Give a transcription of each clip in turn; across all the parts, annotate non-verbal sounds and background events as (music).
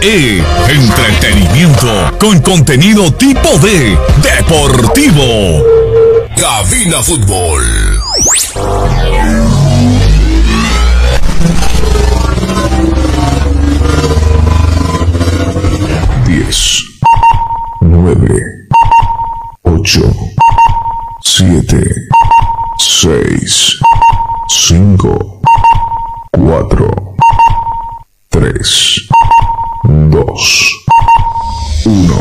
E. Entretenimiento con contenido tipo D. Deportivo. Cabina Fútbol. Diez, nueve, ocho, siete, seis, cinco, cuatro, tres, 2, 1.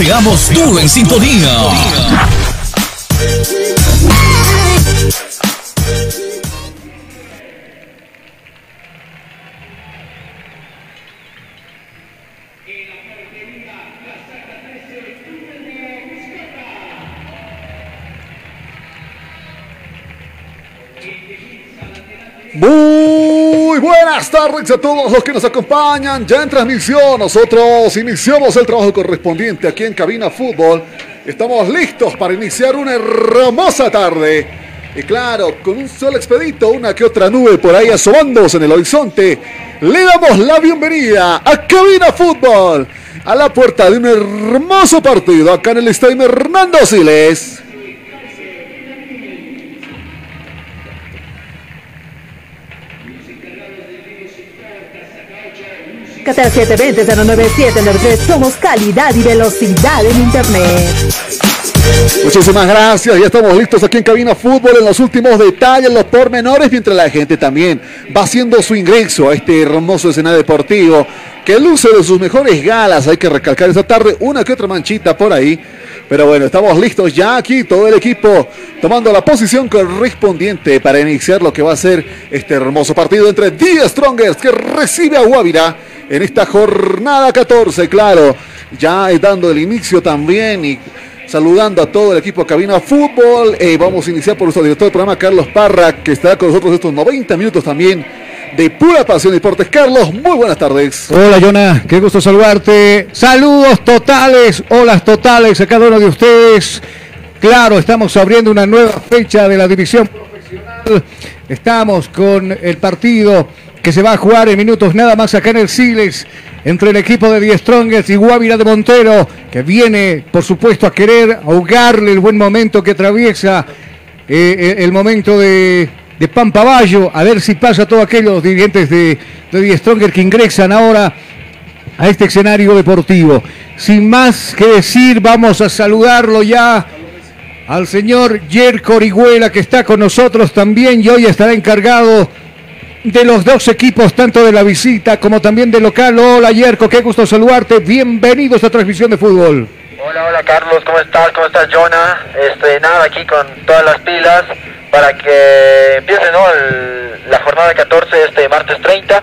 Pateamos duro en sintonía. Tardes a todos los que nos acompañan ya en transmisión. Nosotros iniciamos el trabajo correspondiente aquí en Cabina Fútbol. Estamos listos para iniciar una hermosa tarde. Y claro, con un sol expedito, una que otra nube por ahí asomándose en el horizonte, le damos la bienvenida a Cabina Fútbol, a la puerta de un hermoso partido acá en el Estadio Hernando Siles. Qatar 720-09793. Somos calidad y velocidad en Internet. Muchísimas gracias, ya estamos listos aquí en Cabina Fútbol en los últimos detalles, los pormenores, mientras la gente también va haciendo su ingreso a este hermoso escenario deportivo que luce de sus mejores galas. Hay que recalcar esta tarde una que otra manchita por ahí. Pero bueno, estamos listos ya aquí, todo el equipo tomando la posición correspondiente para iniciar lo que va a ser este hermoso partido entre The Strongers que recibe a Guavira en esta jornada 14, claro, ya dando el inicio también y saludando a todo el equipo Cabina Fútbol. Eh, vamos a iniciar por nuestro director del programa, Carlos Parra, que estará con nosotros estos 90 minutos también de pura pasión deportes. Carlos, muy buenas tardes. Hola, Jonah, qué gusto saludarte. Saludos totales, holas totales a cada uno de ustedes. Claro, estamos abriendo una nueva fecha de la división profesional. Estamos con el partido que se va a jugar en minutos nada más acá en el Siles entre el equipo de Die Strongers y Guavira de Montero, que viene, por supuesto, a querer ahogarle el buen momento que atraviesa eh, el momento de, de Pampaballo, a ver si pasa todos aquellos dirigentes de, de Die Stronger que ingresan ahora a este escenario deportivo. Sin más que decir, vamos a saludarlo ya al señor Yerko Orihuela, que está con nosotros también y hoy estará encargado de los dos equipos, tanto de la visita como también del local. Hola Yerko, qué gusto saludarte. Bienvenido a transmisión de fútbol. Hola, hola Carlos, ¿cómo estás? ¿Cómo estás, Jonah? Este, nada, aquí con todas las pilas para que empiece, ¿no? El- la jornada 14, este martes 30.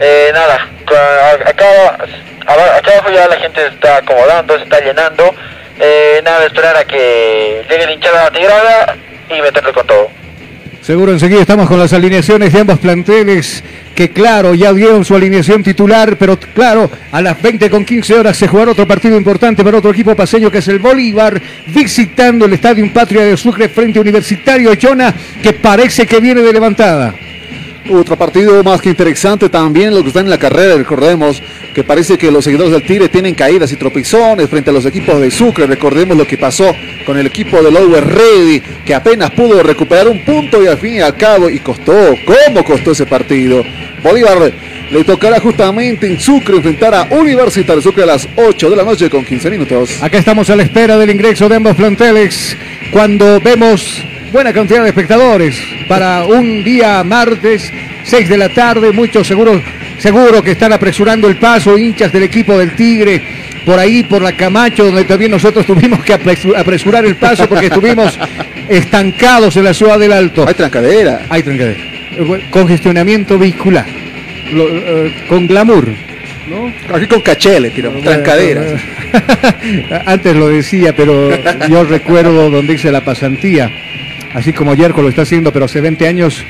Eh, nada, acá, acá abajo ya la gente se está acomodando, se está llenando. Eh, nada, esperar a que llegue la hinchada tigrada y meterle con todo. Seguro enseguida estamos con las alineaciones de ambos planteles que claro, ya dieron su alineación titular, pero claro, a las 20 con 15 horas se jugará otro partido importante para otro equipo paseño que es el Bolívar, visitando el Estadio Patria de Sucre frente a Universitario Chona, que parece que viene de levantada. Otro partido más que interesante también, lo que está en la carrera, recordemos que parece que los seguidores del Tigre tienen caídas y tropezones frente a los equipos de Sucre, recordemos lo que pasó con el equipo del Lower Ready, que apenas pudo recuperar un punto y al fin y al cabo, y costó, ¿cómo costó ese partido? Bolívar le tocará justamente en Sucre enfrentar a Universitario Sucre a las 8 de la noche con 15 minutos. Acá estamos a la espera del ingreso de ambos planteles cuando vemos buena cantidad de espectadores para un día martes, 6 de la tarde. Muchos seguro, seguro que están apresurando el paso, hinchas del equipo del Tigre, por ahí, por la Camacho, donde también nosotros tuvimos que apresu- apresurar el paso porque estuvimos (laughs) estancados en la ciudad del Alto. Hay trancadera. Hay trancadera. Eh, bueno, Congestionamiento vehicular. Lo- eh, con glamour. ¿no? Aquí con cachele, tiramos, trancadera. (laughs) Antes lo decía, pero yo recuerdo donde hice la pasantía, así como Yerko lo está haciendo, pero hace 20 años,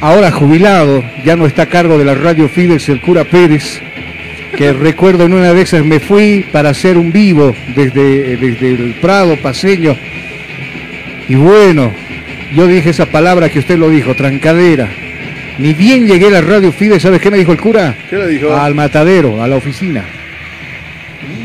ahora jubilado, ya no está a cargo de la radio Fides el cura Pérez, que recuerdo en una de esas me fui para hacer un vivo desde, desde el Prado paseño, y bueno, yo dije esa palabra que usted lo dijo, trancadera. Ni bien llegué a la radio Fides, ¿sabes qué me dijo el cura? ¿Qué le dijo? Al matadero, a la oficina.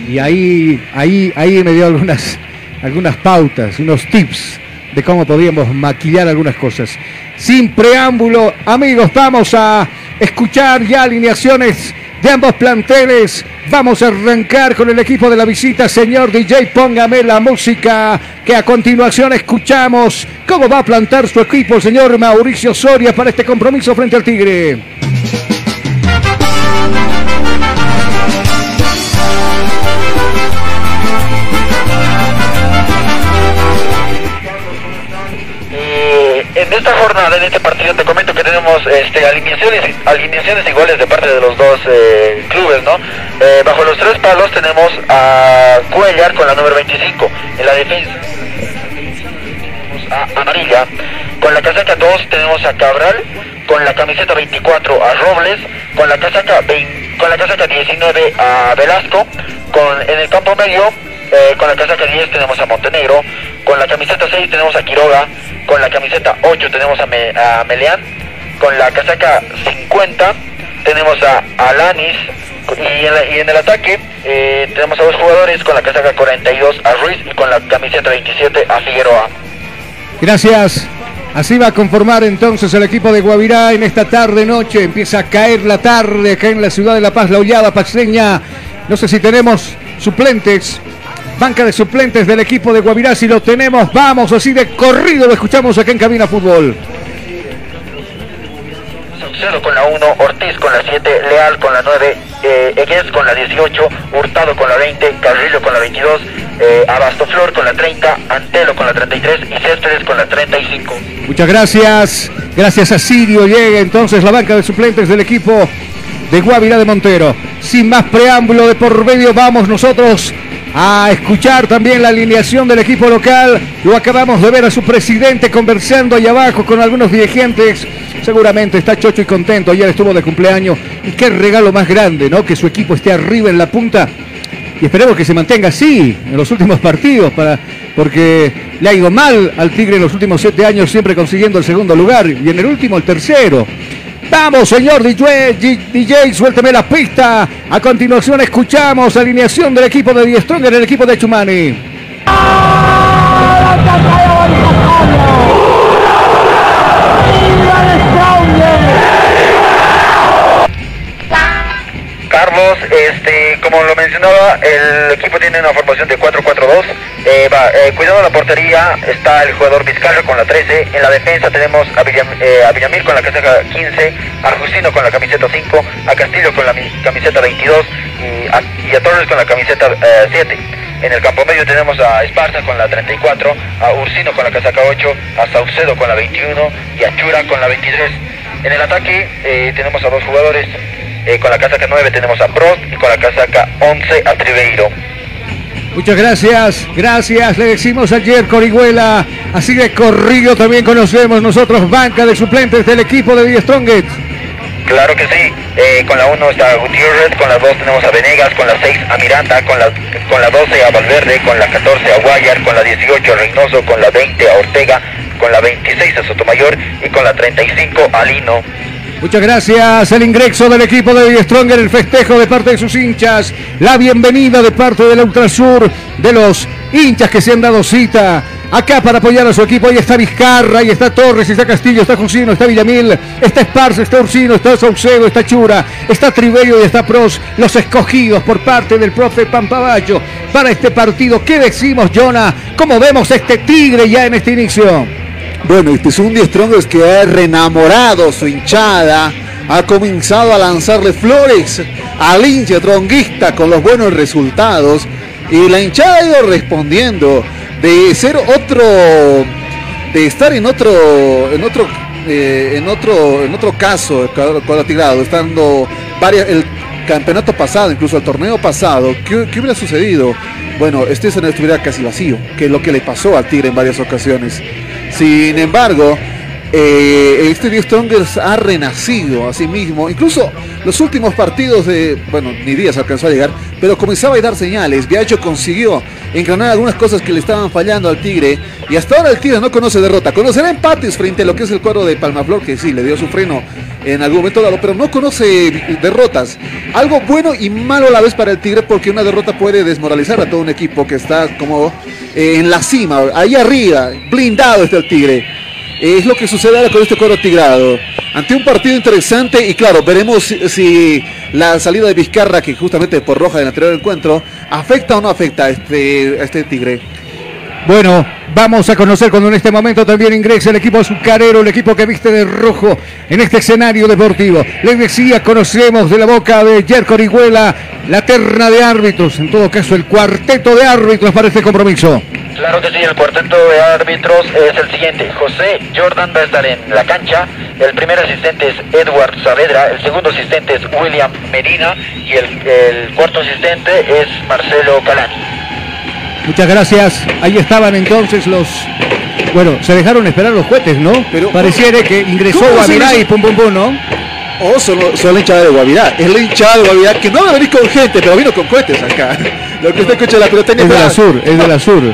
Y ahí, ahí, ahí me dio algunas, algunas pautas, unos tips de cómo podíamos maquillar algunas cosas. Sin preámbulo, amigos, vamos a escuchar ya alineaciones de ambos planteles. Vamos a arrancar con el equipo de la visita. Señor DJ, póngame la música que a continuación escuchamos. ¿Cómo va a plantar su equipo el señor Mauricio Soria para este compromiso frente al Tigre? En esta jornada, en este partido, te comento que tenemos este, alineaciones, alineaciones iguales de parte de los dos eh, clubes, ¿no? Eh, bajo los tres palos tenemos a Cuellar con la número 25 en la defensa. A amarilla. Con la casaca 2 tenemos a Cabral. Con la camiseta 24 a Robles. Con la casaca 20 con la casaca 19 a Velasco. Con, en el campo medio eh, con la casaca 10 tenemos a Montenegro, con la camiseta 6 tenemos a Quiroga, con la camiseta 8 tenemos a, Me- Meleán, con la casaca 50 tenemos a Alanis y en, el ataque eh, tenemos a dos jugadores con la casaca 42 a Ruiz y con la camiseta 27 a Figueroa. Gracias. Así va a conformar entonces el equipo de Guavirá en esta tarde noche. Empieza a caer la tarde acá en la ciudad de La Paz, la hollada paseña. No sé si tenemos suplentes. Banca de suplentes del equipo de Guavirá. Si lo tenemos, vamos así de corrido. Lo escuchamos acá en Cabina Fútbol. Saucedo con la 1, Ortiz con la 7, Leal con la 9, eh, Egues con la 18, Hurtado con la 20, Carrillo con la 22, eh, Abastoflor con la 30, Antelo con la 33 y Céspedes con la 35. Muchas gracias. Gracias a Sirio. Llega entonces la banca de suplentes del equipo de Guavirá de Montero. Sin más preámbulo de por medio, vamos nosotros a escuchar también la alineación del equipo local. Lo acabamos de ver a su presidente conversando ahí abajo con algunos dirigentes. Seguramente está chocho y contento. Ayer estuvo de cumpleaños. Y qué regalo más grande, ¿no? Que su equipo esté arriba en la punta. Y esperemos que se mantenga así en los últimos partidos, para, porque le ha ido mal al Tigre en los últimos siete años, siempre consiguiendo el segundo lugar y en el último el tercero. Vamos, señor DJ, DJ, suélteme la pista. A continuación escuchamos alineación del equipo de Die Stronger, el equipo de Chumani. Este, como lo mencionaba, el equipo tiene una formación de 4-4-2. Eh, eh, la portería está el jugador Vizcarra con la 13. En la defensa tenemos a, Villam- eh, Villamil con la casaca 15, a Justino con la camiseta 5, a Castillo con la mi- camiseta 22 y a, y a Torres con la camiseta eh, 7. En el campo medio tenemos a Esparza con la 34, a Ursino con la casaca 8, a Saucedo con la 21 y a Chura con la 23. En el ataque eh, tenemos a dos jugadores. Eh, con la casaca 9 tenemos a Prost y con la casaca 11 a Triveiro. Muchas gracias, gracias, le decimos ayer Corihuela, así de corrido también conocemos nosotros banca de suplentes del equipo de Die Strongest. Claro que sí, eh, con la 1 está Gutiérrez, con la 2 tenemos a Venegas, con la 6 a Miranda, con la, con la 12 a Valverde, con la 14 a Guayar, con la 18 a Reynoso, con la 20 a Ortega, con la 26 a Sotomayor y con la 35 a Lino. Muchas gracias. El ingreso del equipo de Stronger, el festejo de parte de sus hinchas, la bienvenida de parte del Ultrasur, de los hinchas que se han dado cita acá para apoyar a su equipo. Ahí está Vizcarra, ahí está Torres, está Castillo, está Jusino, está Villamil, está Esparza, está Ursino, está Saucedo, está Chura, está Trivello y está Pros, los escogidos por parte del profe Pampaballo para este partido. ¿Qué decimos, Jonah? ¿Cómo vemos este tigre ya en este inicio? Bueno, este es un Die Strongers que ha renamorado su hinchada, ha comenzado a lanzarle flores al hincha tronguista con los buenos resultados y la hinchada ha ido respondiendo de ser otro, de estar en otro, en otro, eh, en otro, en otro caso, cuadratigrado, estando varias, el campeonato pasado, incluso el torneo pasado, ¿qué, qué hubiera sucedido? Bueno, este escenario estuviera casi vacío, que es lo que le pasó al Tigre en varias ocasiones. Sin embargo, eh, este Die Strongers ha renacido a sí mismo. Incluso los últimos partidos de, bueno, ni días alcanzó a llegar, pero comenzaba a dar señales. Viacho consiguió engranar algunas cosas que le estaban fallando al Tigre. Y hasta ahora el Tigre no conoce derrota. Conocerá empates frente a lo que es el cuadro de Palmaflor, que sí, le dio su freno en algún momento dado, pero no conoce derrotas. Algo bueno y malo a la vez para el Tigre, porque una derrota puede desmoralizar a todo un equipo que está como eh, en la cima, ahí arriba, blindado está el Tigre. Es lo que sucede ahora con este cuadro tigrado. Ante un partido interesante y claro, veremos si, la salida de Vizcarra, que justamente por roja del anterior encuentro, afecta o no afecta a este, a este Tigre. Bueno, vamos a conocer cuando en este momento también ingresa el equipo azucarero, el equipo que viste de rojo en este escenario deportivo. Les decía, conocemos de la boca de Jerko Orihuela la terna de árbitros, en todo caso el cuarteto de árbitros para este compromiso. Claro que sí, el cuarteto de árbitros es el siguiente. José Jordan va a estar en la cancha. El primer asistente es Edward Saavedra. El segundo asistente es William Medina. Y el, el cuarto asistente es Marcelo Calani. Muchas gracias. Ahí estaban entonces los. Bueno, se dejaron esperar los cohetes, ¿no? Pero- Pareciera que ingresó ¿Cómo se Guavirá y pum pum pum, ¿no? O solo, solo la hinchada de Guavirá. Es la hinchada de Guavirá que no va a venir con gente, pero vino con cohetes acá. (laughs) Lo que usted escucha en la pelota Es de la sur, es de la sur. (laughs)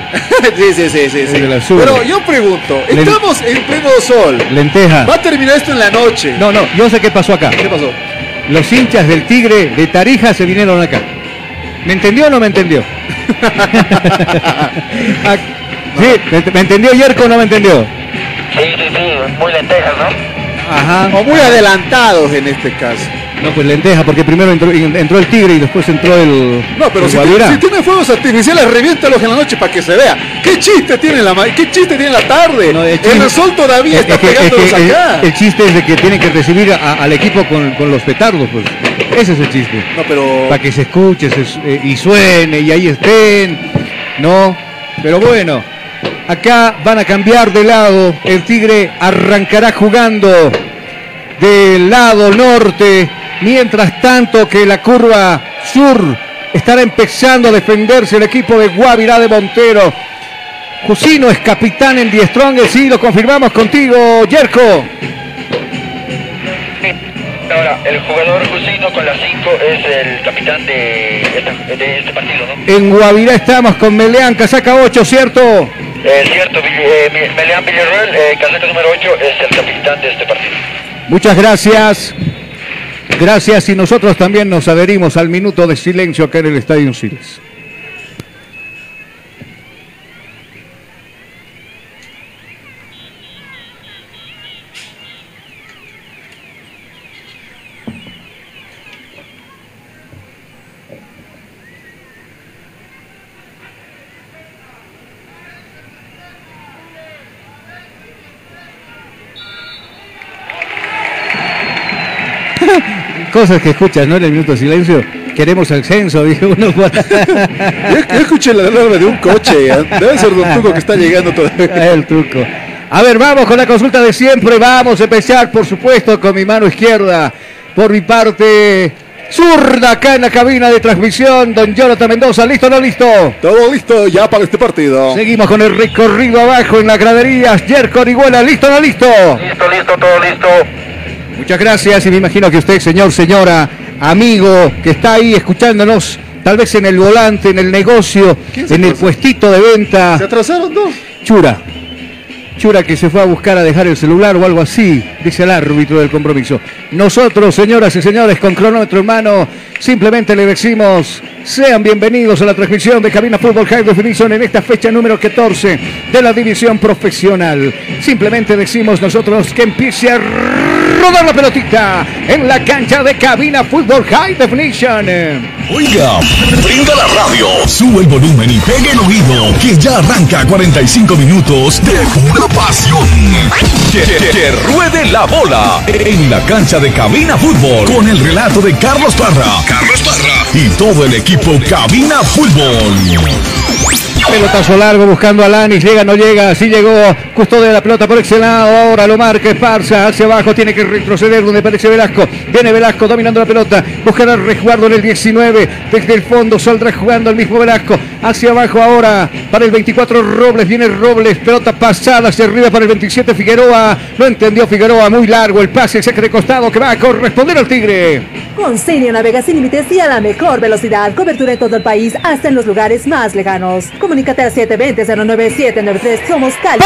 sí, sí, sí, sí. sí. de la sur. Pero yo pregunto, estamos en pleno sol. Lenteja. Va a terminar esto en la noche. No, no, yo sé qué pasó acá. ¿Qué pasó? Los hinchas del Tigre de Tarija se vinieron acá. ¿Me entendió o no me entendió? (laughs) Ah, sí, ¿me, me entendió Yerko o no me entendió? Sí, sí, sí, muy lentejas, ¿no? Ajá. O muy adelantados en este caso. No, pues lenteja, porque primero entró, entró el Tigre y después entró el. No, pero el si, tiene- si tiene fuegos artificiales, reviéntalos en la noche para que se vea. ¿Qué chiste tiene la ma- ¿Qué chiste tiene la tarde? No, el chiste- sol todavía es está que- es pegándolos que acá. El, chiste es de que tienen que recibir a- al equipo con, con los petardos, pues. Ese es el chiste. No, pero Para que se escuche se- eh, y suene y ahí estén. No, pero bueno. Acá van a cambiar de lado. El Tigre arrancará jugando del lado norte. Mientras tanto que la curva sur estará empezando a defenderse el equipo de Guavirá de Montero. Jusino es capitán en Die Strongest, sí, lo confirmamos contigo, Yerko. Ahora, el jugador Jusino con la 5 es el capitán de este, de este partido, ¿no? En Guavirá estamos con Meleán, casaca 8, ¿cierto? Eh, cierto, eh, Mi- Meleán Villarreal, eh, casaca número 8, es el capitán de este partido. Muchas gracias. Gracias y nosotros también nos adherimos al minuto de silencio acá en el Estadio Siles. Cosas que escuchas, ¿no? En el minuto de silencio. Queremos el censo, (laughs) dijo uno. Yo, yo escuché la alarma de un coche. ¿eh? Debe ser Don Tuco que está llegando todavía. el truco. A ver, vamos con la consulta de siempre. Vamos a empezar, por supuesto, con mi mano izquierda. Por mi parte zurda acá en la cabina de transmisión. Don Jonathan Mendoza, ¿listo o no listo? Todo listo ya para este partido. Seguimos con el recorrido abajo en la gradería. Jerko Orihuela, ¿listo o no listo? Listo, listo, todo listo. Muchas gracias y me imagino que usted, señor, señora, amigo, que está ahí escuchándonos, tal vez en el volante, en el negocio, ¿Quién se en el puestito de venta. ¿Se atrasaron dos? Chura. Chura que se fue a buscar a dejar el celular o algo así, dice el árbitro del compromiso. Nosotros, señoras y señores, con cronómetro en mano, simplemente le decimos, sean bienvenidos a la transmisión de Cabina Fútbol High Definition en esta fecha número 14 de la división profesional. Simplemente decimos nosotros que empiece a rodar la pelotita en la cancha de Cabina Fútbol High Definition. Oiga, brinda la radio, sube el volumen y pegue el oído, que ya arranca 45 minutos de pura pasión. Que, que- que ruede la bola en la cancha de Cabina Fútbol con el relato de Carlos Parra. Carlos Parra y todo el equipo Cabina Fútbol. Pelotazo largo buscando a Lanis, llega, no llega, así llegó, custodia de la pelota por ese lado, ahora lo marca Esparza, hacia abajo, tiene que retroceder donde aparece Velasco, viene Velasco dominando la pelota, buscará resguardo en el 19, desde el fondo saldrá jugando el mismo Velasco, hacia abajo ahora, para el 24 Robles, viene Robles, pelota pasada hacia arriba para el 27 Figueroa, no entendió Figueroa, muy largo el pase, saque de costado que va a corresponder al Tigre. Con Senio navega sin límites y a la mejor velocidad. Cobertura en todo el país, hasta en los lugares más lejanos. Comunícate al 720-09793. Somos Cali.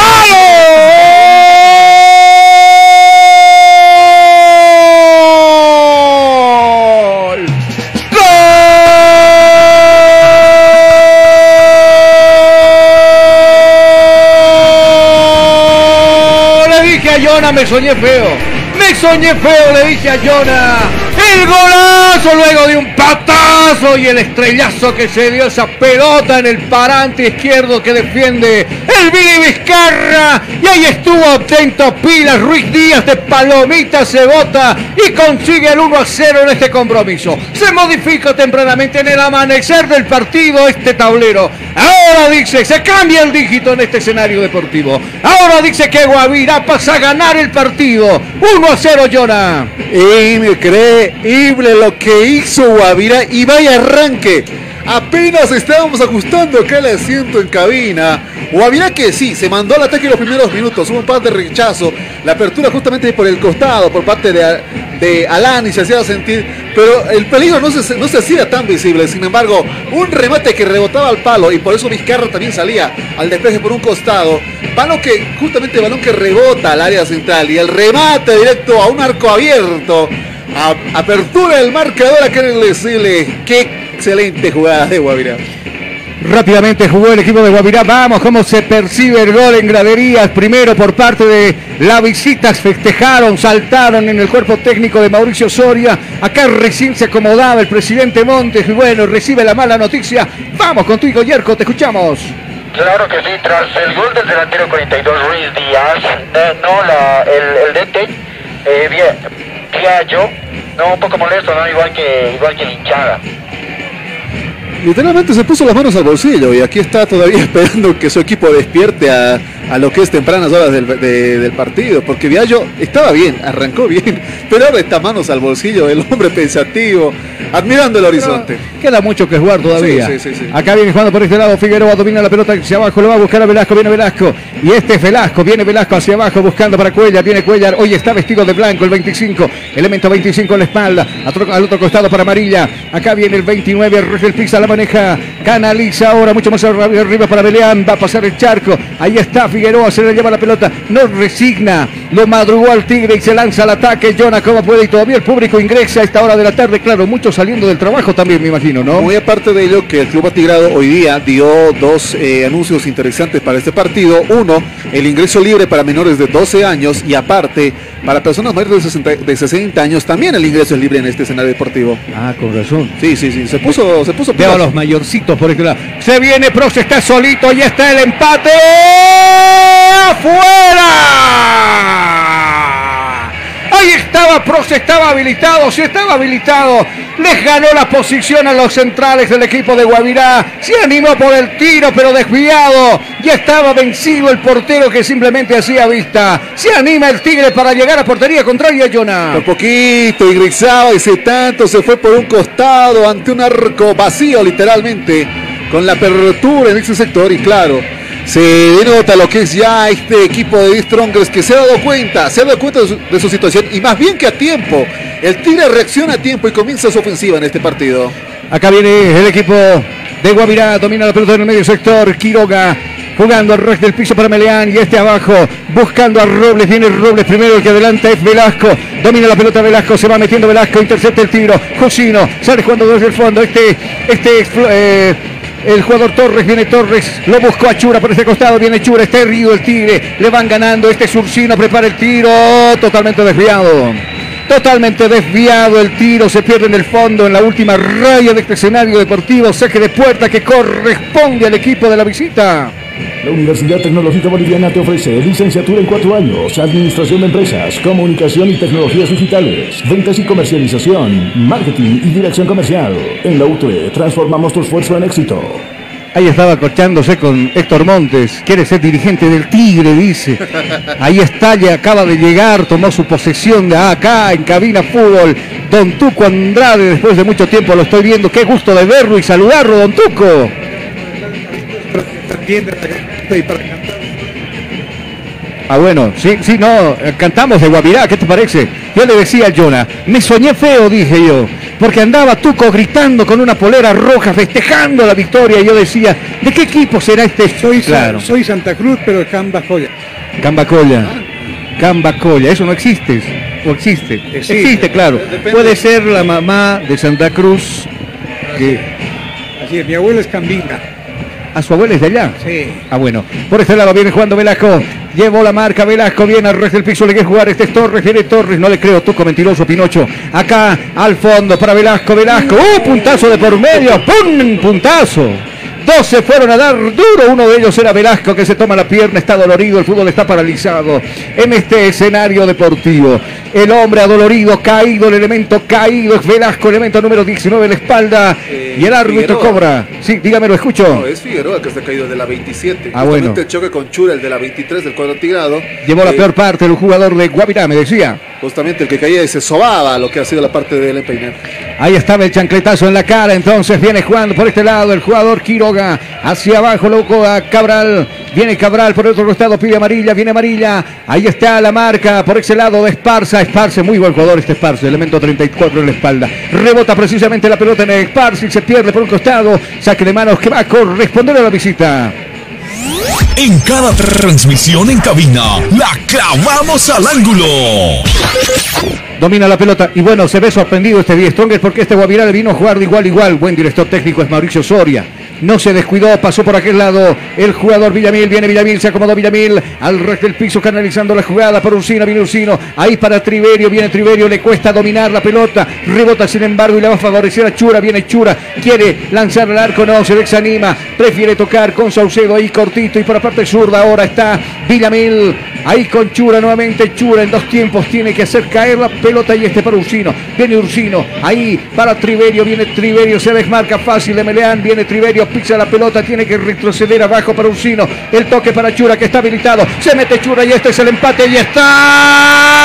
Jonah, me soñé feo. Me soñé feo, le dije a Jonah. El golazo luego de un patazo y el estrellazo que se dio esa pelota en el parante izquierdo que defiende el Billy Vizcarra. Y ahí estuvo atento Pilas Ruiz Díaz de Palomita se bota y consigue el 1 a 0 en este compromiso. Se modifica tempranamente en el amanecer del partido este tablero. Ahora dice, se cambia el dígito en este escenario deportivo. Ahora dice que Guavirá pasa a ganar el partido. 1 a 0, Jonah. Increíble lo que hizo Guavira y vaya arranque. Apenas estábamos ajustando acá el asiento en cabina. Guavirá que sí, se mandó al ataque en los primeros minutos. Hubo un par de rechazo. La apertura justamente por el costado, por parte de, de Alani se hacía sentir. Pero el peligro no se, no se hacía tan visible. Sin embargo, un remate que rebotaba al palo y por eso Vizcarra también salía al despeje por un costado. Balón que, justamente balón que rebota al área central y el remate directo a un arco abierto. Apertura del marcador acá en el qué excelente jugada de Guavirá. Rápidamente jugó el equipo de Guavirá. Vamos, cómo se percibe el gol en graderías. Primero por parte de la visita. Festejaron, saltaron en el cuerpo técnico de Mauricio Soria. Acá recién se acomodaba el presidente Montes. Y bueno, recibe la mala noticia. Vamos contigo, Yerko, te escuchamos. Claro que sí, tras el gol del delantero 42 Ruiz Díaz, eh, no, la, el, el DT, eh, Via- Viallo, no, un poco molesto, ¿no? Igual que, igual que hinchada. Literalmente se puso las manos al bolsillo y aquí está todavía (laughs) esperando que su equipo despierte a, a lo que es tempranas horas del, de- del partido. Porque Viallo estaba bien, arrancó bien, (laughs) pero ahora está manos al bolsillo, el hombre pensativo, admirando el horizonte. Queda mucho que jugar todavía. Sí, sí, sí, sí. Acá viene jugando por este lado. Figueroa domina la pelota hacia abajo. Lo va a buscar a Velasco. Viene Velasco. Y este es Velasco. Viene Velasco hacia abajo buscando para Cuellar. Viene Cuellar. Hoy está vestido de blanco el 25. Elemento 25 en la espalda. Al otro costado para Amarilla. Acá viene el 29. Rogel Pisa la maneja. Canaliza ahora mucho más arri- arriba para Beleán. Va a pasar el charco. Ahí está Figueroa. Se le lleva la pelota. No resigna. Lo madrugó al Tigre y se lanza al ataque. Jonah, como puede. Y todavía el público ingresa a esta hora de la tarde. Claro, muchos saliendo del trabajo también, me imagino, ¿no? Muy aparte de ello, que el Club Atigrado hoy día dio dos eh, anuncios interesantes para este partido. Uno, el ingreso libre para menores de 12 años y aparte, para personas mayores de 60, de 60 años, también el ingreso es libre en este escenario deportivo. Ah, con razón. Sí, sí, sí, se puso, se puso Veo a los mayorcitos por este lado. Se viene Prost, está solito, ya está el empate. ¡Afuera! Ahí estaba Prost estaba habilitado, sí estaba habilitado. Les ganó la posición a los centrales del equipo de Guavirá. Se animó por el tiro, pero desviado. Ya estaba vencido el portero que simplemente hacía vista. Se anima el Tigre para llegar a portería contraria, Jonah. Por poquito ingresaba ese tanto, se fue por un costado ante un arco vacío literalmente, con la apertura en ese sector y claro, se denota lo que es ya este equipo de Strongers que se ha dado cuenta, se ha dado cuenta de su, situación y más bien que a tiempo. El Tigre reacciona a tiempo y comienza su ofensiva en este partido. Acá viene el equipo de Guavirá, domina la pelota en el medio sector, Quiroga jugando al resto del piso para Meleán y este abajo buscando a Robles, viene Robles primero, el que adelanta es Velasco, domina la pelota Velasco, se va metiendo Velasco, intercepta el tiro, Josino, sale jugando desde el fondo, este, este eh, el jugador Torres, viene Torres, lo buscó a Chura por este costado, viene Chura, está herido el Tigre, le van ganando, este Surcino prepara el tiro, totalmente desviado. Totalmente desviado el tiro, se pierde en el fondo en la última raya de este escenario deportivo, saque de puerta que corresponde al equipo de la visita. La Universidad Tecnológica Boliviana te ofrece licenciatura en cuatro años, administración de empresas, comunicación y tecnologías digitales, ventas y comercialización, marketing y dirección comercial. En la UTE transformamos tu esfuerzo en éxito. Ahí estaba cochándose con Héctor Montes, quiere ser dirigente del Tigre, dice. Ahí está, ya acaba de llegar, tomó su posesión de acá en cabina fútbol. Don Tuco Andrade, después de mucho tiempo lo estoy viendo, qué gusto de verlo y saludarlo, Don Tuco. Ah, bueno, sí, sí, no, eh, cantamos de Guavirá, ¿qué te parece? Yo le decía a Jonah, me soñé feo, dije yo, porque andaba Tuco gritando con una polera roja, festejando la victoria, y yo decía, ¿de qué equipo será este? Soy, claro, soy Santa Cruz, pero Camba Joya. Cambacoya, Cambacoya, eso no existe, o existe, existe, claro, puede ser la mamá de Santa Cruz, que Así es, mi abuelo es Cambinga. A su abuela es de allá. Sí. Ah, bueno. Por este lado viene jugando Velasco. Llevó la marca Velasco. Viene al resto del piso. Le quiere jugar. Este es Torres. Viene Torres. No le creo. Tuco mentiroso. Pinocho. Acá al fondo para Velasco. Velasco. ¡Uh! Puntazo de por medio. ¡Pum! Puntazo. Dos se fueron a dar duro. Uno de ellos era Velasco que se toma la pierna. Está dolorido. El fútbol está paralizado en este escenario deportivo. El hombre adolorido, caído, el elemento caído es Velasco, elemento número 19 en la espalda. y el árbitro Figueroa. cobra. Sí, dígame, lo escucho. No, es Figueroa que está caído de la 27. Ah, Justamente bueno. el choque con Chura, el de la 23 del cuadro tigrado. Llevó la Eh, peor parte el jugador de Guavirá, me decía. Justamente el que caía y se sobaba lo que ha sido la parte del empeinar. Ahí estaba el chancletazo en la cara, entonces viene jugando por este lado el jugador Quiroga, hacia abajo loco a Cabral, viene Cabral por el otro costado, pide amarilla, viene amarilla, ahí está la marca por ese lado de Esparza, Esparza, muy buen jugador este Esparza, elemento 34 en la espalda, rebota precisamente la pelota en Esparza y se pierde por un costado, saque de manos que va a corresponder a la visita. En cada transmisión en cabina, la clavamos al ángulo. Domina la pelota y bueno, se ve sorprendido este Die Strongers porque este Guavirá vino a jugar de igual igual. Buen director técnico es Mauricio Soria. No se descuidó, pasó por aquel lado. El jugador Villamil, viene Villamil, se acomodó Villamil. Al resto del piso canalizando la jugada por Ursino, viene Ursino, ahí para Triverio, viene Triverio, le cuesta dominar la pelota, rebota sin embargo y le va a favorecer a Chura, viene Chura, quiere lanzar al arco, no, se desanima, prefiere tocar con Saucedo ahí cortito y por la parte zurda. Ahora está Villamil, ahí con Chura nuevamente, Chura en dos tiempos tiene que hacer caer la pelota y este para Ursino, viene Ursino, ahí para Triverio, viene Triverio, se desmarca fácil de Meleán, viene Triverio, pisa la pelota, tiene que retroceder abajo para Ursino, el toque para Chura que está habilitado, se mete Chura y este es el empate y está.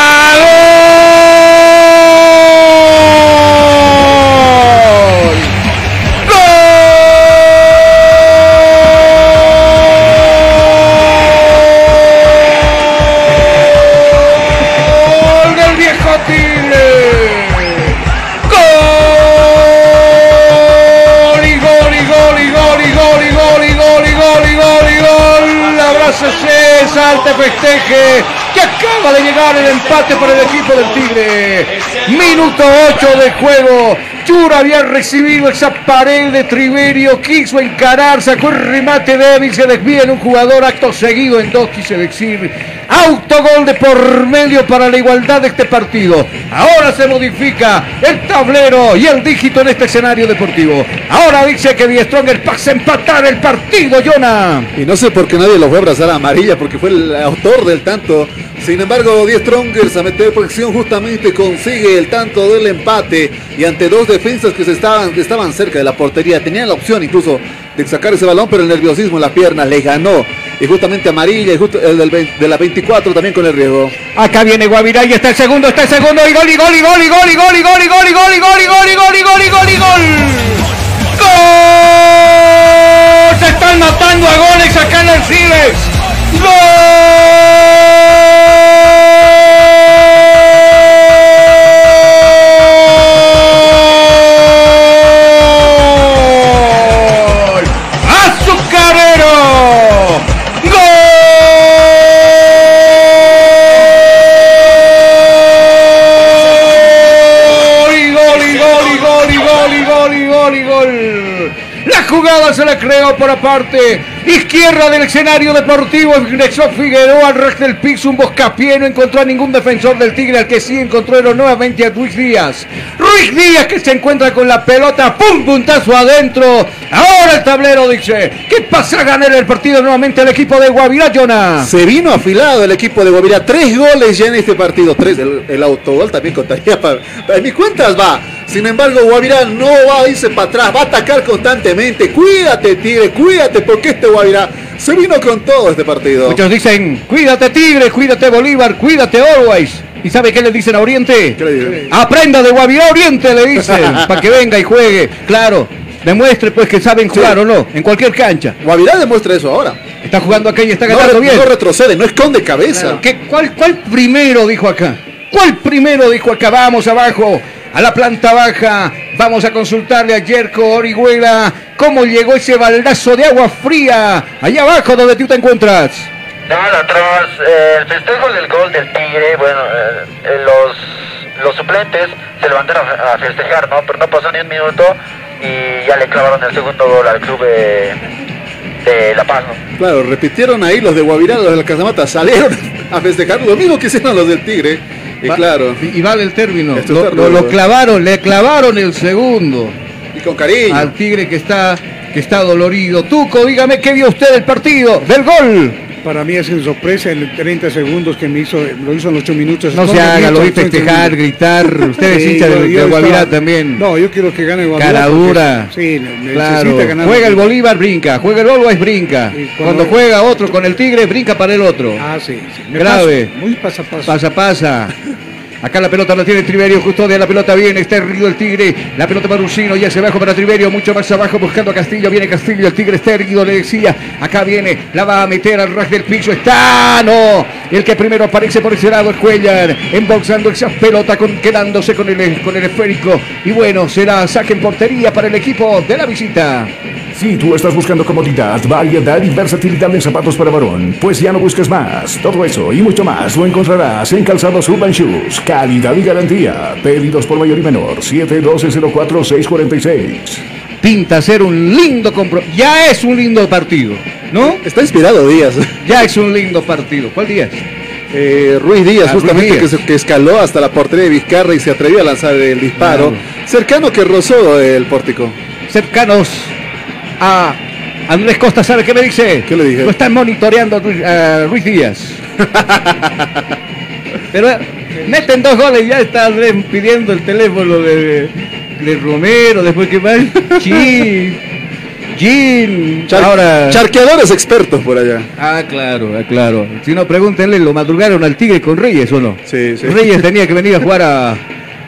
Que acaba de llegar el empate para el equipo del Tigre. Minuto 8 de juego. Chura había recibido esa pared de Triverio, quiso encarar, sacó el remate débil, se desvía en un jugador, acto seguido en dos, quise decir, autogol de por medio para la igualdad de este partido. Ahora se modifica el tablero y el dígito en este escenario deportivo. Ahora dice que Die Stronger pasa a empatar el partido, Jonah. Y no sé por qué nadie lo fue a abrazar a amarilla, porque fue el autor del tanto. Sin embargo, 10 Strongers a meter presión justamente consigue el tanto del empate y ante dos defensas que se estaban, que estaban cerca de la portería, tenían la opción incluso de sacar ese balón, pero el nerviosismo en las piernas le ganó. Y justamente amarilla y justo el del 20 de la 24 también con el riesgo. Acá viene Guavirá y está el segundo, está el segundo y gol y gol y gol y gol y gol y gol y gol y gol y gol y gol y gol y gol y gol y gol. Se están matando a goles acá en el Siles. ¡Gol! Gol, y gol. La jugada se la creó por aparte. Izquierda del escenario deportivo. Ingresó Figueroa al resto del piso. Un boscapié. No encontró a ningún defensor del Tigre. Al que sí encontró nuevamente a Ruiz Díaz. Ruiz Díaz que se encuentra con la pelota. ¡Pum! Puntazo adentro. Ahora el tablero dice. ¿Qué pasa a ganar el partido nuevamente el equipo de Guavirá, Jonah? Se vino afilado el equipo de Guavirá. Tres goles ya en este partido. Tres. El, el autogol también contaría para, para cuentas va. Sin embargo, Guavirá no va a irse para atrás. Va a atacar constantemente. Cuídate, Tigre. Cuídate porque este Guavirá se vino con todo este partido. Muchos dicen, cuídate Tigre, cuídate Bolívar, cuídate Always. ¿Y sabe qué le dicen a Oriente? ¿Qué le dicen? Aprenda de Guavirá Oriente, le dicen, (laughs) para que venga y juegue. Claro, demuestre pues que saben jugar o no, en cualquier cancha. Guavirá demuestra eso ahora. Está jugando acá y está ganando bien. no retrocede, no esconde cabeza. Claro, ¿qué- cuál, ¿Cuál primero dijo acá? ¿Cuál primero dijo acá? Vamos abajo, a la planta baja. Vamos a consultarle a Yerko Orihuela cómo llegó ese baldazo de agua fría allá abajo donde tú te encuentras. Nada, tras eh, el festejo del gol del Tigre, bueno, eh, eh, los, los suplentes se levantaron a, a festejar, ¿no? Pero no pasó ni un minuto y ya le clavaron el segundo gol al club de, de La Paz, ¿no? Claro, repitieron ahí los de Guavirá, los de la Casamata, salieron (laughs) a festejar lo mismo que hicieron los del Tigre. Y Va- claro, Y, y vale el término. Lo, clavaron, le clavaron el segundo y con cariño. al Tigre que está, que está dolorido. Tuco, dígame qué vio usted del partido, del gol. Para mí es en sorpresa en 30 segundos que me hizo, lo hizo en 8 minutos. No se haga, lo vi festejar, gritar. Usted es Sí, hincha de, yo de Guavirá estaba- también. No, yo quiero que gane Guavirá. Cara porque- dura. Sí, Claro. necesita ganar. Juega el Bolívar, brinca. Juega el Always, brinca. Cuando- Cuando juega otro con el Tigre, brinca para el otro. Ah, sí. sí. Me Grave. paso, muy pasa paso. Pasa, pasa. Acá la pelota la tiene Triverio, custodia la pelota viene, está erguido el Tigre, la pelota para Ursino, ya se abajo para Triverio, mucho más abajo buscando a Castillo, viene Castillo, el Tigre está erguido, le decía, acá viene, la va a meter al ras del piso, está, no, el que primero aparece por ese lado es Cuellar, embolsando esa pelota, quedándose con el, con el esférico, y bueno, será saque en portería para el equipo de la visita. Si tú estás buscando comodidad, variedad y versatilidad en zapatos para varón, pues ya no busques más. Todo eso y mucho más lo encontrarás en Calzados Urban Shoes. Calidad y garantía. Pedidos por mayor y menor. 712-04-646. Pinta ser un lindo compro, ya es un lindo partido, ¿no? Está inspirado Díaz. Ya es un lindo partido. ¿Cuál día? Eh, Ruiz Díaz, Ah, justamente Ruiz Díaz. Que, escaló hasta la portería de Vizcarra y se atrevió a lanzar el disparo. Claro. Cercano que rozó el pórtico. cercanos a Andrés Costa, ¿sabe qué me dice? ¿Qué le dije? Lo están monitoreando a Ruiz, a Ruiz Díaz. (laughs) Pero eh, meten dos goles y ya está Andrés pidiendo el teléfono de, de Romero, después que va. Gin, (laughs) Gin. Char- Ahora. Charqueadores expertos por allá. Ah, claro, ah, claro. Si no, pregúntenle, ¿lo madrugaron al Tigre con Reyes o no? Sí, sí. Reyes tenía que venir a jugar a-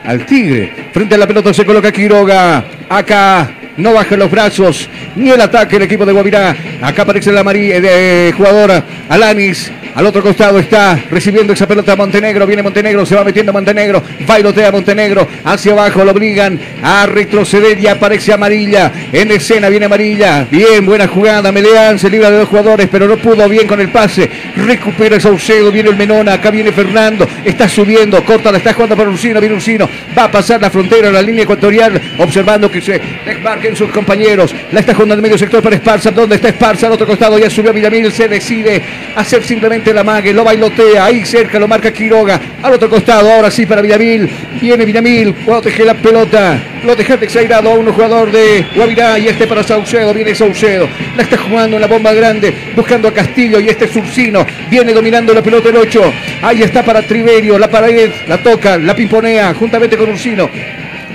al Tigre. Frente a la pelota se coloca Quiroga. Acá no baja los brazos ni el ataque el equipo de Guavirá. Acá aparece la María de jugadora Alanis. Al otro costado está recibiendo esa pelota Montenegro. Viene Montenegro, se va metiendo Montenegro. Bailotea Montenegro. Hacia abajo lo obligan a retroceder y aparece Amarilla. En escena viene Amarilla. Bien, buena jugada. Meleán se libra de dos jugadores, pero no pudo bien con el pase. Recupera Saucedo. Viene el Menona. Acá viene Fernando. Está subiendo. Corta, la está jugando para Ursino. Viene Ursino. Va a pasar la frontera, la línea ecuatorial. Observando que se desmarquen sus compañeros. La está jugando en medio sector para Esparza. ¿Dónde está Esparza? Al otro costado ya subió Villamil. Se decide hacer simplemente mete la mague, lo bailotea, ahí cerca lo marca Quiroga, al otro costado, ahora sí para Villamil, viene Villamil, protege la pelota, lo deja exagerado a un jugador de Guavirá y este para Saucedo, viene Saucedo, la está jugando en la bomba grande, buscando a Castillo y este es Ursino, viene dominando la pelota el 8, ahí está para Triverio, la pared, la toca, la pimponea juntamente con Ursino,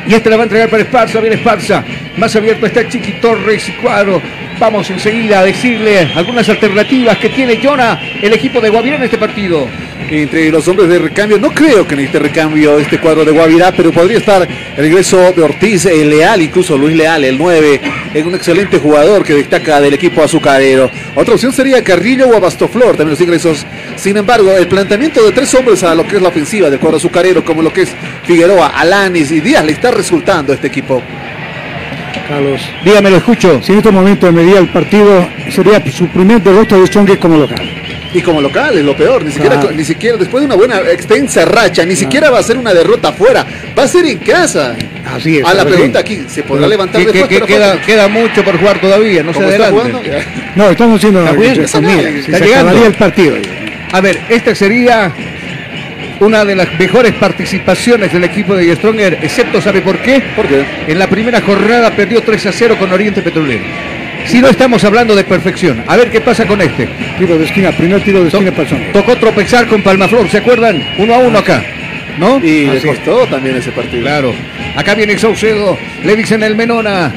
y este la va a entregar para Esparza, viene Esparza. Más abierto está Chiqui Torres y Cuadro. Vamos enseguida a decirle algunas alternativas que tiene Jonah, el equipo de Guavirá en este partido. entre los hombres de recambio. No creo que necesite recambio este cuadro de Guavirá, pero podría estar el ingreso de Ortiz, Leal, incluso Luis Leal, el 9, es un excelente jugador que destaca del equipo azucarero. Otra opción sería Carrillo o Abastoflor, también los ingresos. Sin embargo, el planteamiento de tres hombres a lo que es la ofensiva del cuadro azucarero, como lo que es Figueroa, Alanis y Díaz, le está resultando este equipo. Carlos. Dígame, lo escucho. Si en este momento de medida el partido sería su primer derrota de Strongest como local. Y como local es lo peor, ni siquiera, Claro. ni siquiera después de una buena extensa racha, ni siquiera va a ser una derrota afuera, va a ser en casa. Así es. A la pregunta aquí, ¿se podrá levantar Que, después? que queda, queda mucho por jugar todavía, no se ¿Cómo está adelante. jugando? No, estamos haciendo se está llegando. acabaría el partido. A ver, esta sería una de las mejores participaciones del equipo de Stronger, excepto, ¿sabe por qué? ¿Por qué? En la primera jornada perdió 3 a 0 con Oriente Petrolero. Si no estamos hablando de perfección, a ver qué pasa con este. Tiro de esquina, primer tiro de esquina para Strongest. Tocó tropezar con Palmaflor, ¿se acuerdan? Uno a uno acá, ¿no? Y le es. costó también ese partido. Claro. Acá viene Saucedo. Le dicen el Menona.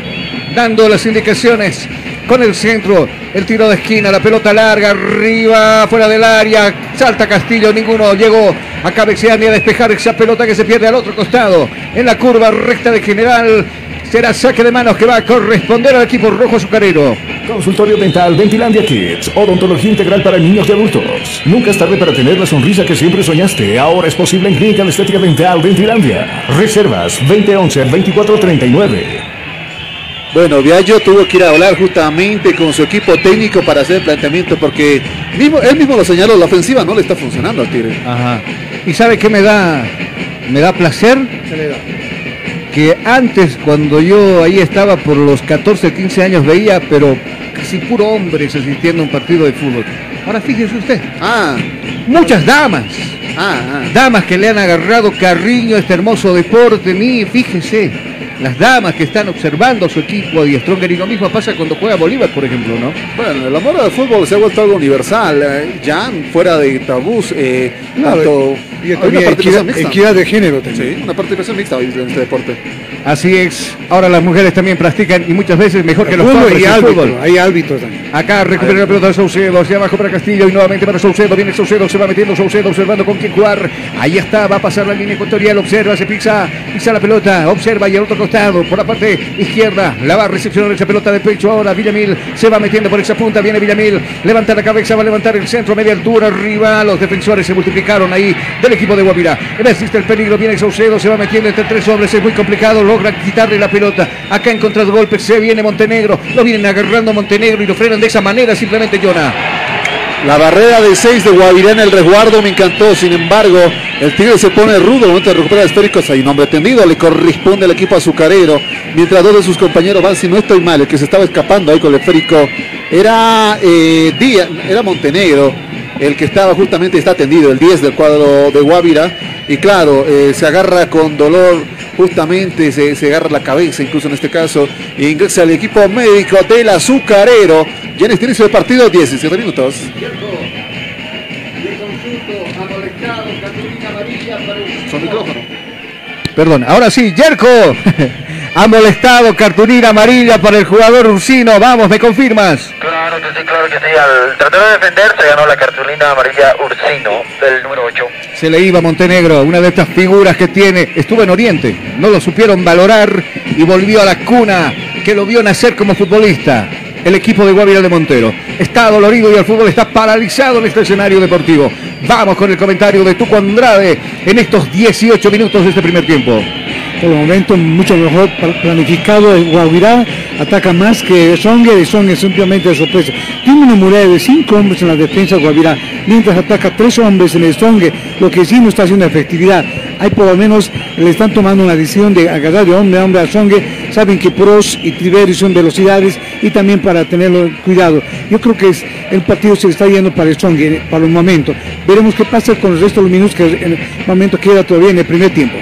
Dando las indicaciones. Con el centro. El tiro de esquina. La pelota larga. Arriba. Fuera del área. Salta Castillo. Ninguno llegó a cabecear ni a despejar esa pelota que se pierde al otro costado. En la curva recta de general. Será saque de manos que va a corresponder al equipo rojo azucarero. Consultorio Dental Ventilandia Kids. Odontología integral para niños y adultos. Nunca es tarde para tener la sonrisa que siempre soñaste. Ahora es posible en Clínica de Estética Dental Ventilandia. Reservas 2011-2439. Bueno, Viallo tuvo que ir a hablar justamente con su equipo técnico para hacer el planteamiento porque mismo, él mismo lo señaló, la ofensiva no le está funcionando al Tigre. Ajá. ¿Y sabe qué me da? Me da placer que antes cuando yo ahí estaba por los 14, 15 años veía, pero casi puro hombres asistiendo a un partido de fútbol. Ahora fíjese usted, Ah, muchas damas, ah, ah. damas que le han agarrado cariño a este hermoso deporte, mí, fíjese, las damas que están observando a su equipo y Stronger y lo mismo pasa cuando juega Bolívar, por ejemplo, ¿no? Bueno, el amor al fútbol se ha vuelto algo universal, eh, ya fuera de tabús, eh, No, tanto... Y hay una equidad, mixta. equidad de género también. Sí, una participación mixta hoy en este deporte. Así es, ahora las mujeres también practican y muchas veces mejor que los hombres y el árbitro, fútbol. hay árbitros también. Acá recupera la pelota de Saucedo, hacia abajo para Castillo y nuevamente para Saucedo. Viene Saucedo, se va metiendo Saucedo, observando con quién jugar. Ahí está, va a pasar la línea ecuatorial, observa, se pisa, pisa la pelota, observa y al otro costado, por la parte izquierda, la va a recepcionar esa pelota de pecho ahora. Villamil se va metiendo por esa punta, viene Villamil, levanta la cabeza, va a levantar el centro, media altura, arriba. Los defensores se multiplicaron ahí del equipo de Guavirá. Existe el peligro, viene Saucedo, se va metiendo entre tres hombres, es muy complicado, logra quitarle la pelota. Acá en contra de golpe se viene Montenegro, lo vienen agarrando Montenegro y lo frenan de esa manera simplemente Jonah. La barrera de 6 de Guavirá en el resguardo me encantó, sin embargo, el Tigre se pone rudo, al momento de recuperar esféricos, hay un hombre tendido, le corresponde al equipo azucarero, mientras dos de sus compañeros van, si no estoy mal, el que se estaba escapando ahí con el esférico era eh, Díaz, era Montenegro, el que estaba justamente, está tendido, el 10 del cuadro de Guavirá, y claro, eh, se agarra con dolor, justamente se, se agarra la cabeza, incluso en este caso, e ingresa al equipo médico del azucarero, ya en este inicio del partido, 17 minutos. Son micrófono. Perdón, ahora sí, Yerko (laughs) ha molestado cartulina amarilla para el jugador Ursino. Vamos, ¿me confirmas? Claro que sí, claro que sí. Al tratar de defender se ganó la cartulina amarilla Ursino del número 8. Se le iba a Montenegro, una de estas figuras que tiene. Estuvo en Oriente, no lo supieron valorar y volvió a la cuna que lo vio nacer como futbolista. El equipo de Guavirá de Montero está dolorido y el fútbol está paralizado en este escenario deportivo. Vamos con el comentario de Tuco Andrade en estos 18 minutos de este primer tiempo. Por el momento mucho mejor pla- planificado Guavirá, ataca más que Songer y Songer simplemente sorpresa. Tiene una muralla de cinco hombres en la defensa de Guavirá, mientras ataca tres hombres en el Songer, lo que sí no está haciendo efectividad. Hay por lo menos, le están tomando una decisión de agarrar de hombre a hombre a Songer saben que Pros y Triveri son velocidades y también para tenerlo cuidado. Yo creo que es, el partido se está yendo para Stronger para el momento. Veremos qué pasa con el resto de los minutos que en el momento queda todavía en el primer tiempo.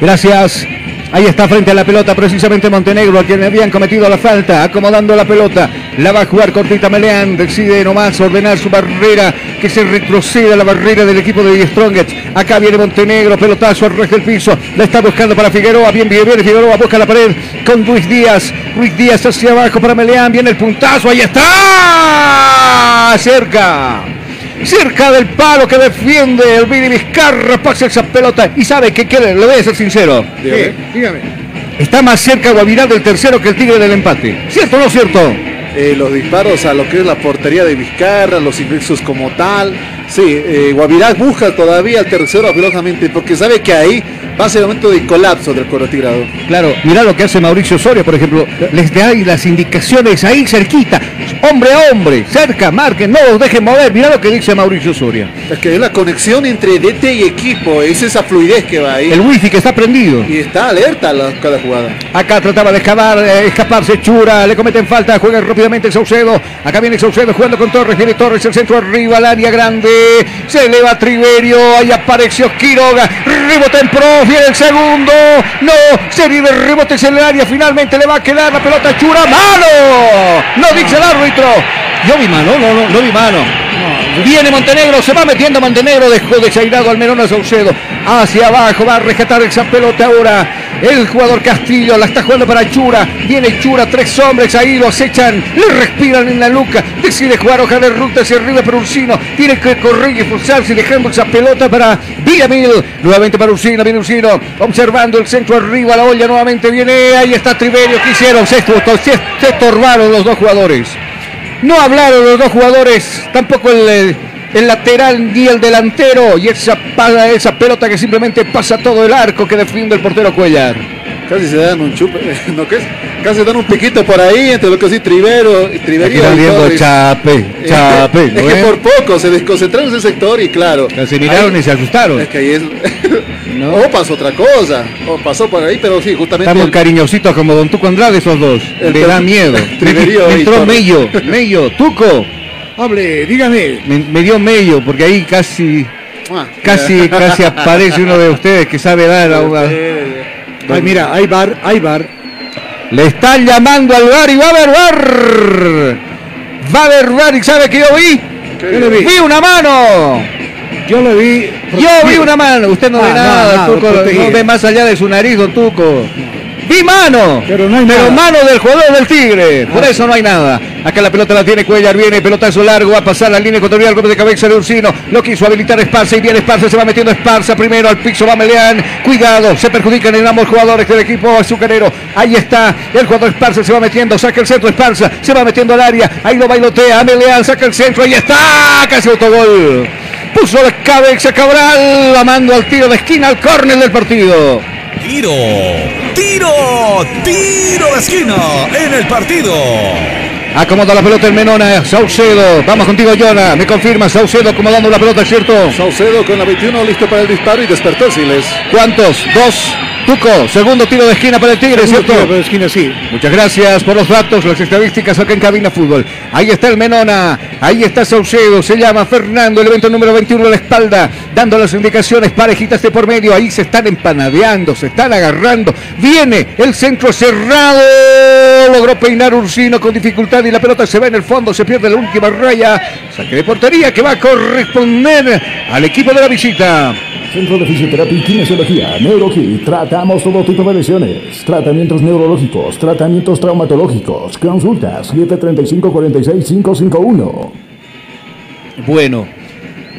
Gracias. Ahí está frente a la pelota precisamente Montenegro, a quien habían cometido la falta, acomodando la pelota. La va a jugar cortita Meleán, decide nomás ordenar su barrera, que se retroceda la barrera del equipo de Strongest. Acá viene Montenegro, pelotazo al resto del piso. La está buscando para Figueroa, bien, bien, bien, Figueroa busca la pared con Luis Díaz. Luis Díaz hacia abajo para Meleán, viene el puntazo, ahí está. Cerca cerca del palo que defiende el Vini Vizcarra, pasa esa pelota y sabe que quiere, le voy a ser sincero. Dígame. dígame. Está más cerca Guavirá del tercero que el Tigre del empate. ¿Cierto o no cierto? Eh, los disparos a lo que es la portería de Vizcarra, los ingresos como tal. Sí, eh, Guavirá busca todavía el tercero afilosamente porque sabe que ahí va a ser el momento de colapso del cuero tirado. Claro, mira lo que hace Mauricio Soria, por ejemplo. Les da las indicaciones ahí cerquita. Hombre a hombre, cerca, marquen, no los dejen mover. Mira lo que dice Mauricio Soria. Es que es la conexión entre DT y equipo, es esa fluidez que va ahí. El wifi que está prendido. Y está alerta la- cada jugada. Acá trataba de escapar, eh, escaparse Chura, le cometen falta, juega rápidamente Saucedo. Acá viene Saucedo jugando con Torres, viene Torres, el centro arriba, al área grande. Se eleva Triverio, ahí apareció Quiroga. Rebote en pro, viene el segundo. No, serie de rebotes en el área. Finalmente le va a quedar la pelota Chura. ¡Mano! No dice el árbitro. Yo vi mano, no, no, no vi mano. Viene Montenegro, se va metiendo Montenegro, dejó desairado al Menona Saucedo. Hacia abajo, va a rescatar esa pelota ahora. El jugador Castillo la está jugando para Chura. Viene Chura, tres hombres ahí lo acechan, le respiran en la nuca. Decide jugar hoja de ruta hacia arriba para Ursino. Tiene que correr y esforzarse dejando esa pelota para Villamil. Nuevamente para Ursino, viene Ursino observando el centro arriba, la olla nuevamente viene. Ahí está Triverio, ¿qué hicieron? Se estorbaron los dos jugadores. No hablaron los dos jugadores, tampoco el, eh, el lateral ni el delantero. Y esa, esa pelota que simplemente pasa todo el arco que defiende el portero Cuellar. Casi se dan un chupe, (laughs) ¿no qué es? Casi se dan un piquito por ahí entre lo que sí Trivero, Aquí Triverio están y viendo. Chape, Chape. es ¿no que por poco se desconcentraron en ese sector y claro. Se miraron ahí- y se asustaron. Es que ahí es. (laughs) O pasó otra cosa, o pasó por ahí, pero sí, justamente. Estamos el- cariñositos como Don Tuco Andrade esos dos. El Le da miedo. (laughs) Triverio Me y entró. Mello, Mello, Tuco. Hable, dígame. Me, me dio Mello porque ahí casi, Ah, casi, casi aparece uno de ustedes que sabe dar a (laughs) una- Ay, mira, hay bar, hay bar. Le están llamando al bar y va a haber bar. Va a haber bar y sabe que yo vi. Yo vi. Vi una mano. Yo lo vi. Yo vi una mano. Usted no Ah, ve nada, no, no, Tuco. No ve más allá de su nariz, don Tuco. Vi mano. Pero no hay nada. mano del jugador del Tigre. Por eso no hay nada. Acá la pelota la tiene Cuellar. Viene pelotazo largo. Va a pasar la línea ecuatorial. Golpe de cabeza de Ursino. Lo quiso habilitar Esparza. Y viene Esparza. Se va metiendo Esparza. Primero al piso va Meleán. Cuidado. Se perjudican en ambos jugadores del equipo azucarero. Ahí está. El jugador Esparza se va metiendo. Saca el centro Esparza. Se va metiendo al área. Ahí lo bailotea. Meleán saca el centro. Ahí está. Casi autogol. Puso la cabeza Cabral. Amando al tiro de esquina. Al córner del partido. Tiro, tiro, tiro de esquina en el partido. Acomoda la pelota el Menona, Saucedo. Vamos contigo, Jonah. Me confirma, Saucedo acomodando la pelota, ¿cierto? Saucedo con la 21 listo para el disparo y despertó Siles. ¿Cuántos? Dos. Tuco, segundo tiro de esquina para el Tigre, Segundo ¿cierto? tiro por la esquina, sí. Muchas gracias por los datos, las estadísticas acá en Cabina Fútbol. Ahí está el Menona, ahí está Saucedo, se llama Fernando, el evento número 21 a la espalda, dando las indicaciones parejitas de por medio. Ahí se están empanadeando, se están agarrando. Viene el centro cerrado, logró peinar Ursino con dificultad y la pelota se va en el fondo, se pierde la última raya. Saque de portería que va a corresponder al equipo de la visita. Centro de Fisioterapia y Kinesiología, NeuroKit. Tratamos todo tipo de lesiones. Tratamientos neurológicos, tratamientos traumatológicos. Consultas 735-46-551. Bueno,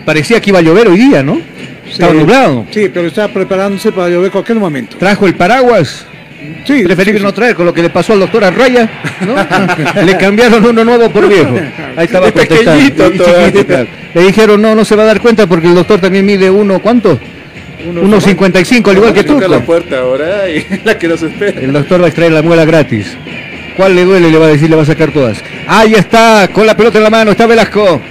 parecía que iba a llover hoy día, ¿no? Estaba Sí. nublado. Sí, pero está preparándose para llover cualquier momento. Trajo el paraguas. Sí, Preferible sí, no traer con lo que le pasó al doctor Arraya, ¿no? (laughs) le cambiaron uno nuevo por viejo. Ahí estaba Es protestando, pequeñito y chiquito, todavía. claro. Le dijeron, no, no se va a dar cuenta porque el doctor también mide uno, ¿cuánto? 1.55, al igual que tú. La puerta ahora y (laughs) la que nos espera. El doctor va a extraer la muela gratis. ¿Cuál le duele? Le va a decir, le va a sacar todas. Ahí está, con la pelota en la mano, está Velasco.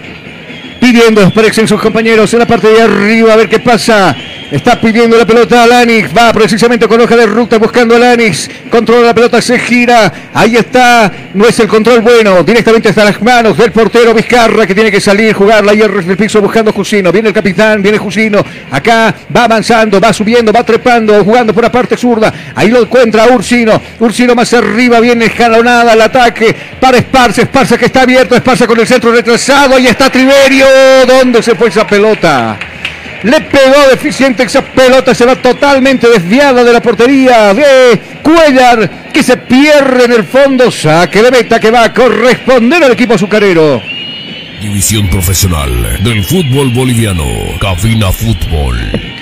Pidiendo, parecen sus compañeros en la parte de arriba, a ver qué pasa. Está pidiendo la pelota a Lanix. Va precisamente con hoja de ruta buscando a Lanix. Controla la pelota, se gira. Ahí está. No es el control bueno. Directamente hasta las manos del portero Vizcarra que tiene que salir, jugarla ahí el piso buscando Jusino. Viene el capitán, viene Jusino. Acá va avanzando, va subiendo, va trepando, jugando por la parte zurda. Ahí lo encuentra Ursino. Ursino más arriba, viene escalonada el ataque para Esparza. Esparza que está abierto. Esparza con el centro retrasado. Ahí está Triverio. ¿Dónde se fue esa pelota? Le pegó deficiente esa pelota, se va totalmente desviada de la portería de Cuellar, que se pierde en el fondo. Saque de meta que va a corresponder al equipo azucarero. División profesional del fútbol boliviano. Cabina Fútbol.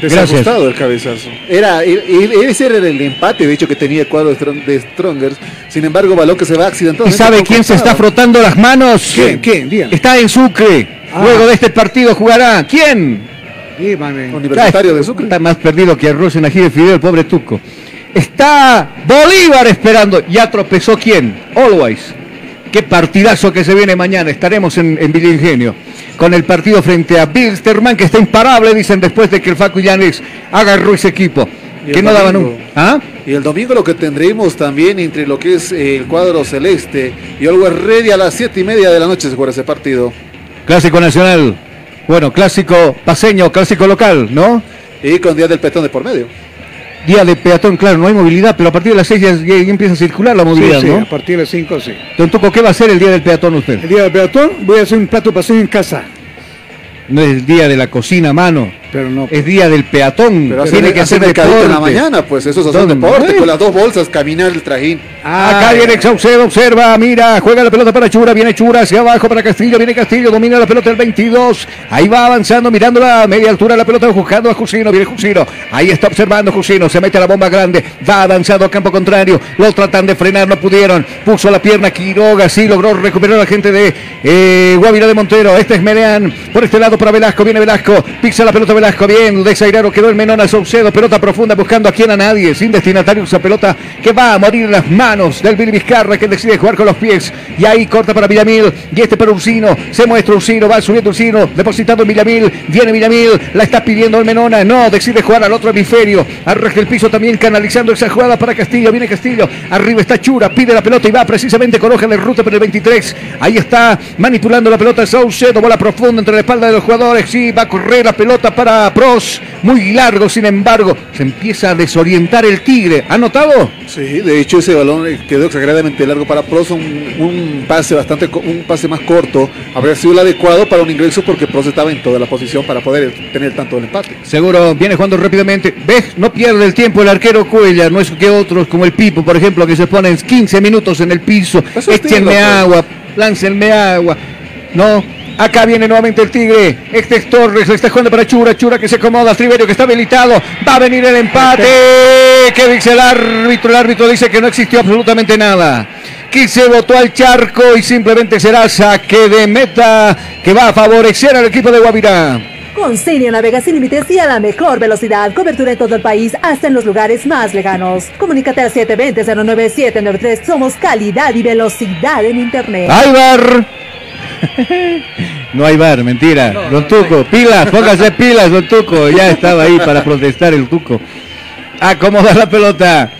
Desajustado el cabezazo. Era, e- e- ese era el empate, de hecho, que tenía el cuadro de Strong- de Strongers. Sin embargo, balón que se va accidentado. ¿Y sabe quién se está frotando las manos? ¿Quién? ¿Quién? Está en Sucre. Ah. Luego de este partido jugará. ¿Quién? Universitario de Sucre. Está más perdido que arroz en ají de fideo, el pobre Tuco. Está Bolívar esperando. Ya tropezó quién? Always. Qué partidazo que se viene mañana. Estaremos en, en Villa Ingenio. Con el partido frente a Bilsterman, que está imparable, dicen después de que el Facu Llanes agarró ese equipo. Que no daban un. ¿Ah? Y el domingo lo que tendremos también entre lo que es eh, el cuadro celeste y Always Ready a las 7 y media de la noche se juega ese partido. Clásico nacional. Bueno, clásico paseño, clásico local, ¿no? Y con Día del Petón de por medio. Día de peatón, claro, no hay movilidad, pero a partir de las 6 ya, ya empieza a circular la Sí, movilidad, sí, ¿no? a partir de las 5, sí. Don ¿qué va a hacer el día del peatón usted? El día del peatón voy a hacer un plato paseo en casa. No es el día de la cocina a mano, Pero no. es día del peatón. Pero Tiene hacer, que hacer mercadito en la mañana, pues eso es hacer ¿Dónde? deporte, con las dos bolsas, caminar el trajín. Acá viene Saucedo, observa, mira, juega la pelota para Chura, viene Chura hacia abajo para Castillo, viene Castillo, domina la pelota el 22, ahí va avanzando, mirándola a media altura la pelota, buscando a Jusino, viene Jusino, ahí está observando Jusino, se mete a la bomba grande, va avanzando a campo contrario, lo tratan de frenar, no pudieron, puso la pierna Quiroga, sí logró recuperar a la gente de eh, Guavira de Montero, este es Merean, por este lado para Velasco, viene Velasco, pisa la pelota Velasco, bien, desairado quedó el menón a Saucedo, pelota profunda buscando a quien a nadie, sin destinatario esa pelota que va a morir en las manos del Billy Vizcarra que decide jugar con los pies y ahí corta para Villamil y este para Ursino, se muestra Ursino, va subiendo Ursino, depositando Villamil, viene Villamil, la está pidiendo el Menona, no, decide jugar al otro hemisferio, arrastra el piso también canalizando esa jugada para Castillo, viene Castillo, arriba está Chura, pide la pelota y va precisamente con hoja de ruta por el 23, ahí está manipulando la pelota Saucedo, bola profunda entre la espalda de los jugadores, sí, va a correr la pelota para Pros, muy largo sin embargo, se empieza a desorientar el Tigre, ¿ha notado? Sí, de hecho ese balón eh, quedó exageradamente largo para Pros, un, un pase bastante, un pase más corto, habría sido el adecuado para un ingreso porque Pros estaba en toda la posición para poder tener tanto el empate. Seguro viene jugando rápidamente. ¿Ves? No pierde el tiempo el arquero Cuellar. No es que otros como el Pipo, por ejemplo, que se ponen 15 minutos en el piso. Échenme pues. agua, láncenme agua. No. Acá viene nuevamente el Tigre. Este es Torres. Está jugando para Chura. Chura que se acomoda. Triverio que está habilitado. Va a venir el empate. ¿Qué dice el árbitro? El árbitro dice que no existió absolutamente nada. Que se votó al charco y simplemente será saque de meta que va a favorecer al equipo de Guavirá. Con Cinia navega sin límites y a la mejor velocidad. Cobertura en todo el país, hasta en los lugares más lejanos. Comunícate al 720-09793. Somos calidad y velocidad en Internet. ¡Hay bar! (laughs) No hay bar, mentira. don Tuco, pilas, póngase pilas, don Tuco. Ya estaba ahí para protestar el Tuco. Acomoda la pelota.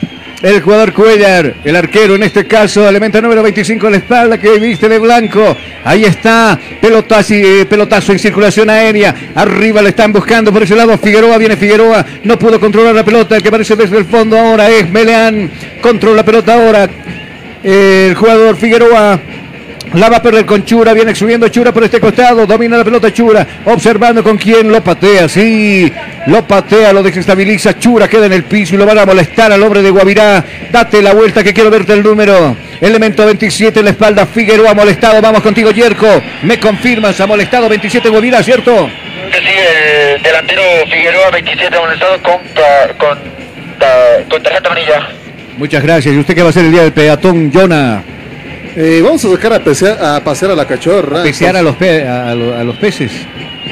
El jugador Cuellar, el arquero en este caso, elemento número 25 en la espalda que viste de blanco. Ahí está, pelotazo, eh, pelotazo en circulación aérea. Arriba le están buscando por ese lado. Figueroa, viene Figueroa. No pudo controlar la pelota. El que aparece desde el fondo ahora es Meleán. Controla la pelota ahora. El jugador Figueroa la va a perder con Chura, viene subiendo Chura por este costado, domina la pelota Chura, observando con quién lo patea, sí, lo patea, lo desestabiliza, Chura queda en el piso y lo van a molestar al hombre de Guavirá, date la vuelta que quiero verte el número, elemento 27 en la espalda, Figueroa molestado, vamos contigo Yerko, me confirmas, ha molestado 27 Guavirá, ¿cierto? Sí, el delantero Figueroa 27 amonestado con, ta- con, ta- con tarjeta amarilla. Muchas gracias, ¿y usted qué va a hacer el día del peatón, Jonah? Eh, vamos a sacar a pasear a, pasear a la cachorra. Pesear a los, pe- a, lo- a los peces,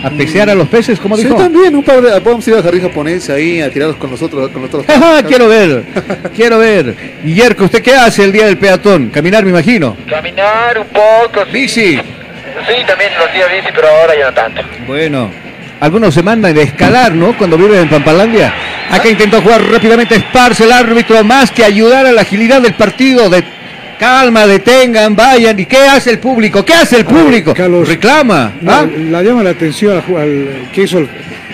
a pesear a los peces, como Sí, dijo? también, un par de, podemos ir al jardín japonés ahí a tirarlos con nosotros, con nosotros. Ajá, quiero ver, (laughs) quiero ver. Yerko, ¿usted qué hace el día del peatón? Caminar, me imagino. Caminar un poco. Sí, Bici. sí también los días bici, pero ahora ya no tanto. Bueno, algunos se mandan de escalar, ¿no? Cuando viven en Pampalandia. Acá intentó jugar rápidamente Esparce, el árbitro, más que ayudar a la agilidad del partido. De calma, detengan, vayan. ¿Y qué hace el público? ¿Qué hace el público? Carlos, Reclama. No, ¿ah? La llama la atención al, al- que hizo el-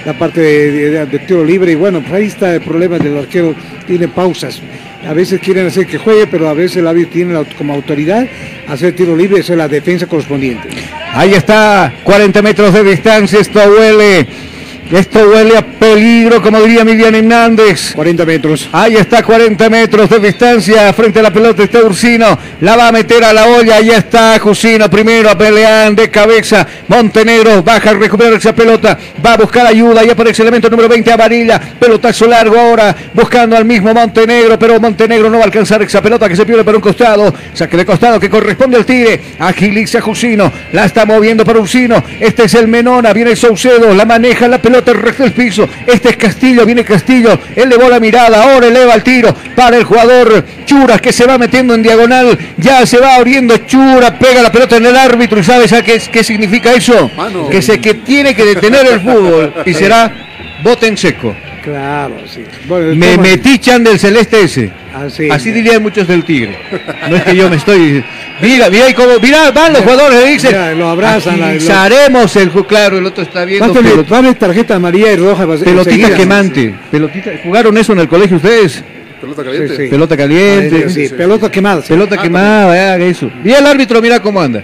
la parte de, de- de tiro libre y bueno, pues ahí está el problema del arquero, tiene pausas. A veces quieren hacer que juegue, pero a veces el árbitro tiene la- como autoridad hacer tiro libre, eso es la defensa correspondiente. Ahí está, 40 metros de distancia. Esto huele. Esto huele a peligro, como diría Miriam Hernández. 40 metros. Ahí está, 40 metros de distancia. Frente a la pelota está Ursino. La va a meter a la olla. Ahí está Jusino. Primero a pelear de cabeza. Montenegro baja a recuperar esa pelota. Va a buscar ayuda. Ahí aparece el elemento número 20 a Varilla. Pelotazo largo ahora. Buscando al mismo Montenegro. Pero Montenegro no va a alcanzar esa pelota que se pierde por un costado. Saque de costado que corresponde al Tigre. Agiliza Jusino. La está moviendo para Ursino. Este es el Menona. Viene Saucedo. La maneja la pelota el resto del piso. Este es Castillo. Viene Castillo. Elevó la mirada. Ahora eleva el tiro para el jugador Churas que se va metiendo en diagonal. Ya se va abriendo Chura. Pega la pelota en el árbitro. ¿Y sabes a qué, qué significa eso? Mano. Que se que tiene que detener el fútbol. Y será bote en seco. Claro, sí. Bueno, Me toma- metichan del celeste ese. Así, Así dirían muchos del Tigre. No es que yo me estoy. Mira, mira, y como, mira, van los jugadores, le dicen. Mira, lo abrazan, la- lo- Agilizaremos el ju- claro, el otro está viendo. Bástale, pelot- dale tarjeta amarilla y roja. pelotita enseguida. quemante. Pelotita, ¿Jugaron eso en el colegio ustedes? Pelota Sí, caliente. sí. Pelota caliente. Ah, sí, pelota quemada. sí. Pelota quemada, haga eso. Y el árbitro, mira cómo anda.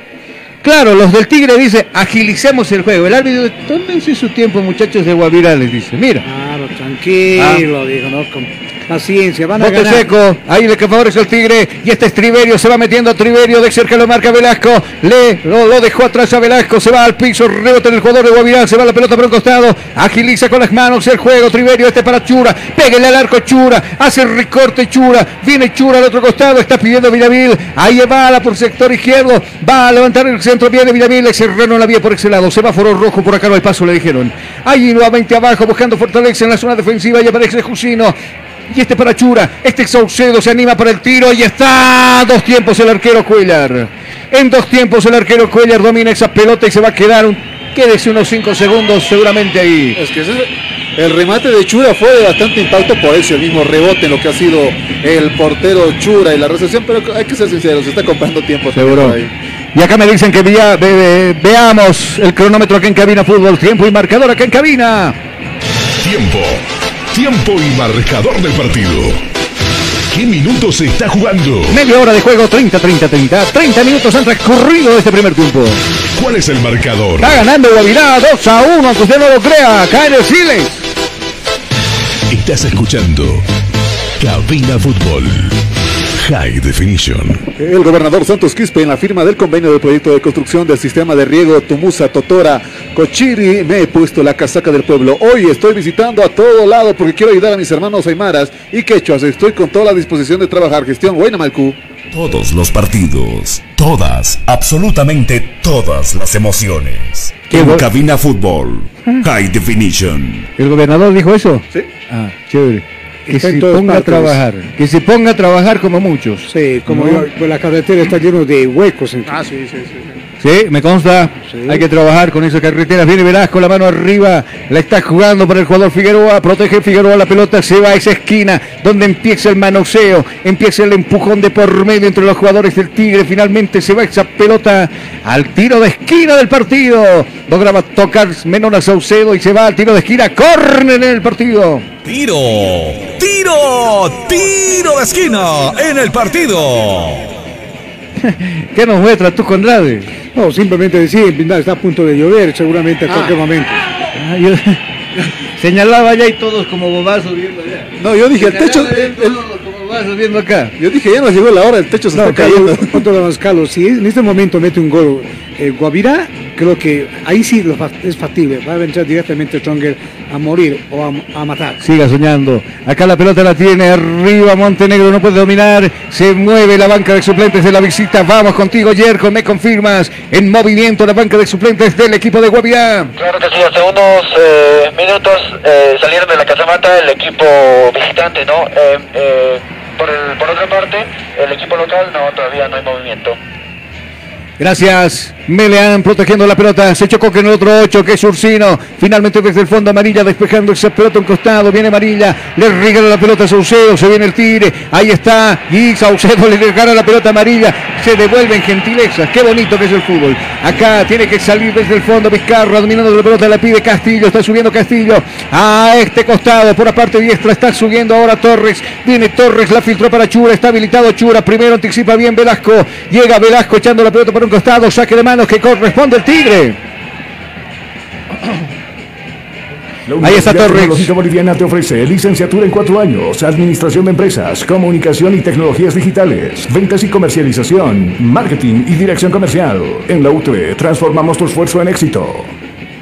Claro, los del Tigre dicen, agilicemos el juego. El árbitro dice, tómense su tiempo, muchachos de Guavirá, les dice. Mira. Claro, tranquilo, dijo, ¿no? Con paciencia, van a Bote ganar. seco, ahí le que favorece el Tigre y este es Triverio, se va metiendo a Triverio, de cerca lo marca Velasco, le lo, lo dejó atrás a Velasco, se va al piso, rebota en el jugador de Guavirá, se va la pelota por un costado, agiliza con las manos el juego, Triverio, este para Chura, pégale al arco Chura, hace el recorte Chura, viene Chura al otro costado, está pidiendo Villavil, ahí va la por sector izquierdo, va a levantar el centro, viene Villavil, Serrano la vía por ese lado, semáforo rojo, por acá no hay paso, le dijeron, ahí nuevamente abajo, buscando fortaleza en la zona defensiva, y aparece Jusino, y este para Chura, este es Saucedo se anima para el tiro y está dos tiempos el arquero Cuellar. En dos tiempos el arquero Cuellar domina esa pelota y se va a quedar un quédese unos cinco segundos seguramente ahí. Es que ese- el remate de Chura fue de bastante impacto por eso, el mismo rebote en lo que ha sido el portero Chura y la recepción, pero hay que ser sinceros, se está comprando tiempo. Seguro. ahí. Y acá me dicen que vea- ve- ve- veamos el cronómetro acá en cabina fútbol, tiempo y marcador acá en cabina. Tiempo. Tiempo y marcador del partido. ¿Qué minutos se está jugando? Media hora de juego, 30, 30, 30. 30 minutos han transcurrido de este primer tiempo. ¿Cuál es el marcador? Está ganando Guavirá 2 a 1, aunque usted no lo crea. Acá en el Siles. Estás escuchando Cabina Fútbol. High Definition. El gobernador Santos Quispe en la firma del convenio del proyecto de construcción del sistema de riego Tumusa Totora Cochiri me he puesto la casaca del pueblo. Hoy estoy visitando a todo lado porque quiero ayudar a mis hermanos aymaras y quechuas. Estoy con toda la disposición de trabajar. Gestión Guaynamalcú. Todos los partidos, todas, absolutamente todas las emociones. Qué En Cabina Fútbol, High Definition. ¿El gobernador dijo eso? Sí. Ah, chévere. Que se ponga a trabajar. Que se ponga a trabajar como muchos. Sí, como ¿No? yo, pues la carretera está lleno de huecos. Ah, sí, sí, sí. Sí, me consta. Hay que trabajar con esas carreteras. Viene Velasco, la mano arriba. La está jugando para el jugador Figueroa. Protege Figueroa la pelota. Se va a esa esquina donde empieza el manoseo. Empieza el empujón de por medio entre los jugadores del Tigre. Finalmente se va esa pelota al tiro de esquina del partido. Lograba tocar Menona Saucedo y se va al tiro de esquina. Córner en el partido. Tiro, tiro, tiro de esquina en el partido. (laughs) ¿Qué nos muestra tú, Conrade? No, simplemente decir, mira, está a punto de llover, seguramente a cualquier momento. Ah, yo- (laughs) Señalaba allá y todos como bobazos viendo allá. No, yo dije, el techo. El- el- como bobazos viendo acá. yo dije, ya nos llegó la hora, el techo se No, está cayendo. (laughs) los Carlos, si en este momento mete un gol eh, Guavirá, creo que ahí sí es factible. Va a entrar directamente Stronger a morir o a, a matar. Siga soñando. Acá la pelota la tiene arriba. Montenegro no puede dominar. Se mueve la banca de suplentes de la visita. Vamos contigo, Yerko. Me confirmas. En movimiento la banca de suplentes del equipo de Guavirá. Claro que sí, hace unos eh, minutos eh, salieron de la casamata el equipo visitante, ¿no? Eh, eh, por, el- por otra parte, el equipo local no, todavía no hay movimiento. Gracias. Meleán protegiendo la pelota. Se chocó con el otro 8, que es Ursino. Finalmente desde el fondo Amarilla despejando esa pelota un costado. Viene Amarilla. Le regala la pelota a Saucedo. Se viene el tire. Ahí está. Y Saucedo (laughs) le regala la pelota amarilla. Se devuelven gentilezas. Qué bonito que es el fútbol. Acá tiene que salir desde el fondo Vizcarra. Dominando la pelota. La pide Castillo. Está subiendo Castillo. A este costado. Por la parte diestra. Está subiendo ahora Torres. Viene Torres. La filtró para Chura. Está habilitado Chura. Primero anticipa bien Velasco. Llega Velasco echando la pelota por un costado. Saque de mano que corresponde el Tigre. Ahí está Torres. Tecnológica Boliviana te ofrece licenciatura en cuatro años, administración de empresas, comunicación y tecnologías digitales, ventas y comercialización, marketing y dirección comercial. En la UTE transformamos tu esfuerzo en éxito.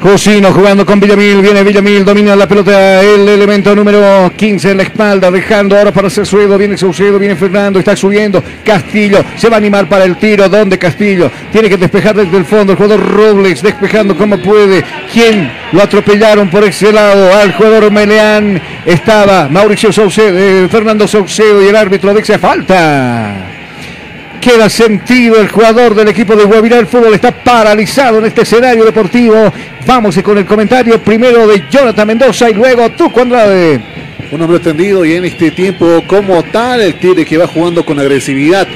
Josino jugando con Villamil, viene Villamil, domina la pelota, el elemento número 15 en la espalda, dejando ahora para Saucedo, viene Saucedo, viene Fernando, está subiendo, Castillo, se va a animar para el tiro, ¿dónde Castillo? Tiene que despejar desde el fondo, el jugador Robles, despejando como puede, ¿quién? Lo atropellaron por ese lado, al jugador Meleán, estaba Mauricio Saucedo, eh, Fernando Saucedo y el árbitro dice falta. Queda sentido el jugador del equipo de Guavirá. El fútbol está paralizado en este escenario deportivo. Vamos con el comentario primero de Jonathan Mendoza y luego Tuco Andrade. Un hombre tendido y en este tiempo como tal el Tigre que va jugando con agresividad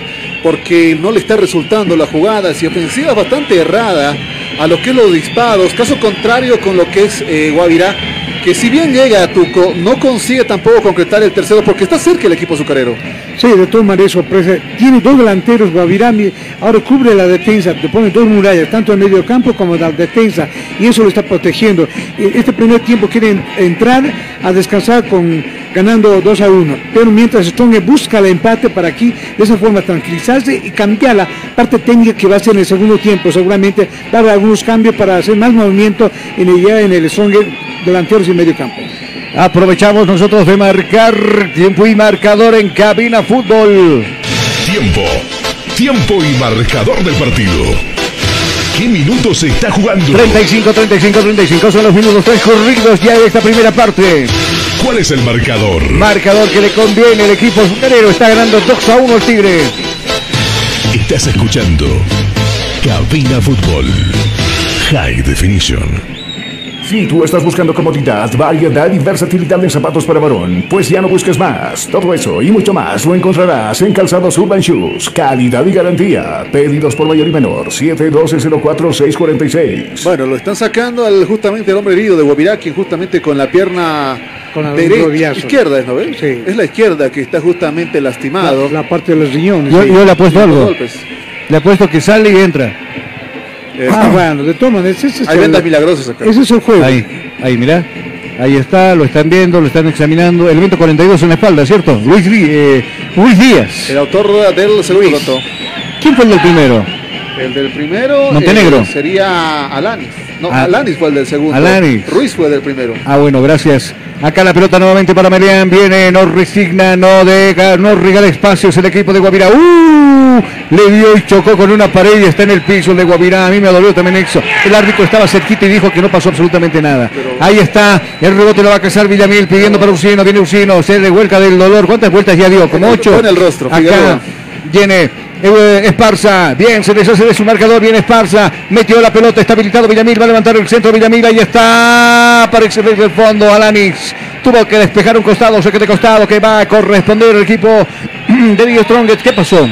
porque no le está resultando la jugada y ofensiva bastante errada a lo que es los disparos, caso contrario con lo que es eh, Guavirá, que si bien llega a Tuco, no consigue tampoco concretar el tercero porque está cerca el equipo azucarero. Sí, de todas maneras sorpresa. Tiene dos delanteros, Guavirami, ahora cubre la defensa, te pone dos murallas, tanto en medio campo como en la defensa, y eso lo está protegiendo. E- Este primer tiempo quieren entrar a descansar con ganando 2 a 1, pero mientras Strong busca el empate para aquí, de esa forma tranquilizarse y cambiar la parte técnica que va a ser en el segundo tiempo, seguramente dar algunos cambios para hacer más movimiento en el, en el Strong delanteros y medio campo. Aprovechamos nosotros de marcar tiempo y marcador en cabina fútbol. Tiempo. Tiempo y marcador del partido. ¿Qué minutos se está jugando? 35, 35, 35 son los minutos transcurridos ya de esta primera parte. ¿Cuál es el marcador? Marcador que le conviene el equipo azucarero. Está ganando 2 a 1 el Tigre. Estás escuchando Cabina Fútbol. High Definition. Si tú estás buscando comodidad, variedad y versatilidad en zapatos para varón, pues ya no busques más. Todo eso y mucho más lo encontrarás en Calzados Urban Shoes. Calidad y garantía. Pedidos por mayor y menor. 712-04-646. Bueno, lo están sacando al justamente el hombre herido de Guavirá, quien justamente con la pierna Con derecha, izquierda, ¿no ves? Sí. Es la izquierda que está justamente lastimado. La, la parte de los riñones. Yo, sí. yo le apuesto algo. golpes. Le apuesto que sale y entra. Eh, Ah, bueno, de todas maneras, ese es, Hay el, vendas milagrosas acá. ese es el juego. Ahí, ahí, mirá. Ahí está, lo están viendo, lo están examinando. Elemento 42 en la espalda, ¿cierto? Luis, eh, Luis Díaz. El autor del segundo. ¿Quién fue el del primero? El del primero Montenegro. eh, sería Alanis. No, Ah, Alanis fue el del segundo. Alanis. Ruiz fue del primero. Ah, bueno, gracias. Acá la pelota nuevamente para Melián. Viene, no resigna, no deja, no regala espacios el equipo de Guavirá. ¡Uh! Le dio y chocó con una pared y está en el piso el de Guavirá. A mí me dolió también eso. El árbitro estaba cerquita y dijo que no pasó absolutamente nada. Ahí está. El rebote lo va a cazar Villamil pidiendo para Usino. Viene Usino, se revuelca del dolor. ¿Cuántas vueltas ya dio? Como ocho. Pone el rostro, Acá viene Esparza, bien, se deshace de su marcador, viene Esparza, metió la pelota, está habilitado Villamil, va a levantar el centro Villamil, ahí está, aparece desde el fondo Alanis, tuvo que despejar un costado, sé que de costado, que va a corresponder el equipo (clears throat) de Dio Strongest, ¿qué pasó?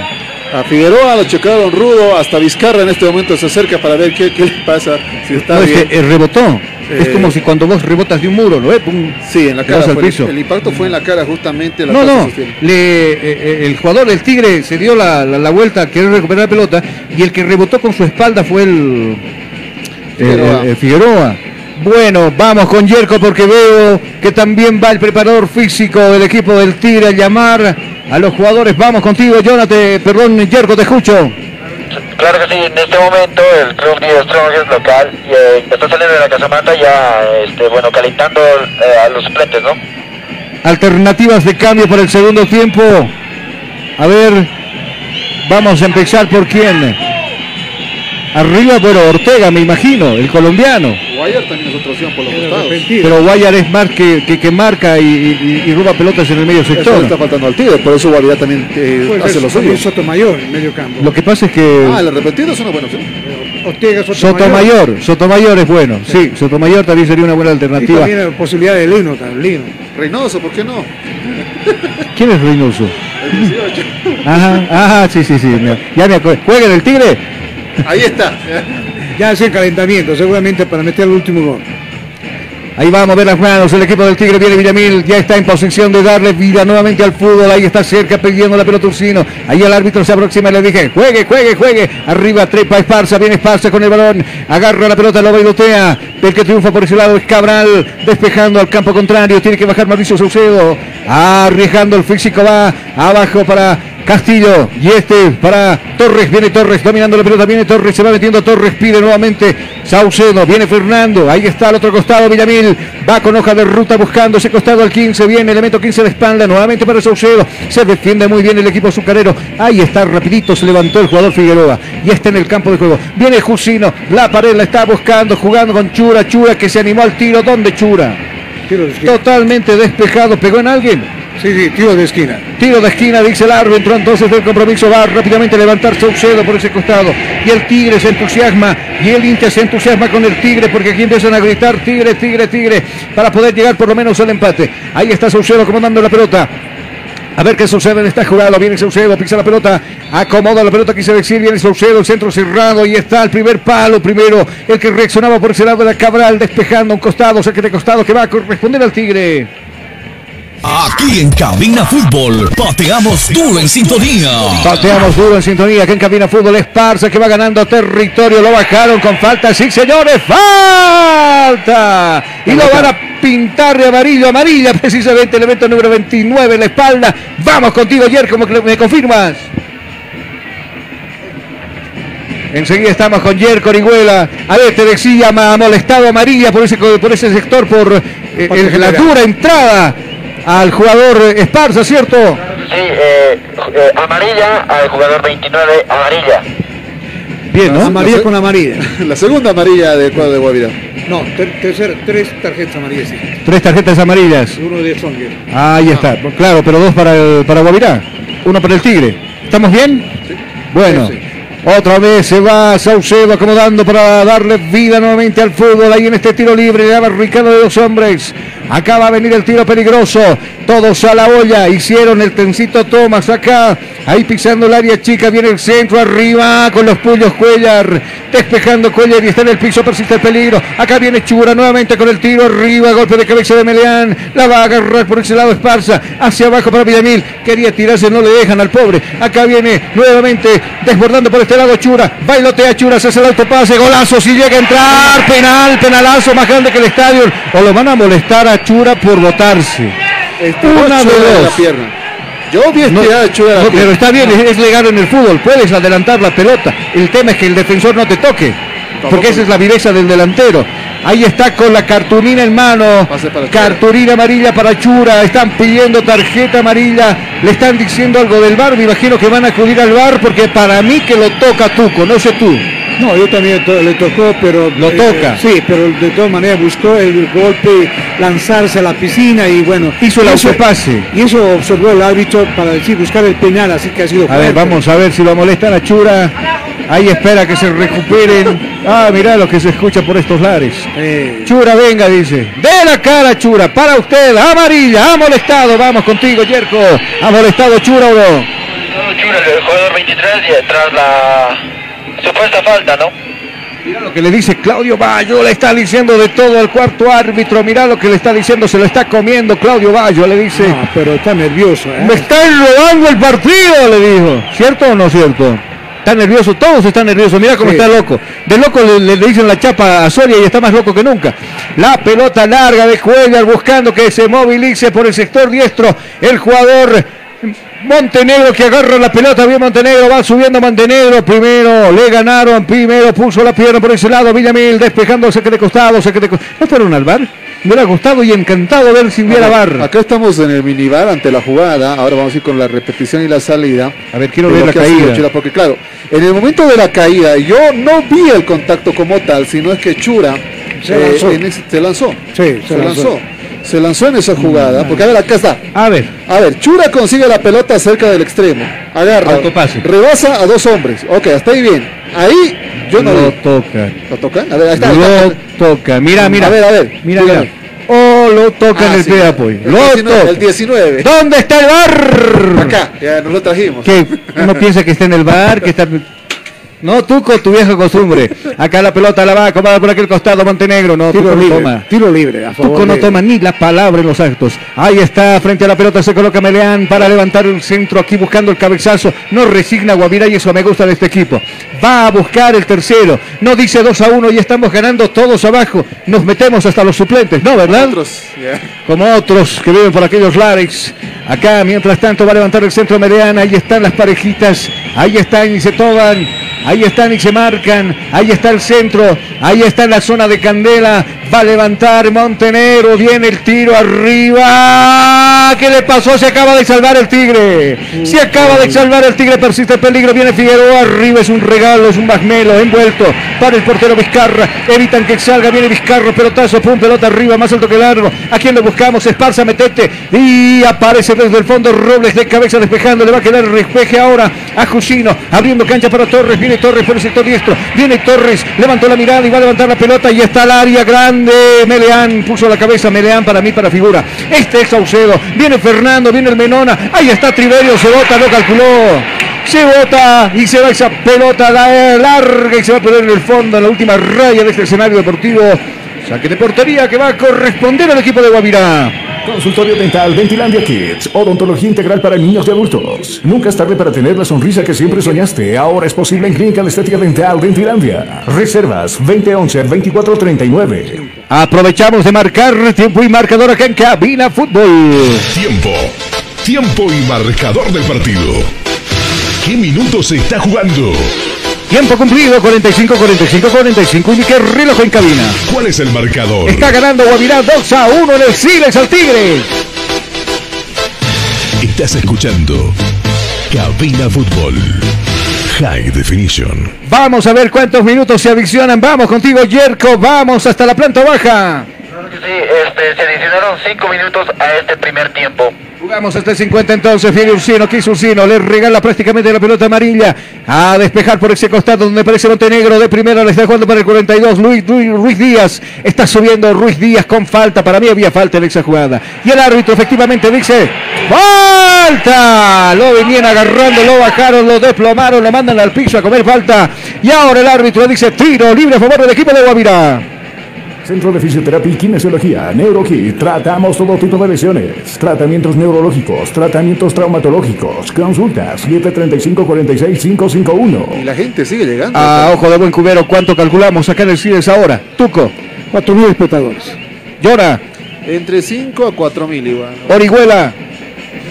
A Figueroa lo chocaron rudo, hasta Vizcarra en este momento se acerca para ver qué, qué le pasa, si está No, es bien. que eh, rebotó, es Eh, como si cuando vos rebotas de un muro, ¿no? Pum, Sí, en la cara. fue- piso. el impacto fue en la cara justamente. La No, no, le, eh, eh, el jugador del Tigre se dio la, la, la vuelta, querer recuperar la pelota, y el que rebotó con su espalda fue el Figueroa. eh, eh, Figueroa. Bueno, vamos con Yerko porque veo que también va el preparador físico del equipo del Tigre a llamar a los jugadores. Vamos contigo, Jonathan, perdón, Yerko, te escucho. Claro que sí, en este momento el club de Strong es local y eh, está saliendo de la casamata ya, este, bueno, calentando eh, a los suplentes, ¿no? Alternativas de cambio para el segundo tiempo. A ver, vamos a empezar por quién. Arriba, bueno, Ortega, me imagino, el colombiano. Guayar también es otra opción por los costados. Pero Guayar es más que, que, que marca y, y- y roba pelotas en el medio Eso sector. está faltando al Tigre, por eso Guavirá también eh, Puede hace lo suyo. Sotomayor en medio campo. Lo que pasa es que Ah, el arrepentido es una buena opción. Ortega Sotomayor, Sotomayor es bueno, sí, Sotomayor también sería una buena Y alternativa. también la posibilidad de Lino, también, Lino. Reynoso, ¿por qué no? ¿Quién es Reynoso? El 18. Ajá, ajá, sí, sí, sí, ya me acuerdo. ¿Juega en el Tigre? Ahí está. Ya hace calentamiento, seguramente para meter el último gol. Ahí vamos a ver las manos. El equipo del Tigre viene Villamil. Ya está en posición de darle vida nuevamente al fútbol. Ahí está cerca pidiendo la pelota Ursino. Ahí el árbitro se aproxima y le dije: juegue, juegue, juegue. Arriba trepa Esparza. Viene Esparza con el balón. Agarra la pelota, lo bailotea. El que triunfa por ese lado es Cabral. Despejando al campo contrario. Tiene que bajar Mauricio Saucedo. Arriesgando el físico. Va abajo para Castillo y este para Torres, viene Torres dominando la pelota, viene Torres, se va metiendo Torres, pide nuevamente Saucedo, viene Fernando, ahí está al otro costado Villamil, va con hoja de ruta buscando ese costado al 15, viene elemento 15 de espalda, nuevamente para Saucedo, se defiende muy bien el equipo azucarero, ahí está rapidito, se levantó el jugador Figueroa y está en el campo de juego, viene Jusino, la pared la está buscando, jugando con Chura, Chura que se animó al tiro, ¿dónde Chura? Totalmente despejado, pegó en alguien. Sí, sí, tiro de esquina. Tiro de esquina, dice el árbitro, entonces el compromiso va rápidamente a levantar Saucedo por ese costado. Y el Tigre se entusiasma, y el Inter se entusiasma con el Tigre, porque aquí empiezan a gritar Tigre, Tigre, Tigre, para poder llegar por lo menos al empate. Ahí está Saucedo comandando la pelota. A ver qué sucede en esta jugada. Viene Saucedo, pisa la pelota, acomoda la pelota, quise decir. Viene Saucedo, el centro cerrado y está el primer palo. Primero, el que reaccionaba por ese lado era Cabral, despejando un costado, saque de costado que va a corresponder al Tigre. Aquí en Cabina Fútbol, pateamos duro en sintonía. Pateamos duro en sintonía, que en cabina fútbol Esparza que va ganando territorio, lo bajaron con falta, sí señores, falta. Y lo van a pintar de amarillo, amarilla (laughs) precisamente, elemento número 29 en la espalda. Vamos contigo, Jer, como que me confirmas. Enseguida estamos con Yerko Orihuela. A ver, te decía, me ha molestado amarilla por ese, por ese sector, por eh, el- la dura entrada al jugador Esparza, ¿cierto? Sí, eh, eh, amarilla al jugador 29, amarilla. Bien, ¿no? Amarilla con amarilla. (laughs) La segunda amarilla del cuadro de Guavirá. No, ter- tercer- tres tarjetas amarillas. sí. Tres tarjetas amarillas. Uno de Songer. Ahí está, claro, pero dos para el, para Guavirá, uno para el Tigre. ¿Estamos bien? Bueno, otra vez se va Saucedo acomodando para darle vida nuevamente al fútbol. Ahí en este tiro libre, le barricada de dos hombres. Acá va a venir el tiro peligroso. Todos a la olla. Hicieron el tencito Thomas acá. Ahí pisando el área chica. Viene el centro arriba con los puños Cuellar. Despejando Cuellar y está en el piso. Persiste el peligro. Acá viene Chura nuevamente con el tiro arriba. Golpe de cabeza de Meleán. La va a agarrar por ese lado Esparza. Hacia abajo para Villamil. Quería tirarse. No le dejan al pobre. Acá viene nuevamente desbordando por este lado Chura. Bailotea Chura. Se hace el autopase. Golazo. Si llega a entrar. Penal. Penalazo más grande que el estadio. O lo van a molestar a Chura por votarse. Una de la dos. pierna. Yo vi No, estirada Chura no, pero está bien, es, es legal en el fútbol, puedes adelantar la pelota. El tema es que el defensor no te toque, porque esa es la viveza del delantero. Ahí está con la cartulina en mano, Pase para Chura. cartulina amarilla para Chura, están pidiendo tarjeta amarilla, le están diciendo algo del bar, me imagino que van a acudir al bar porque para mí que lo toca Tuco, no sé tú. No, yo también to- le tocó, pero... Lo toca. Sí, pero de todas maneras buscó el golpe, lanzarse a la piscina y bueno... Hizo el autopase. Y eso observó el árbitro para decir, buscar el penal, así que ha sido... A ver, vamos a ver si lo molestan a Chura. Ahí espera que se recuperen. Ah, mirá lo que se escucha por estos lares. Eh, Chura, venga, dice. De la cara, Chura. Para usted. Amarilla. Ha molestado. Vamos contigo, Yerko. ¿Ha molestado Chura o no? Chura, el jugador 23, y tras la supuesta falta, ¿no? Mirá lo que le dice Claudio Bayo. Le está diciendo de todo al cuarto árbitro. Mirá lo que le está diciendo. Se lo está comiendo Claudio Bayo. Le dice. no, pero está nervioso. ¿eh? Me están robando el partido, le dijo. ¿Cierto o no cierto? Está nervioso, todos están nerviosos. Mira cómo Sí. está loco. De loco le, le- le dicen la chapa a Soria y está más loco que nunca. La pelota larga de Cuellar buscando que se movilice por el sector diestro. El jugador Montenegro que agarra la pelota. Bien Montenegro, va subiendo Montenegro. Primero le ganaron. Primero puso la pierna por ese lado. Villamil despejando saque de costado. Saque de co- ¿No fueron al bar? Me hubiera gustado y encantado ver si hubiera bar. Acá estamos en el minibar ante la jugada. Ahora vamos a ir con la repetición y la salida. A ver, quiero ver la caída. Chura, porque claro, en el momento de la caída yo no vi el contacto como tal, sino es que Chura Se eh, lanzó. en ese- se lanzó. Sí, se, lanzó. Se lanzó en esa jugada. Porque a ver, acá está. A ver. A ver, Chura consigue la pelota cerca del extremo. Agarra. Autopase. Rebasa a dos hombres. Ok, hasta ahí bien. Ahí Yo no lo vi. toca. ¿Lo tocan? A ver, ahí está. Lo está. toca. Mira, mira. A ver, a ver. Mira, Dígame. mira. Oh, lo toca en Ah, el sí. pie de apoyo. El Lo 19, toca. El 19. ¿Dónde está el bar? Acá, ya nos lo trajimos. ¿Qué? ¿Uno piensa que está en el bar? Que está... No, Tuco, tu vieja costumbre. Acá la pelota la va a acomodar por aquel costado Montenegro. No, Tiro Tuco no toma. tiro libre a favor Tuco no toma ni la palabra en los actos. Ahí está, frente a la pelota se coloca Meleán para levantar el centro aquí buscando el cabezazo. No resigna Guavirá y eso me gusta de este equipo. Va a buscar el tercero. No dice 2 a 1 y estamos ganando todos abajo. Nos metemos hasta los suplentes, ¿no, verdad? Otros, como otros que viven por aquellos lares. Acá, mientras tanto, va a levantar el centro Meleán. Ahí están las parejitas. Ahí están y se toman. Ahí están y se marcan. Ahí está el centro. Ahí está la zona de Candela. Va a levantar Montenegro. Viene el tiro arriba. ¿Qué le pasó? Se acaba de salvar el Tigre. Se acaba de salvar el Tigre. Persiste el peligro. Viene Figueroa. Arriba es un regalo. Es un basmelo envuelto para el portero Vizcarra. Evitan que salga. Viene Vizcarra. Pelotazo. Pum. Pelota arriba. Más alto que largo. ¿A quién lo buscamos? Esparza. Metete. Y aparece desde el fondo Robles de cabeza despejando. Le va a quedar el despeje ahora a Jusino. Abriendo cancha para Torres. Viene Torres por el sector diestro. Viene Torres. Levantó la mirada y va a levantar la pelota. Y está el área grande. Meleán puso la cabeza. Meleán para mí, para figura. Este es Saucedo. Viene Fernando. Viene el Menona. Ahí está Triverio. Se bota. No calculó. Se bota y se va esa pelota la- larga y se va a perder en el fondo, en la última raya de este escenario deportivo. Saque de portería que va a corresponder al equipo de Guavirá. Consultorio Dental Dentilandia Kids. Odontología integral para niños y adultos. Nunca es tarde para tener la sonrisa que siempre soñaste. Ahora es posible en Clínica de Estética Dental Dentilandia. Reservas 2011-2439. Aprovechamos de marcar tiempo y marcador acá en Cabina Fútbol. Tiempo. Tiempo y marcador del partido. ¿Qué minutos se está jugando? Tiempo cumplido, 45, 45, 45. Y qué reloj en cabina. ¿Cuál es el marcador? Está ganando Guavirá 2 a 1 en el Siles al Tigre. Estás escuchando Cabina Fútbol. High Definition. Vamos a ver cuántos minutos se adicionan. Vamos contigo, Yerko. Vamos hasta la planta baja. Sí, este, se adicionaron 5 minutos a este primer tiempo. Jugamos hasta el 50 entonces, viene Ursino, quiso Ursino, le regala prácticamente la pelota amarilla a despejar por ese costado donde aparece Montenegro, de primera le está jugando para el 42, Luis, Luis- Ruiz Díaz, está subiendo Ruiz Díaz con falta, para mí había falta en esa jugada, y el árbitro efectivamente dice, falta, lo venían agarrando, lo bajaron, lo desplomaron, lo mandan al piso a comer falta, y ahora el árbitro dice, tiro libre a favor del equipo de Guavirá. Centro de Fisioterapia y Kinesiología, NeuroKit. Tratamos todo tipo de lesiones. Tratamientos neurológicos, tratamientos traumatológicos. Consultas 735-46551. Y la gente sigue llegando. A ojo de buen cubero, ¿cuánto calculamos acá en el CIDES ahora? Tuco, 4.000 espectadores. Llora, Entre 5 a 4 mil igual. Orihuela,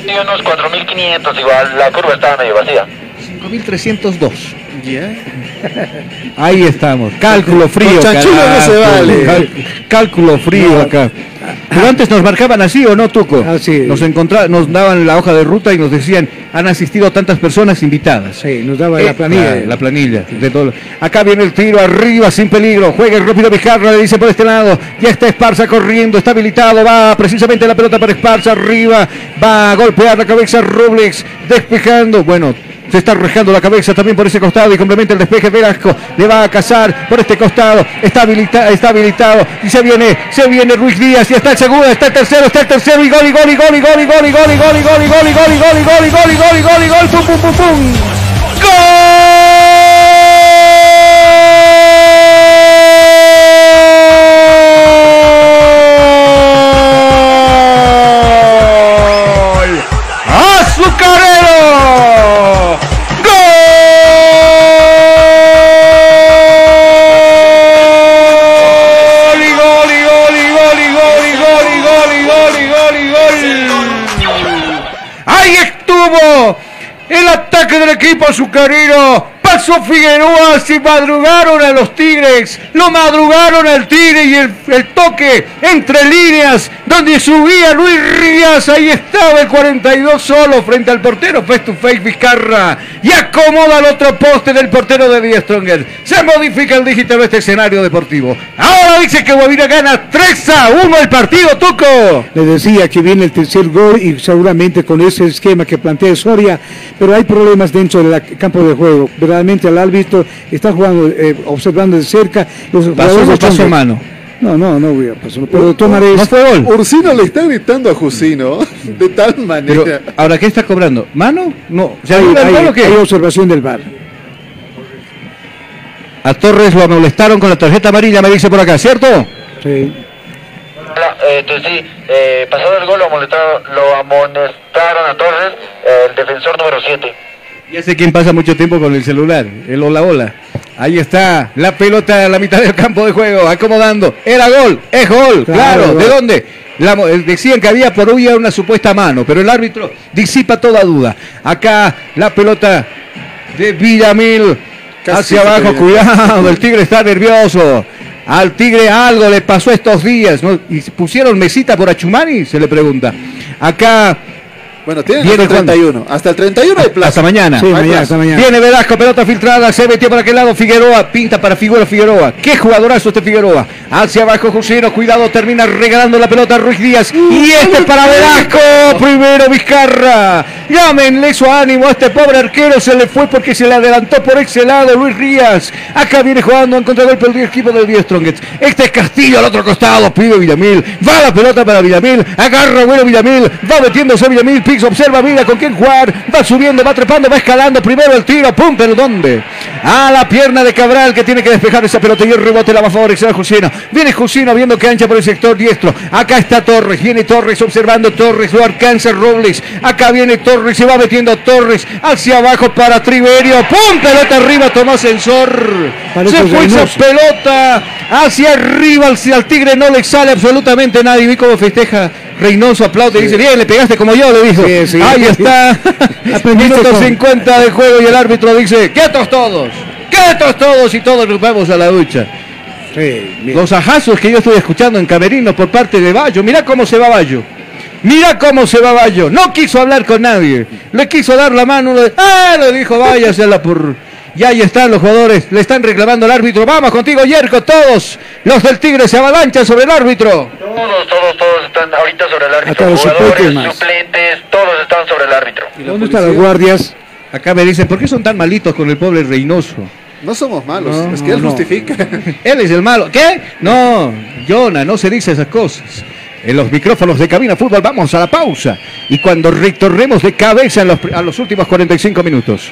Sí, unos 4.500 igual, la curva estaba medio vacía. 5302. Ya. (laughs) Ahí estamos. Cálculo frío. No se vale. Cálculo frío acá. Pero antes nos marcaban así o no, Tuco. Así. Nos encontra- nos daban la hoja de ruta y nos decían, han asistido tantas personas invitadas. Sí, nos daba Eh, la planilla. La, la planilla. de todo. Acá viene el tiro arriba sin peligro. Juega el rápido Vizcarra, le dice por este lado. Ya está Esparza corriendo, está habilitado. Va precisamente la pelota para Esparza arriba. Va a golpear la cabeza Robles, despejando. Bueno. Se está rejando la cabeza también por ese costado y complementa el despeje Velasco. Le va a cazar por este costado. Está, habilita- está habilitado. Y se viene, se viene Ruiz Díaz. Y está el segundo, está el tercero, está el tercero. Y gol, y gol, y gol, gol, gol, gol, y gol, gol, gol, gol, gol, gol, gol, gol, gol, gol. Pum, pum, pum, pum. ¡Gol! Equipo azucarero. Pasó Figueroa, se madrugaron a los Tigres, lo madrugaron al Tigre y el, toque entre líneas, donde subía Luis Rías, ahí estaba el 42 solo frente al portero, face to face Vizcarra, y acomoda el otro poste del portero de Die Stronger. Se modifica el dígito de este escenario deportivo. Ahora dice que Guavira gana 3 a 1 el partido, Tuco. Le decía que viene el tercer gol y seguramente con ese esquema que plantea Soria, pero hay problemas dentro del campo de juego. Verdaderamente al árbitro, está jugando, eh, observando de cerca. Los Pasó o de pasó mano. No, no, no voy a pasar. Pero maneras. No fue gol. Ursino le está gritando a Jusino de tal Pero, manera. ahora, ¿qué está cobrando? ¿Mano? No. ¿Se hay, anula el hay- o qué? hay observación del VAR. A Torres lo molestaron con la tarjeta amarilla, me dice por acá, ¿cierto? Sí. Hola, eh, entonces sí, eh, pasado el gol lo amonestaron, lo amonestaron a Torres, el defensor número 7. Ya sé quién pasa mucho tiempo con el celular, el hola hola. Ahí está, la pelota a la mitad del campo de juego, acomodando. Era gol, es gol, claro. Claro, ¿De dónde? La eh, decían que había por huya una supuesta mano, pero el árbitro disipa toda duda. Acá la pelota de Villamil Casi hacia abajo, cuidado, el Tigre está nervioso. Al Tigre algo le pasó estos días, ¿no? ¿Y pusieron mesita por Achumani? Se le pregunta. Acá Bueno, tienen Viene hasta el Juan. 31. Hasta el 31 hay plazo. hasta mañana. Sí, Hay mañana, plazo. hasta mañana. Viene Velasco, pelota filtrada, se metió por aquel lado Figueroa, pinta para Figueroa Figueroa. Qué jugadorazo este Figueroa. Hacia abajo Jusino, cuidado, termina regalando la pelota a Ruiz Díaz. Y este para Velasco, primero Vizcarra. Llámenle su ánimo a este pobre arquero, se le fue porque se le adelantó por ese lado Luis Díaz. Acá viene jugando en contragolpe el equipo del Díaz Strongets. Este es Castillo al otro costado, pide Villamil. Va la pelota para Villamil, agarra bueno Villamil, va metiéndose Villamil, Observa, mira con quién jugar, va subiendo, va trepando, va escalando, primero el tiro, pum, pero ¿dónde? A la pierna de Cabral que tiene que despejar esa pelota y el rebote la va a favorecer a Jusino. Viene Jusino viendo que ancha por el sector diestro. Acá está Torres, viene Torres observando Torres, lo alcanza Robles. Acá viene Torres, se va metiendo Torres hacia abajo para Triverio, pum, pelota arriba, tomó ascensor. Parece Se fue esa pelota hacia arriba, al, al Tigre no le sale absolutamente nadie. Vi cómo festeja Reynoso, aplaude, dice, bien, le pegaste como yo, le dijo. Sí, sí. Ahí está. (laughs) Minuto con- 50 de juego y el árbitro dice, quietos todos, quietos todos y todos nos vamos a la ducha. Sí. Los ajazos que yo estoy escuchando en Camerino por parte de Bayo, mira cómo se va Bayo. Mira cómo se va Bayo. No quiso hablar con nadie. Le quiso dar la mano. le- ¡Ah! Le dijo, váyasela por. Y ahí están los jugadores. Le están reclamando al árbitro. Vamos contigo, Yerko. Todos los del Tigre se avalanchan sobre el árbitro. Todos, todos, todos están ahorita sobre el árbitro. Los Jugadores, suplentes todos están sobre el árbitro. ¿Dónde están los guardias? Acá me dicen, ¿por qué son tan malitos con el pobre Reynoso? No somos malos, No, es que él no. justifica. (laughs) Él es el malo. ¿Qué? No, Jonah, no se dice esas cosas. En los micrófonos de Cabina Fútbol vamos a la pausa. Y cuando retornemos de cabeza en los, a los últimos 45 minutos.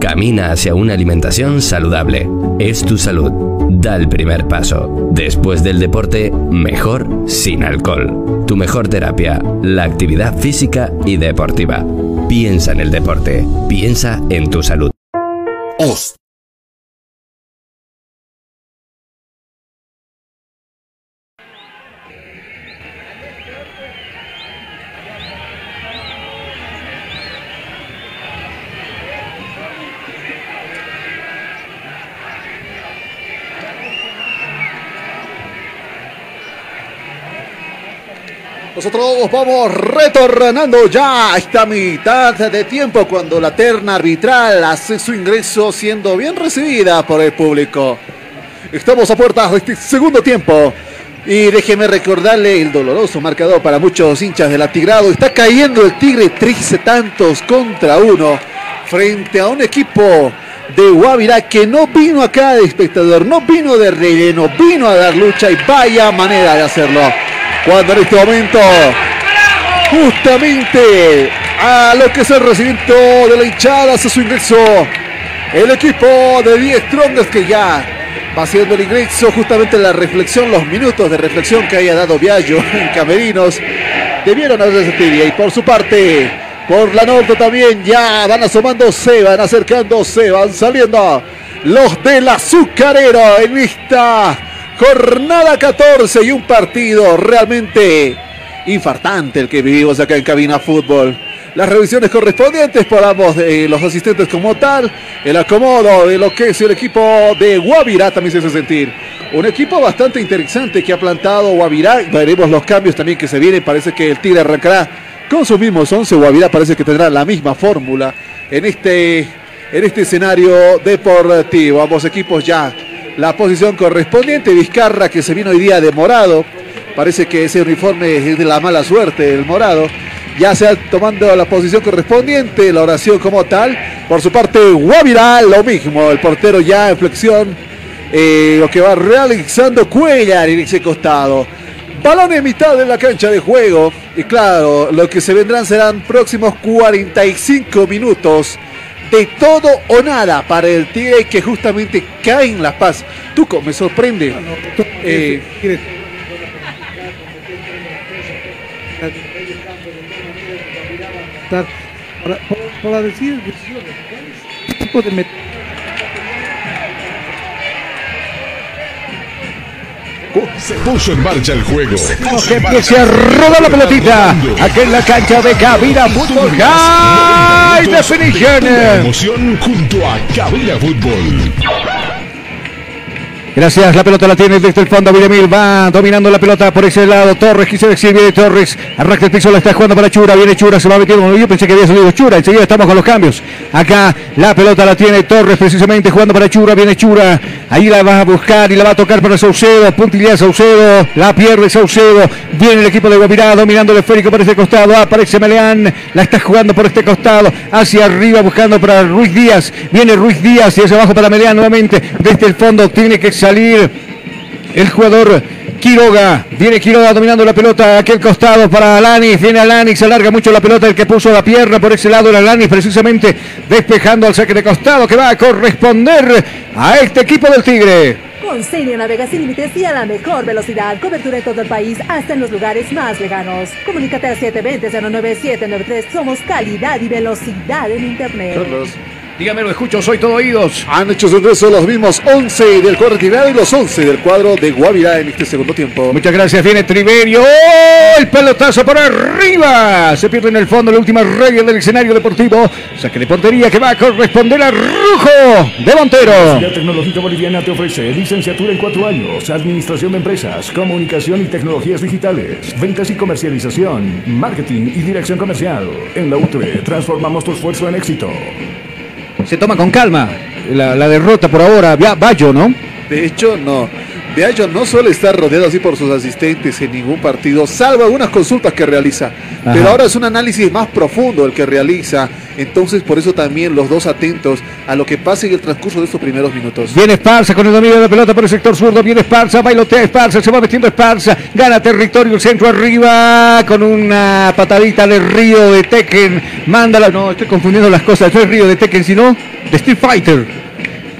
Camina hacia una alimentación saludable. Es tu salud. Da el primer paso. Después del deporte, mejor sin alcohol. Tu mejor terapia, la actividad física y deportiva. Piensa en el deporte. Piensa en tu salud. Nosotros vamos retornando ya a esta mitad de tiempo cuando la terna arbitral hace su ingreso siendo bien recibida por el público. Estamos a puertas de este segundo tiempo. Y déjeme recordarle el doloroso marcador para muchos hinchas del Atigrado. Está cayendo el Tigre 13 tantos contra uno frente a un equipo de Guavirá que no vino acá de espectador, no vino de relleno, vino a dar lucha y vaya manera de hacerlo. Cuando en este momento, justamente a lo que es el recibimiento de la hinchada, hace su ingreso el equipo de 10 Strongers que ya va haciendo el ingreso, justamente la reflexión, los minutos de reflexión que haya dado Viallo (laughs) en Camerinos, debieron haberse sentido. Y por su parte, por la norte también ya van asomando, se van acercando, se van saliendo los del azucarero en esta jornada 14 y un partido realmente infartante el que vivimos acá en Cabina Fútbol. Las revisiones correspondientes por ambos los asistentes como tal, el acomodo de lo que es el equipo de Guavirá también se hace sentir. Un equipo bastante interesante que ha plantado Guavirá. Veremos los cambios también que se vienen. Parece que el Tigre arrancará con sus mismos 11. Guavirá parece que tendrá la misma fórmula en este, en este escenario deportivo. Ambos equipos ya la posición correspondiente. Vizcarra que se vino hoy día de morado. Parece que ese uniforme es de la mala suerte, el morado. Ya se ha tomando la posición correspondiente, la oración como tal. Por su parte, Guavirá, lo mismo. El portero ya en flexión. eh, lo que va realizando Cuellar en ese costado. Balón en mitad de la cancha de juego. Y claro, lo que se vendrán serán próximos 45 minutos de todo o nada para el Tigre que justamente cae en La Paz. Tuco, me sorprende. Eh, Para, para decir ¿qué tipo de Se puso en marcha el juego. Que empiece a rodar la pelotita. Aquí en la cancha de Cabina Fútbol High La Definition. emoción junto a Cabina Fútbol. Gracias, la pelota la tiene desde el fondo. Villamil va dominando la pelota por ese lado. Torres, quise decir, viene Torres. Arranca el piso, la está jugando para Chura. Viene Chura, se va metiendo. Yo pensé que había salido Chura. Enseguida estamos con los cambios. Acá la pelota la tiene Torres, precisamente jugando para Chura. Viene Chura. Ahí la va a buscar y la va a tocar para Saucedo. Puntilla Saucedo. La pierde Saucedo. Viene el equipo de Guavirá dominando el esférico por este costado. Aparece Meleán. La está jugando por este costado. Hacia arriba buscando para Ruiz Díaz. Viene Ruiz Díaz y hacia abajo para Meleán nuevamente. Desde el fondo tiene que salir el jugador Quiroga. Viene Quiroga dominando la pelota a aquel costado para Alanis. Viene Alanis, se alarga mucho la pelota. El que puso la pierna por ese lado era Alanis, precisamente despejando al saque de costado que va a corresponder a este equipo del Tigre. Con Celio navega sin límites y a la mejor velocidad. Cobertura en todo el país, hasta en los lugares más lejanos. Comunícate al 720-09793. Somos calidad y velocidad en Internet. Dígame, lo escucho, soy todo oídos. Han hecho su ingreso los mismos 11 del cuadro tirado y los 11 del cuadro de Guavirá en este segundo tiempo. Muchas gracias, viene Triverio. ¡Oh! El pelotazo por arriba. Se pierde en el fondo la última regla del escenario deportivo. Saque de portería que va a corresponder a Rujo de Montero. La tecnología boliviana te ofrece licenciatura en cuatro años, administración de empresas, comunicación y tecnologías digitales, ventas y comercialización, marketing y dirección comercial. En la UTE transformamos tu esfuerzo en éxito. Se toma con calma la, derrota por ahora. Bayo, ¿no? De hecho, no. Viallo no suele estar rodeado así por sus asistentes en ningún partido, salvo algunas consultas que realiza. Pero ahora es un análisis más profundo el que realiza. Entonces, por eso también los dos atentos a lo que pase en el transcurso de estos primeros minutos. Viene Esparza con el dominio de la pelota por el sector zurdo. Viene Esparza, bailotea Esparza, se va metiendo Esparza. Gana territorio el centro arriba con una patadita de Río de Tekken. Mándala. No, estoy confundiendo las cosas. No es Río de Tekken, sino de Street Fighter.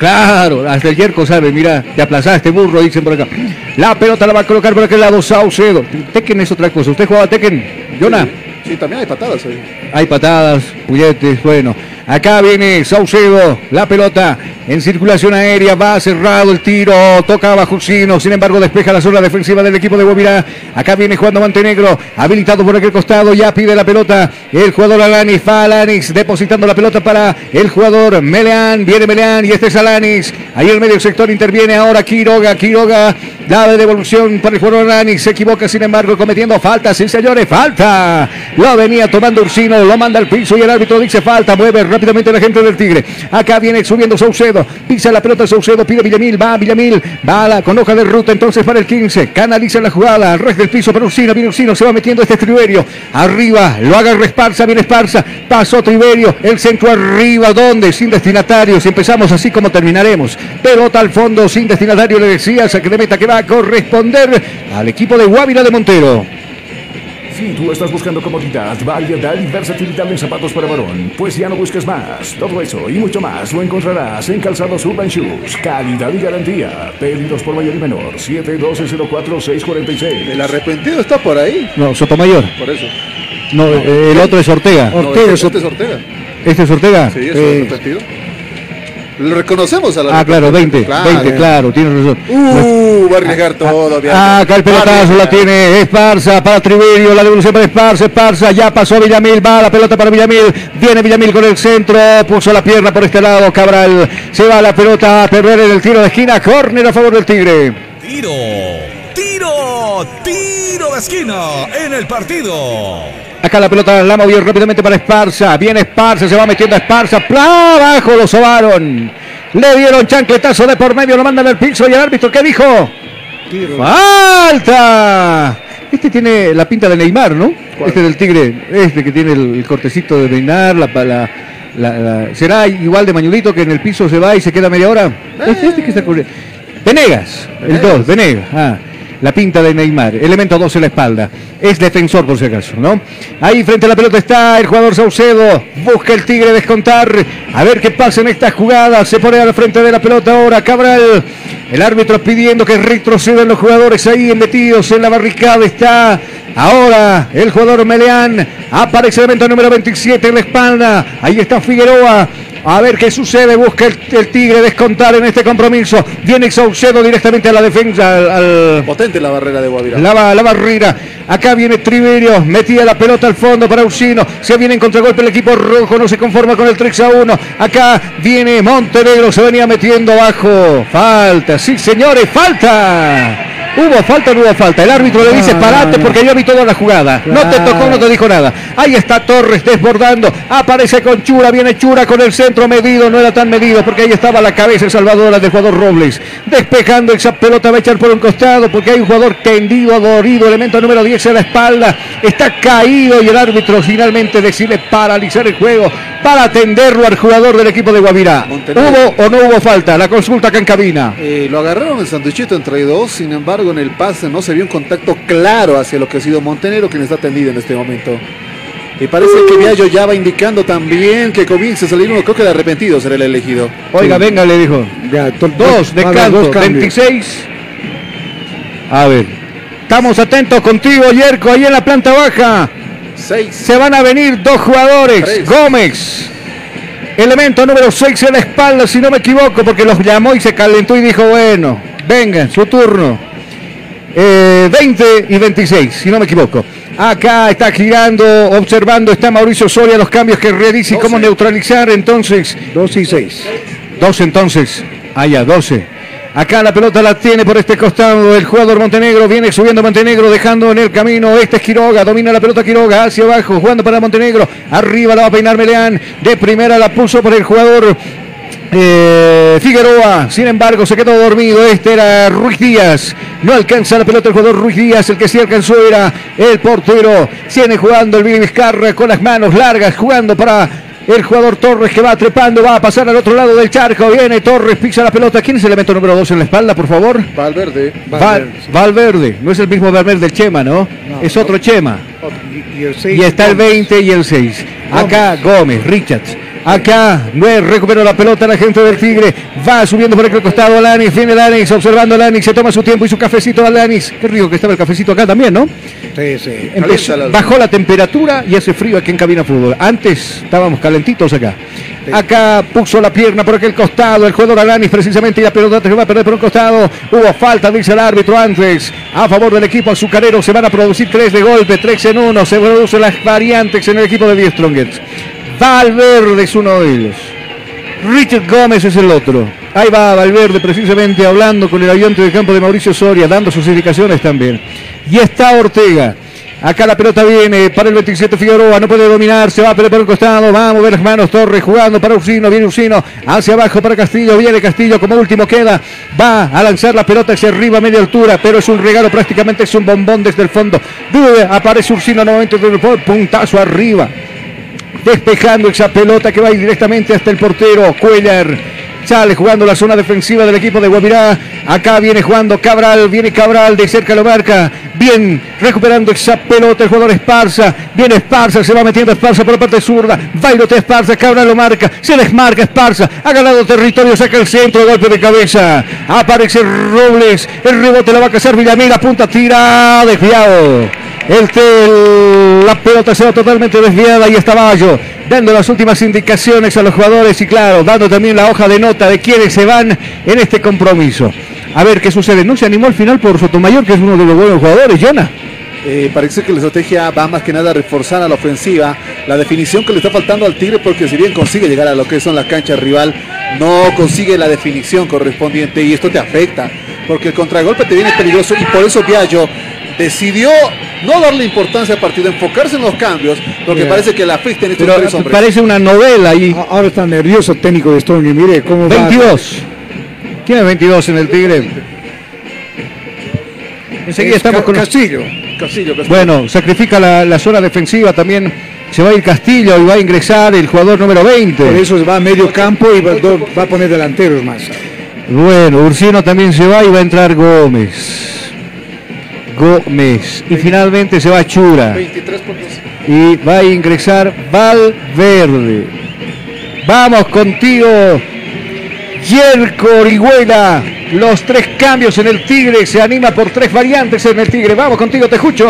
Claro, hasta el Yerko sabe, mira, te aplazaste burro, dicen por acá. La pelota la va a colocar por aquel lado Saucedo. Tekken es otra cosa. ¿Usted jugaba Tekken, Jonah? Sí, también hay patadas ahí. Hay patadas, puñetes, bueno. Acá viene Saucedo, la pelota en circulación aérea, va cerrado el tiro, toca bajo Jusino, sin embargo despeja la zona defensiva del equipo de Guavirá. Acá viene jugando Montenegro, habilitado por aquel costado, ya pide la pelota el jugador Alanis, va Alanis, depositando la pelota para el jugador Meleán, viene Meleán y este es Alanis. Ahí el medio sector interviene ahora Quiroga, Quiroga, da de devolución para el jugador Alanis, se equivoca sin embargo cometiendo falta, sí señores, falta. Lo venía tomando Ursino, lo manda al piso y el árbitro dice falta, mueve rápidamente la gente del Tigre. Acá viene subiendo Saucedo, pisa la pelota Saucedo, pide Villamil, va Villamil, va la, con hoja de ruta entonces para el 15, canaliza la jugada, al resto del piso para Ursino, viene Ursino, se va metiendo este Triverio, arriba, lo agarra Esparza, viene Esparza, pasó Triverio, el centro arriba, ¿dónde? Sin destinatarios, empezamos así como terminaremos. Pelota al fondo, sin destinatario, le decía, saque de meta que va a corresponder al equipo de Guavira de Montero. Si tú estás buscando comodidad, variedad y versatilidad en zapatos para varón, pues ya no busques más. Todo eso y mucho más lo encontrarás en Calzados Urban Shoes. Calidad y garantía. Pedidos por mayor y menor. 712-04-646. El arrepentido está por ahí. No, Sotomayor. Por eso. No, eh, el otro es Ortega. No, Ortega, este, este es Ortega. ¿Este es Ortega? Sí, es Eh, arrepentido. Lo reconocemos a la Ah, claro, 20, Claro. 20, claro, tienes razón. Uh, va a arriesgar todo. Bianca. Ah, acá el pelotazo la tiene Esparza para Triverio, la devolución para Esparza, Esparza, ya pasó Villamil, va la pelota para Villamil, viene Villamil con el centro, puso la pierna por este lado, Cabral, se va la pelota a perder en el tiro de esquina, córner a favor del Tigre. Tiro, tiro, tiro de esquina en el partido. Acá la pelota la movió rápidamente para Esparza. Viene Esparza, se va metiendo a Esparza. ¡Pla! Abajo lo sobaron. Le dieron chancletazo de por medio, lo mandan al piso y el árbitro, ¿qué dijo? ¡Falta! Este tiene la pinta de Neymar, ¿no? Este del Tigre, este que tiene el, cortecito de Neymar, la, la- la- la- ¿será igual de mañudito que en el piso se va y se queda media hora? Este, este que está corriendo. Venegas, el 2, Venegas. Ah, la pinta de Neymar, elemento 2 en la espalda. Es defensor por si acaso, ¿no? Ahí frente a la pelota está el jugador Saucedo. Busca el Tigre descontar. A ver qué pasa en esta jugada. Se pone al frente de la pelota ahora Cabral. El árbitro pidiendo que retrocedan los jugadores ahí metidos en la barricada. Está ahora el jugador Meleán. Aparece el elemento número 27 en la espalda. Ahí está Figueroa. A ver qué sucede. Busca el, el Tigre descontar en este compromiso. Viene Saucedo directamente a la defensa. Al, al- Potente la barrera de Guavirá. la, la barrera. Acá viene Triverio. Metía la pelota al fondo para Ursino. Se viene en contragolpe el equipo rojo. No se conforma con el 3 a 1. Acá viene Montenegro. Se venía metiendo abajo. Falta. Sí, señores. Falta. ¿Hubo falta o no hubo falta? El árbitro le dice, parate porque yo vi toda la jugada. No te tocó, no te dijo nada. Ahí está Torres desbordando. Aparece con Chura, viene Chura con el centro medido. No era tan medido porque ahí estaba la cabeza salvadora del jugador Robles. Despejando esa pelota va a echar por un costado porque hay un jugador tendido, adorido. Elemento número 10 en la espalda. Está caído y el árbitro finalmente decide paralizar el juego para atenderlo al jugador del equipo de Guavirá. Montenegro. ¿Hubo o no hubo falta? La consulta acá en cabina. Eh, lo agarraron el sanduichito entre dos, sin embargo en el pase no se vio un contacto claro hacia lo que ha sido Montenegro, quien está tendido en este momento. Y parece que Viallo ya va indicando también que comience a salir uno, creo que de arrepentido será el elegido. Oiga, venga, le dijo. Ya, Dos de canto, dos cambios. 26. A ver. Estamos atentos contigo, Yerko, ahí en la planta baja. Seis. Se van a venir dos jugadores. Tres. Gómez. Elemento número 6 en la espalda, si no me equivoco, porque los llamó y se calentó y dijo, bueno, venga, su turno. Eh, 20 y 26, si no me equivoco. Acá está girando, observando, está Mauricio Soria, los cambios que realiza y cómo neutralizar. Entonces, 2 y 6. 12 entonces. Allá, 12. Acá la pelota la tiene por este costado el jugador Montenegro. Viene subiendo Montenegro, dejando en el camino. Este es Quiroga. Domina la pelota Quiroga hacia abajo, jugando para Montenegro. Arriba la va a peinar Meleán. De primera la puso por el jugador Eh, Figueroa, sin embargo, se quedó dormido. Este era Ruiz Díaz. No alcanza la pelota el jugador Ruiz Díaz. El que sí alcanzó era el portero. Sigue jugando el Billy Vizcarra con las manos largas, jugando para el jugador Torres que va trepando, va a pasar al otro lado del charco. Viene Torres, pisa la pelota. ¿Quién es el elemento número 2 en la espalda, por favor? Valverde. Val- Valverde. No es el mismo Valverde del Chema, ¿no? es otro Chema. Y, el seis, Y está el Gómez. 20 y el 6. Acá Gómez, Richards. Acá Nuez recupera la pelota la gente del Tigre. Va subiendo por el costado Alanis. Viene Alanis observando Alanis. Se toma su tiempo y su cafecito Alanis. Qué rico que estaba el cafecito acá también, ¿no? Sí, sí. Empezó- bajó la temperatura y hace frío aquí en Cabina Fútbol. Antes estábamos calentitos acá. Acá puso la pierna por aquel costado. El jugador Alanis precisamente y la pelota se va a perder por un costado. Hubo falta, dice el árbitro antes. A favor del equipo azucarero se van a producir tres de golpe, tres en uno. Se producen las variantes en el equipo de Die Strongets. Valverde es uno de ellos. Richard Gómez es el otro. Ahí va Valverde precisamente hablando con el ayudante de campo de Mauricio Soria, dando sus indicaciones también. Y está Ortega. Acá la pelota viene para el 27 Figueroa, no puede dominar, se va a pelear por el costado, va a mover las manos Torres jugando para Ursino, viene Ursino, hacia abajo para Castillo, viene Castillo, como último queda, va a lanzar la pelota hacia arriba a media altura, pero es un regalo prácticamente, es un bombón desde el fondo. Aparece Ursino nuevamente puntazo arriba despejando esa pelota que va directamente hasta el portero Cuellar. Sale jugando la zona defensiva del equipo de Guavirá. Acá viene jugando Cabral. Viene Cabral de cerca lo marca. Bien recuperando esa pelota el jugador Esparza. Viene Esparza. Se va metiendo Esparza por la parte zurda. Bailote Esparza. Cabral lo marca. Se desmarca Esparza. Ha ganado territorio. Saca el centro. Golpe de cabeza. Aparece Robles. El rebote la va a cazar Villamil. Punta tira. Desviado. El tel, la pelota se va totalmente desviada y está Bayo dando las últimas indicaciones a los jugadores y claro, dando también la hoja de nota de quienes se van en este compromiso. A ver qué sucede. No se animó al final por Sotomayor, que es uno de los buenos jugadores, Jonah. Eh, parece que la estrategia va más que nada a reforzar a la ofensiva. La definición que le está faltando al Tigre, porque si bien consigue llegar a lo que son las canchas rival, no consigue la definición correspondiente y esto te afecta. Porque el contragolpe te viene peligroso y por eso Viallo decidió no darle importancia al partido, enfocarse en los cambios, porque Yeah. parece que la afecta en estos Pero tres hombres. parece una novela y A- Ahora está nervioso el técnico de Strong y mire cómo va. 22. ¿Quién es 22 en el Tigre? Enseguida Es estamos Ca- con Castillo. Castillo, Castillo. Bueno, sacrifica la, la zona defensiva también. Se va a ir Castillo y va a ingresar el jugador número 20. Por eso va a medio campo y va, va a poner delanteros más. Bueno, Ursino también se va y va a entrar Gómez. Gómez. Y finalmente se va Chura. 23 puntos. Y va a ingresar Valverde. Vamos contigo, Yerko Orihuela. Los tres cambios en el Tigre. Se anima por tres variantes en el Tigre. Vamos contigo, te escucho.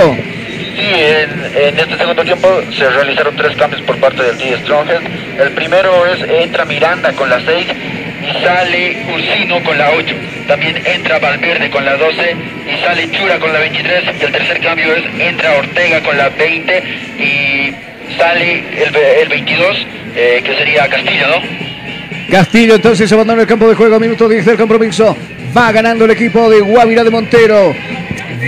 Sí, en, este segundo tiempo se realizaron tres cambios por parte del T Strongest. El primero es entra Miranda con la 6 y sale Ursino con la 8. También entra Valverde con la 12 y sale Chura con la 23. Y el tercer cambio es entra Ortega con la 20 y sale el, el 22, eh, que sería Castillo, ¿no? Castillo entonces abandona el campo de juego, minuto 10 del compromiso. Va ganando el equipo de Guavirá de Montero.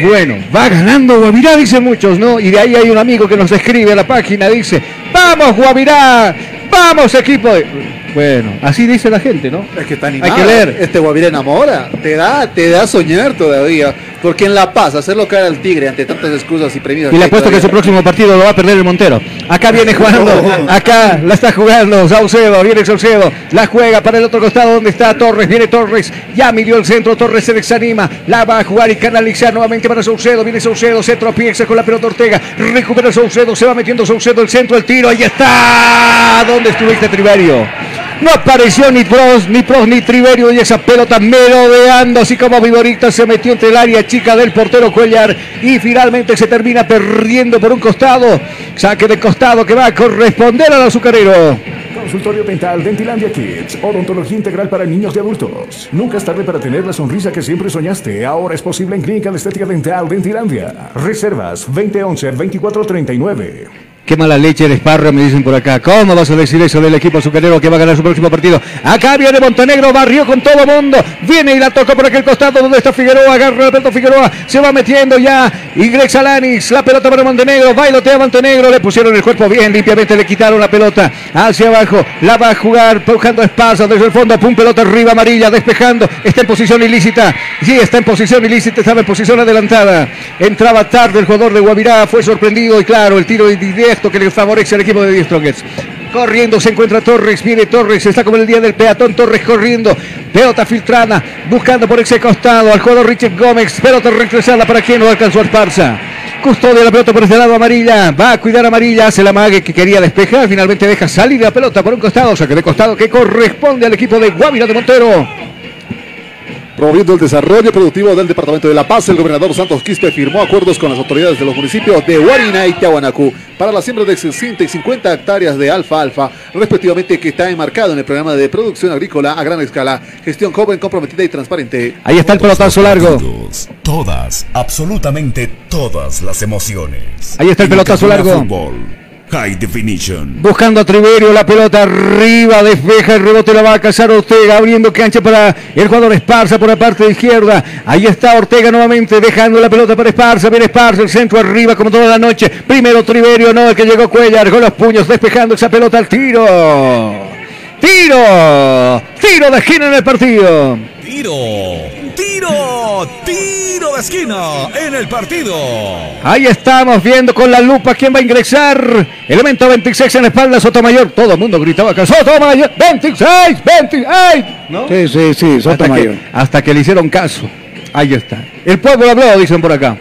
Bueno, va ganando Guavirá, dicen muchos, ¿no? Y de ahí hay un amigo que nos escribe a la página, dice, vamos Guavirá, vamos equipo. de-". Bueno, así dice la gente, ¿no? Es que está animado. Hay que leer. Este Guavirá enamora. Te da, te da a soñar todavía. Porque en La Paz, hacerlo caer al Tigre ante tantas excusas y premisas. Y le apuesto que su próximo partido lo va a perder el Montero. Acá viene jugando, acá la está jugando Saucedo, viene Saucedo, la juega para el otro costado donde está Torres, viene Torres, ya midió el centro, Torres se desanima, la va a jugar y canalizar nuevamente para Saucedo, viene Saucedo, se tropieza con la pelota Ortega, recupera Saucedo, se va metiendo Saucedo, el centro, el tiro, ahí está, ¿dónde estuviste Triverio? No apareció ni Pros, ni Pros, ni Triverio y esa pelota merodeando, así como Viborita se metió entre el área chica del portero Cuellar y finalmente se termina perdiendo por un costado. Saque de costado que va a corresponder al azucarero. Consultorio Dental Dentilandia Kids. Odontología integral para niños y adultos. Nunca es tarde para tener la sonrisa que siempre soñaste. Ahora es posible en Clínica de Estética Dental Dentilandia. Reservas 2011-2439. Qué mala leche eres Parra, me dicen por acá. ¿Cómo vas a decir eso del equipo azucarero que va a ganar su próximo partido? Acá viene Montenegro, barrió con todo mundo. Viene y la toca por aquel costado donde está Figueroa. Agarra pelota Figueroa. Se va metiendo ya. Ingresa Lanis. La pelota para Montenegro. Bailotea Montenegro. Le pusieron el cuerpo bien. Limpiamente le quitaron la pelota hacia abajo. La va a jugar. Buscando Esparza desde el fondo. Pum, pelota arriba amarilla. Despejando. Está en posición ilícita. Sí, está en posición ilícita. Estaba en posición adelantada. Entraba tarde el jugador de Guavirá. Fue sorprendido. Y claro, el tiro directo que le favorece al equipo de Die Strongets. Corriendo se encuentra Torres, viene Torres, está como el día del peatón, Torres corriendo, pelota filtrada, buscando por ese costado al jugador Richard Gómez, pelota regresada para quien no alcanzó a Esparza. Custodia la pelota por este lado amarilla, va a cuidar amarilla, hace la mague que quería despejar, finalmente deja salir la pelota por un costado, o sea que de costado que corresponde al equipo de Guavira de Montero. Promoviendo el desarrollo productivo del Departamento de La Paz, el gobernador Santos Quispe firmó acuerdos con las autoridades de los municipios de Huarina y Tiahuanacu para la siembra de 60 y 50 hectáreas de alfa-alfa, respectivamente, que está enmarcado en el programa de producción agrícola a gran escala, gestión joven, comprometida y transparente. Ahí está el pelotazo largo. Todas, absolutamente todas las emociones. Ahí está el pelotazo largo. Fútbol, High Definition. Buscando a Triverio, la pelota arriba, despeja el rebote, la va a cazar Ortega, abriendo cancha para el jugador Esparza por la parte izquierda. Ahí está Ortega nuevamente, dejando la pelota para Esparza, viene Esparza, el centro arriba como toda la noche. Primero Triverio, no, el que llegó Cuellar, con los puños, despejando esa pelota al tiro. Tiro, tiro de esquina en el partido. Tiro, tiro, tiro de esquina en el partido. Ahí estamos viendo con la lupa quién va a ingresar. Elemento 26 en la espalda, Sotomayor. Todo el mundo gritaba acá, Sotomayor, 26, 26. ¿No? Sí, sí, sí, hasta Sotomayor. que, hasta que le hicieron caso. Ahí está. El pueblo habló, dicen por acá.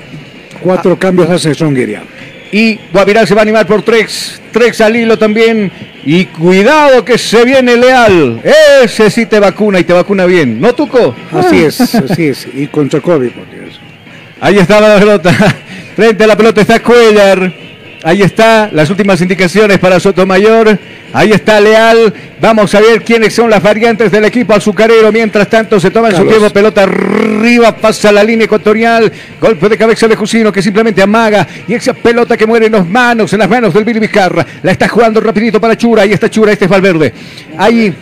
Cuatro cambios hace Songueria. Y Guavirá se va a animar por Trex. Trex al hilo también. Y cuidado que se viene Leal. Ese sí te vacuna y te vacuna bien. ¿No, Tuco? Así es, así es. Y contra COVID, por Dios. Ahí estaba la pelota. (laughs) Frente a la pelota está Cuellar. Ahí está las últimas indicaciones para Sotomayor. Ahí está Leal. Vamos a ver quiénes son las variantes del equipo azucarero. Mientras tanto se toma su tiempo. Pelota arriba, pasa la línea ecuatorial. Golpe de cabeza de Jusino que simplemente amaga. Y esa pelota que muere en las manos, en las manos del Billy Vizcarra. La está jugando rapidito para Chura. Ahí está Chura, este es Valverde. Ahí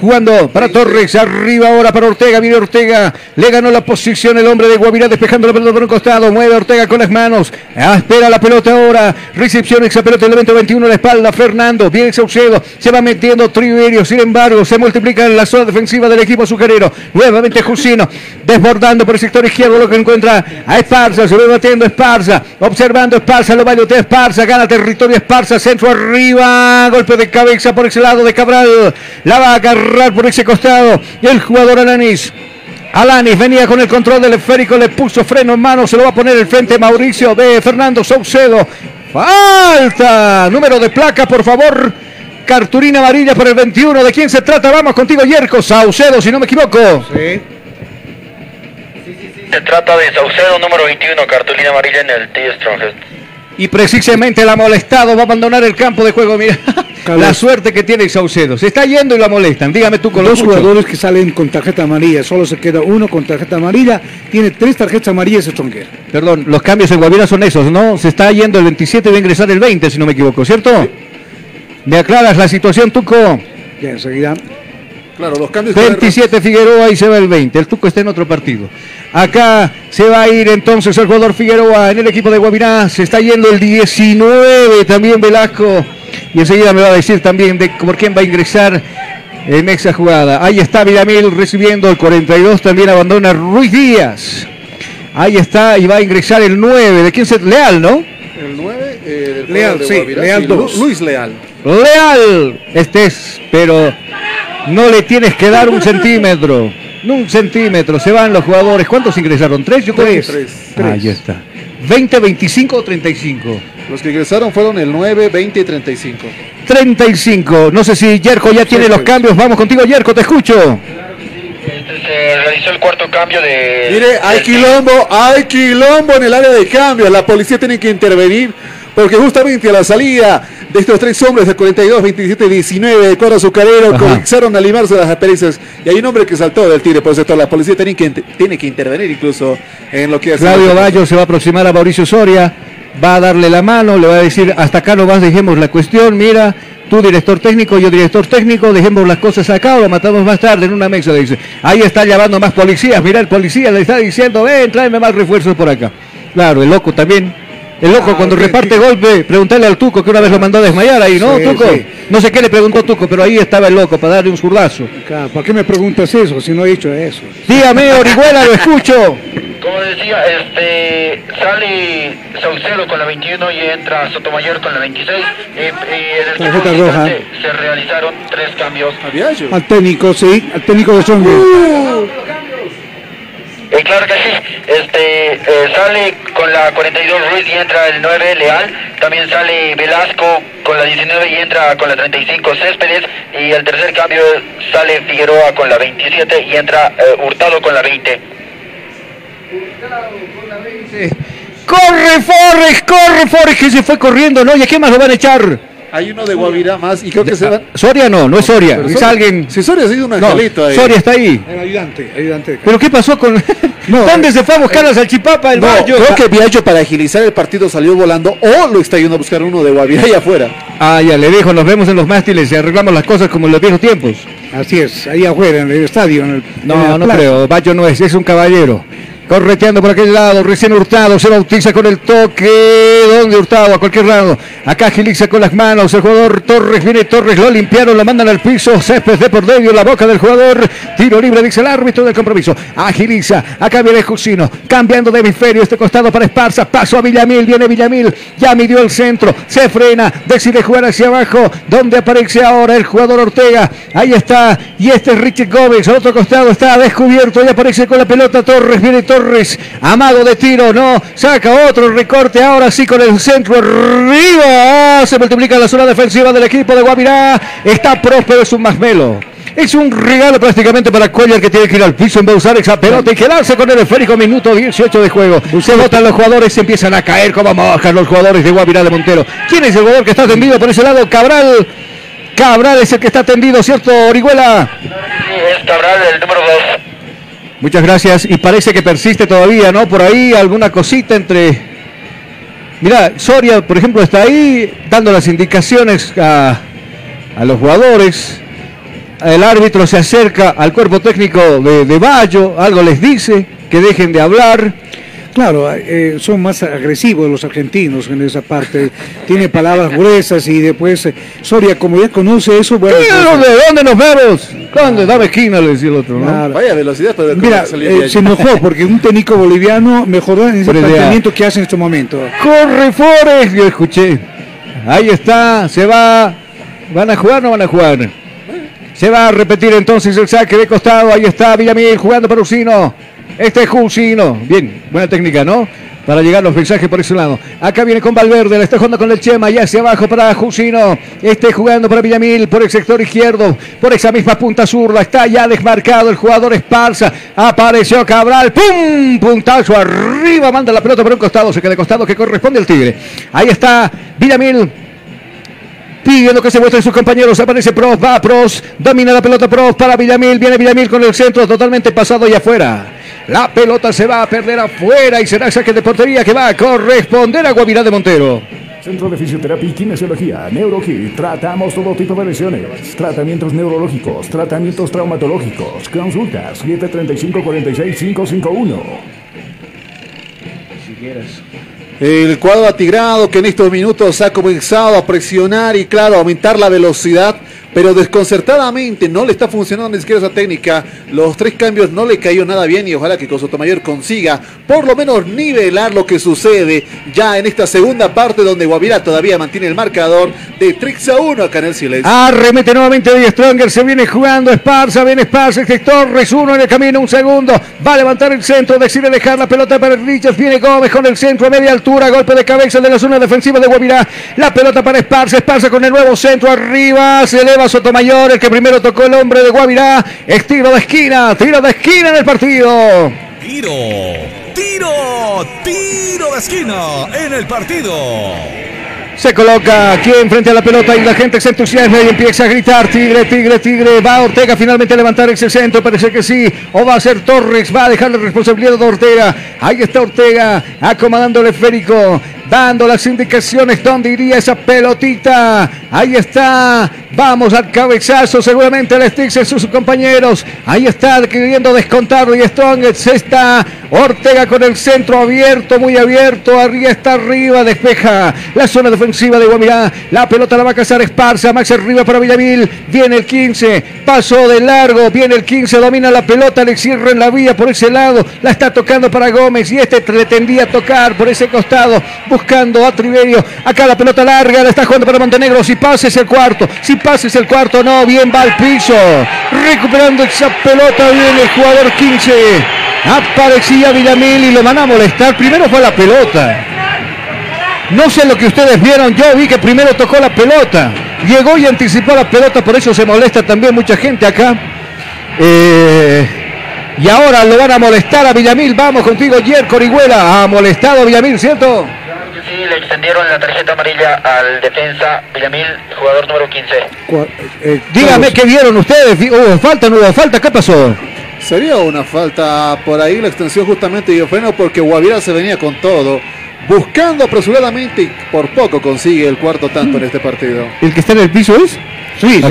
Jugando para Torres, arriba ahora para Ortega, viene Ortega, le ganó la posición el hombre de Guavirá despejando la pelota por un costado, mueve Ortega con las manos, Ah, espera la pelota ahora, recepción esa pelota el evento 21 a la espalda, Fernando, viene Saucedo, se va metiendo Triverio, sin embargo se multiplica en la zona defensiva del equipo azucarero, nuevamente Jusino, desbordando por el sector izquierdo lo que encuentra a Esparza, se va batiendo Esparza, observando Esparza, lo bailotea Esparza, gana territorio Esparza, centro arriba, golpe de cabeza por ese lado de Cabral, la va por ese costado el jugador Alanis. Alanis venía con el control del esférico, le puso freno en mano, se lo va a poner el frente Mauricio de Fernando Saucedo. Falta, número de placa, por favor. Cartulina amarilla por el 21. ¿De quién se trata? Vamos contigo, Yerko Saucedo, si no me equivoco. Se trata de Saucedo número 21, cartulina amarilla en el T Strongest. Y precisamente la molestado va a abandonar el campo de juego. Mira, (laughs) la suerte que tiene Saucedo. Se está yendo y la molestan. Dígame tú con Dos los jugadores que salen con tarjeta amarilla, solo se queda uno con tarjeta amarilla, tiene tres tarjetas amarillas Stronger. Perdón, los cambios en Guavira son esos, ¿no? Se está yendo el 27 y va a ingresar el 20, si no me equivoco, ¿cierto? ¿Me aclaras la situación, Tuco? Ya enseguida. Claro, los cambios. 27 Figueroa y se va el 20. El Tuco está en otro partido. Acá se va a ir entonces el jugador Figueroa en el equipo de Guavirá. Se está yendo el 19 también Velasco. Y enseguida me va a decir también de por quién va a ingresar en esa jugada. Ahí está Villamil recibiendo el 42. También abandona Ruiz Díaz. Ahí está y va a ingresar el 9. ¿De quién se Leal, no? El 9, eh, del Leal, de sí, Guavirá, Leal sí, dos. Lu- Luis Leal. Leal. Este es, pero no le tienes que dar un (laughs) centímetro. No un centímetro. Se van los jugadores. ¿Cuántos ingresaron? ¿Tres? Yo creo. Tres, tres, tres. Ahí está. ¿20, 25 o 35? Los que ingresaron fueron el 9, 20 y 35. 35. No sé si Yerko ya tiene los cambios. Vamos contigo, Yerko, te escucho. Se realizó el cuarto cambio de... Mire, hay quilombo, hay quilombo en el área de cambio. La policía tiene que intervenir porque justamente a la salida de estos tres hombres de 42, 27 y 19 de cuadro azucarero Ajá. comenzaron a limarse las asperezas y hay un hombre que saltó del tiro por sector. La policía tiene que, tiene que intervenir incluso en lo que hace. Claudio Bayo se va a aproximar a Mauricio Soria. va a darle la mano, le va a decir, hasta acá no vas, dejemos la cuestión, mira, tú director técnico, yo director técnico, dejemos las cosas acá o matamos más tarde en una mesa, le dice. Ahí está llamando más policías, mira, el policía le está diciendo, ven, tráeme más refuerzos por acá. Claro, el loco también. El loco Ah, cuando reparte sí. golpe, preguntarle al Tuco que una vez lo mandó a desmayar ahí, ¿no, Sí, Tuco? sí. No sé qué le preguntó Tuco, pero ahí estaba el loco para darle un zurdazo. Claro, ¿Para qué me preguntas eso si no he dicho eso? Dígame, Orihuela, lo escucho. Como decía, este sale Saucedo con la 21 y entra Sotomayor con la 26. Eh, eh, en el Tarjeta tiempo roja. Se realizaron tres cambios. Al técnico, sí, al técnico de Songue. Eh, claro que sí. Este eh, sale con la 42 Ruiz y entra el 9 Leal. También sale Velasco con la 19 y entra con la 35 Céspedes. Y el tercer cambio sale Figueroa con la 27 y entra eh, Hurtado con la 20. ¡Corre, Forres! ¡Corre, Forres! Que se fue corriendo, ¿no? ¿Y a qué más lo van a echar? Hay uno de Guavirá más y creo que se van. Soria no, no es Soria. Pero Es Soria- alguien. Si Soria ha sido un No, ahí. Soria está ahí. El ayudante, ayudante. ¿Pero qué pasó con.? (laughs) ¿Dónde se fue a buscar la salchipapa el No, Bayo? creo que Viallo para agilizar el partido salió volando o lo está yendo a buscar uno de Guavirá allá afuera. Ah, ya le dijo, nos vemos en los mástiles y arreglamos las cosas como en los viejos tiempos. Así es, ahí afuera, en el estadio. En el, No, no plaza. creo. Bayo no es, es un caballero. Correteando por aquel lado, recién Hurtado, se bautiza con el toque. ¿Dónde Hurtado? A cualquier lado. Acá agiliza con las manos. El jugador Torres viene Torres, lo limpiaron, lo mandan al piso. Césped de por medio, la boca del jugador. Tiro libre, dice el árbitro del compromiso. Agiliza. Acá viene Jusino, cambiando de hemisferio. Este costado para Esparza. Paso a Villamil, viene Villamil. Ya midió el centro, se frena, decide jugar hacia abajo. ¿Dónde aparece ahora el jugador Ortega? Ahí está. Y este es Richie Gómez. Al otro costado está descubierto. Y aparece con la pelota Torres. Viene Torres. Amago de tiro. No. Saca otro recorte. Ahora sí con el centro arriba. Se multiplica la zona defensiva del equipo de Guavirá. Está próspero. Es un masmelo. Es un regalo prácticamente para Cuellar que tiene que ir al piso en vez de usar esa pelota y quedarse con el esférico minuto 18 de juego. Se botan los jugadores, se empiezan a caer como moscas los jugadores de Guavirá de Montero. ¿Quién es el jugador que está tendido por ese lado? Cabral. Cabral es el que está tendido, ¿cierto, Orihuela? Sí, es Cabral el número 2. Muchas gracias. Y parece que persiste todavía, ¿no? Por ahí alguna cosita entre. Mira, Soria, por ejemplo, está ahí dando las indicaciones a, a los jugadores. El árbitro se acerca al cuerpo técnico de, de Bayo, algo les dice, que dejen de hablar. Claro, eh, son más agresivos los argentinos en esa parte. Tiene palabras gruesas y después eh, Soria, como ya conoce eso, bueno. ¿De pues, dónde, dónde nos vemos? ¿Dónde? Dame esquina, le decía el otro, ¿no? Claro. Vaya velocidad, pero Mira, eh, se enojó porque un técnico boliviano mejoró en ese planteamiento que hace en este momento. Corre Forest, yo escuché. Ahí está, se va. ¿Van a jugar o no van a jugar? Se va a repetir entonces el saque de costado. Ahí está Villamil jugando para Usino. Este es Jusino. Bien, buena técnica, ¿no? Para llegar los mensajes por ese lado. Acá viene con Valverde, la está jugando con el Chema y hacia abajo para Jusino. Este jugando para Villamil por el sector izquierdo, por esa misma punta zurda. Está ya desmarcado el jugador Esparza. Apareció Cabral. ¡Pum! Puntazo arriba. Manda la pelota por un costado. Se queda de costado que corresponde al Tigre. Ahí está Villamil. Pidiendo que se muestren sus compañeros. Aparece Pros, va Pros. Domina la pelota Pros para Villamil. Viene Villamil con el centro totalmente pasado y afuera. La pelota se va a perder afuera y será saque de portería que va a corresponder a Guavirá de Montero. Centro de Fisioterapia y Kinesiología, NeuroKit. Tratamos todo tipo de lesiones. Tratamientos neurológicos, tratamientos traumatológicos. Consultas 735-46551. Si quieres. El cuadro atigrado que en estos minutos ha comenzado a presionar y claro, aumentar la velocidad, pero desconcertadamente no le está funcionando ni siquiera esa técnica. Los tres cambios no le cayó nada bien y ojalá que con Sotomayor consiga por lo menos nivelar lo que sucede ya en esta segunda parte donde Guavirá todavía mantiene el marcador de Trix a 1 acá en el silencio. Arremete nuevamente de Stronger, se viene jugando Esparza, viene Esparza, Torres, uno en el camino, un segundo, va a levantar el centro, decide dejar la pelota para Richards, viene Gómez con el centro a media altura, golpe de cabeza de la zona defensiva de Guavirá, la pelota para Esparza, Esparza con el nuevo centro arriba, se eleva Sotomayor, el que primero tocó el hombre de Guavirá, es tiro de esquina, tiro de esquina en el partido. Tiro, tiro, tiro de esquina en el partido. Se coloca aquí enfrente a la pelota y la gente se entusiasma y empieza a gritar Tigre, Tigre, Tigre. Va Ortega finalmente a levantar ese centro, parece que sí. O va a ser Torres, va a dejar la responsabilidad de Ortega. Ahí está Ortega acomodando el esférico. Dando las indicaciones dónde iría esa pelotita. Ahí está. Vamos al cabezazo. Seguramente el Sticks y sus compañeros. Ahí está queriendo descontar y Strong. Está Ortega con el centro abierto, muy abierto. Arriba está arriba. Despeja la zona defensiva de Guamirá. La pelota la va a cazar Esparza. Max arriba para Villamil. Viene el 15. Pasó de largo. Viene el 15. Domina la pelota. Le cierra en la vía por ese lado. La está tocando para Gómez. Y este pretendía tocar por ese costado. Buscando a Triverio. Acá la pelota larga. La está jugando para Montenegro. Si pases el cuarto. Si pases el cuarto. No. Bien va al piso. Recuperando esa pelota. Viene el jugador 15. Aparecía Villamil y lo van a molestar. Primero fue la pelota. No sé lo que ustedes vieron. Yo vi que primero tocó la pelota. Llegó y anticipó la pelota. Por eso se molesta también mucha gente acá. Eh, y ahora lo van a molestar a Villamil. Vamos contigo, Yerko Orihuela. Ha molestado a Villamil, ¿cierto? Sí, le extendieron la tarjeta amarilla al defensa Villamil, jugador número 15. Eh, dígame qué vieron ustedes. ¿Hubo falta no hubo falta? ¿Qué pasó? Sería una falta por ahí la extensión justamente de freno porque Guavirá se venía con todo. Buscando apresuradamente y por poco consigue el cuarto tanto en este partido. ¿El que está en el piso es? Sí.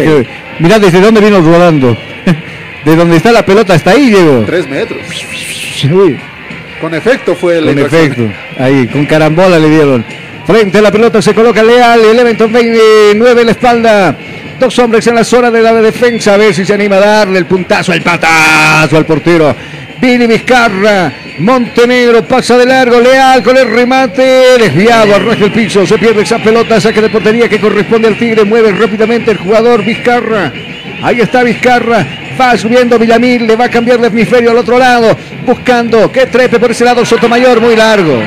Mirá desde dónde vino rodando. (laughs) De donde está la pelota hasta ahí, Diego. Tres metros. Uy. Con efecto fue el Con efecto. Ahí, con carambola le dieron. Frente a la pelota se coloca Leal. El evento 29 en la espalda. Dos hombres en la zona de la defensa. A ver si se anima a darle el puntazo, el patazo al portero. Vini Vizcarra. Montenegro pasa de largo. Leal con el remate. Desviado. Arroja el piso. Se pierde esa pelota. Saque de portería que corresponde al Tigre. Mueve rápidamente el jugador Vizcarra. Ahí está Vizcarra. Va subiendo Villamil. Le va a cambiar de hemisferio al otro lado. Buscando que trepe por ese lado Sotomayor. Muy largo.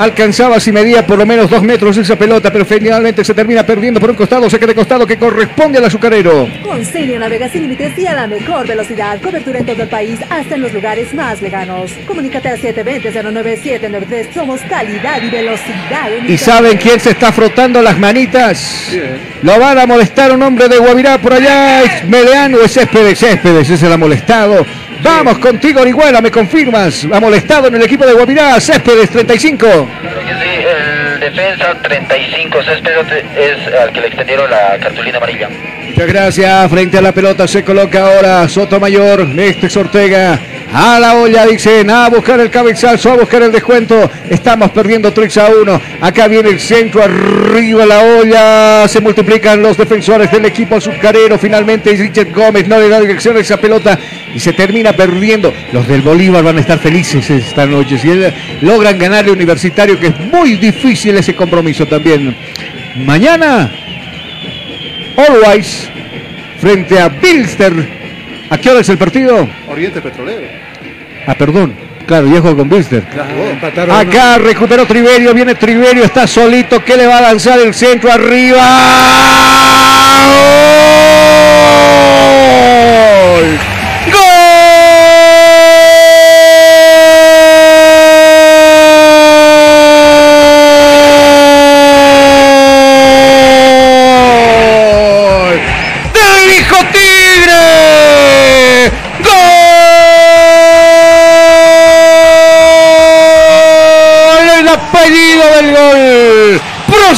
Alcanzaba si medía por lo menos dos metros esa pelota, pero finalmente se termina perdiendo por un costado, saque de costado que corresponde al azucarero. Con Celia navega sin límites y a la mejor velocidad. Cobertura en todo el país, hasta en los lugares más lejanos. Comunícate al 720-09793. Somos calidad y velocidad. en ¿Y saben quién se está frotando las manitas? Lo van a molestar un hombre de Guavirá por allá. Es Meleano, es Céspedes, Céspedes, ese la ha molestado. Vamos contigo, Orihuela, me confirmas. Ha molestado en el equipo de Guavirá, Céspedes 35. Claro que sí, el defensa 35 Céspedes es al que le extendieron la cartulina amarilla. Muchas gracias. Frente a la pelota se coloca ahora Sotomayor. Este es Ortega. A la olla dicen a buscar el cabezazo, a buscar el descuento. Estamos perdiendo 3 a 1. Acá viene el centro, arriba la olla. Se multiplican los defensores del equipo azucarero. Finalmente Richard Gómez no le da dirección a esa pelota y se termina perdiendo. Los del Bolívar van a estar felices esta noche. Si logran ganarle Universitario, que es muy difícil ese compromiso también. Mañana Always frente a Bilster. ¿A qué hora es el partido? Oriente Petrolero. Ah, perdón. Claro, viejo con Bilster. Acá recuperó Triverio, viene Triverio, está solito, que le va a lanzar el centro arriba. ¡Gol!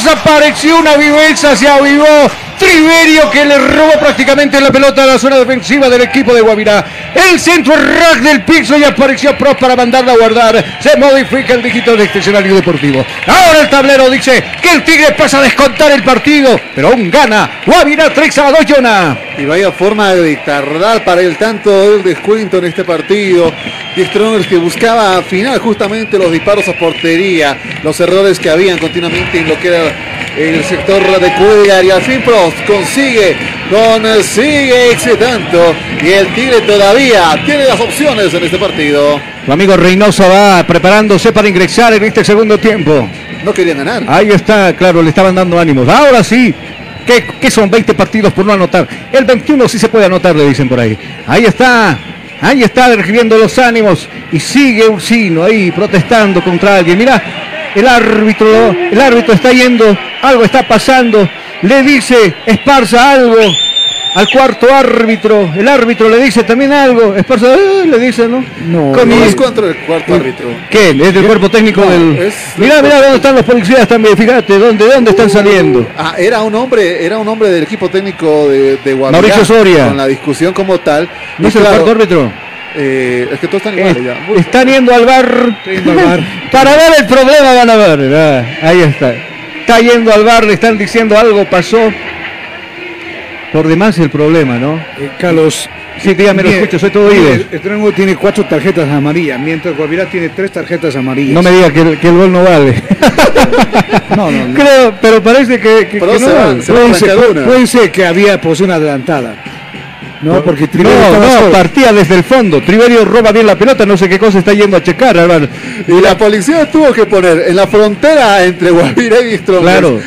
Apareció una vivenza, se avivó. Triverio que le robó prácticamente la pelota a la zona defensiva del equipo de Guavirá. El centro rack del piso y apareció Pro para mandarla a guardar. Se modifica el dígito de este escenario deportivo. Ahora el tablero dice que el Tigre pasa a descontar el partido, pero aún gana. Guavirá 3 a 2, Jonah. Y vaya forma de tardar para el tanto del descuento en este partido. Y Strongers que buscaba afinar justamente los disparos a portería, los errores que habían continuamente en lo que era el sector de Cuellar. Y al fin Prost consigue, consigue ese tanto. Y el Tigre todavía tiene las opciones en este partido. Tu amigo Reynoso va preparándose para ingresar en este segundo tiempo. No querían ganar. Ahí está, claro, le estaban dando ánimos. Ahora sí. ¿Qué, qué son 20 partidos por no anotar? El 21 sí se puede anotar, le dicen por ahí. Ahí está. Ahí está recibiendo los ánimos. Y sigue Ursino ahí protestando contra alguien. Mira, el árbitro, el árbitro está yendo. Algo está pasando. Le dice Esparza algo. Al cuarto árbitro. El árbitro le dice también algo. Esparza "Eh", le dice, ¿no? No, Con No mi- es contra el cuarto árbitro. ¿Quién? Es del cuerpo técnico No, del. Mirá, mirá dónde están los policías también. Fíjate, ¿dónde, dónde están saliendo? Ah, era un hombre, era un hombre del equipo técnico de, de Guavirá, Mauricio Soria. Con la discusión como tal. ¿No es el claro, cuarto árbitro? eh, es que todos están iguales ya. Están yendo al bar. yendo al bar. (laughs) Para ver el problema van a ver. Ah, ahí está. Está yendo al bar, le están diciendo algo pasó. Por demás el problema, ¿no? Eh, Carlos. Sí, dígame, lo escucho, soy todo mire, oídos. El Estrengo tiene cuatro tarjetas amarillas, mientras Guavirá tiene tres tarjetas amarillas. No me diga que, el- que el gol no vale. (laughs) No, no, no. Creo, pero parece que, que- Pero que se no vale. se Puede ser, puede que había posición adelantada. No, porque Triverio No, no, solo. partía desde el fondo. Triverio roba bien la pelota, no sé qué cosa está yendo a checar, hermano. Y la policía tuvo que poner en la frontera entre Guavirá y Strongers. Claro.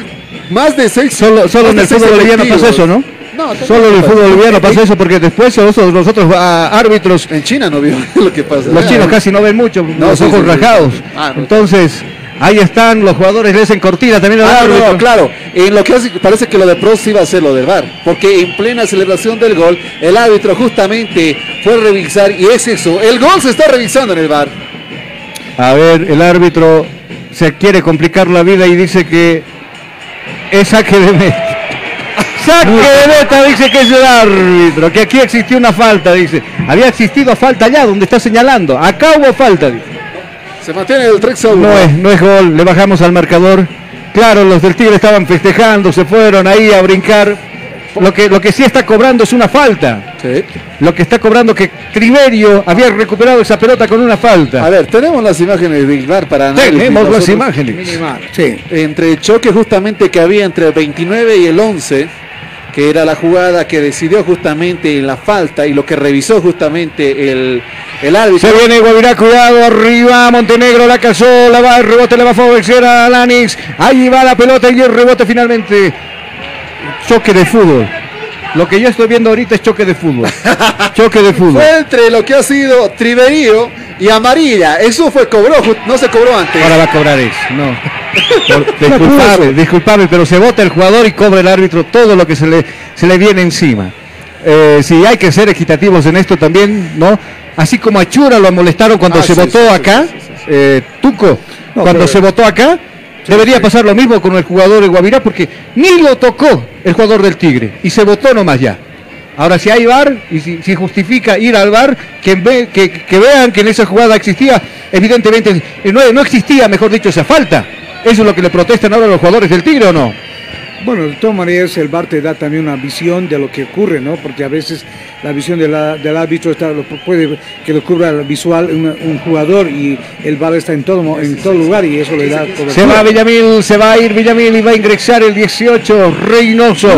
Más de seis. Solo, solo más en de el fútbol boliviano pasa eso, ¿no? No, Solo en el fútbol boliviano pasa eso porque después los, los otros ah, árbitros, En China no vio (laughs) lo que pasa. los chinos casi no ven mucho, los sí, ojos sí, sí. rajados. Ah, no. Entonces, ahí están los jugadores, le hacen cortina también al Ah, no, árbitro. no, claro. En lo que hace, parece que lo de Prost iba a ser lo del VAR, porque en plena celebración del gol, el árbitro justamente fue a revisar y es eso, el gol se está revisando en el VAR. A ver, el árbitro se quiere complicar la vida y dice que es saque de meta. Saque de meta, dice que es el árbitro, que aquí existió una falta, dice. Había existido falta allá donde está señalando. Acá hubo falta, dice. Se mantiene el 3 a 1. No es, no es gol, le bajamos al marcador. Claro, los del Tigre estaban festejando, se fueron ahí a brincar. Lo que, lo que sí está cobrando es una falta. Sí. Lo que está cobrando que Triverio había recuperado esa pelota con una falta. A ver, tenemos las imágenes del VAR para análisis. Tenemos las imágenes. Minimal, sí. Entre el choque justamente que había entre el 29 y el 11, que era la jugada que decidió justamente la falta y lo que revisó justamente el, el árbitro. Se viene Guavirá, cuidado, arriba, Montenegro la cazó, la va, el rebote le va a favorecer a Lanix. Ahí va la pelota y el rebote finalmente. Choque de fútbol. Lo que yo estoy viendo ahorita es choque de fútbol. choque de fútbol. Fue entre lo que ha sido Triverío y Amarilla. Eso fue cobró, no se cobró antes. Ahora va a cobrar eso. No. (laughs) Disculpame, disculpame, pero se vota el jugador y cobra el árbitro todo lo que se le, se le viene encima. Eh, si hay que ser equitativos en esto también, ¿no? Así como a Chura lo molestaron cuando Ah, se sí, votó sí, sí, acá, sí, sí, sí. eh, Tuco, No, cuando pero- se votó acá, debería pasar lo mismo con el jugador de Guavirá porque ni lo tocó el jugador del Tigre y se votó nomás ya. Ahora, si hay VAR y si, si justifica ir al VAR, que, ve- que, que vean que en esa jugada existía, evidentemente eh, no, no existía, mejor dicho, esa falta. ¿Eso es lo que le protestan ahora los jugadores del Tigre o no? Bueno, de todas maneras el VAR te da también una visión de lo que ocurre, ¿no? Porque a veces la visión de la- del árbitro está, lo puede que lo cubra visual un, un jugador y el VAR está en todo en todo lugar y eso le da cobertura. Se va Villamil, se va a ir Villamil y va a ingresar el 18, Reynoso.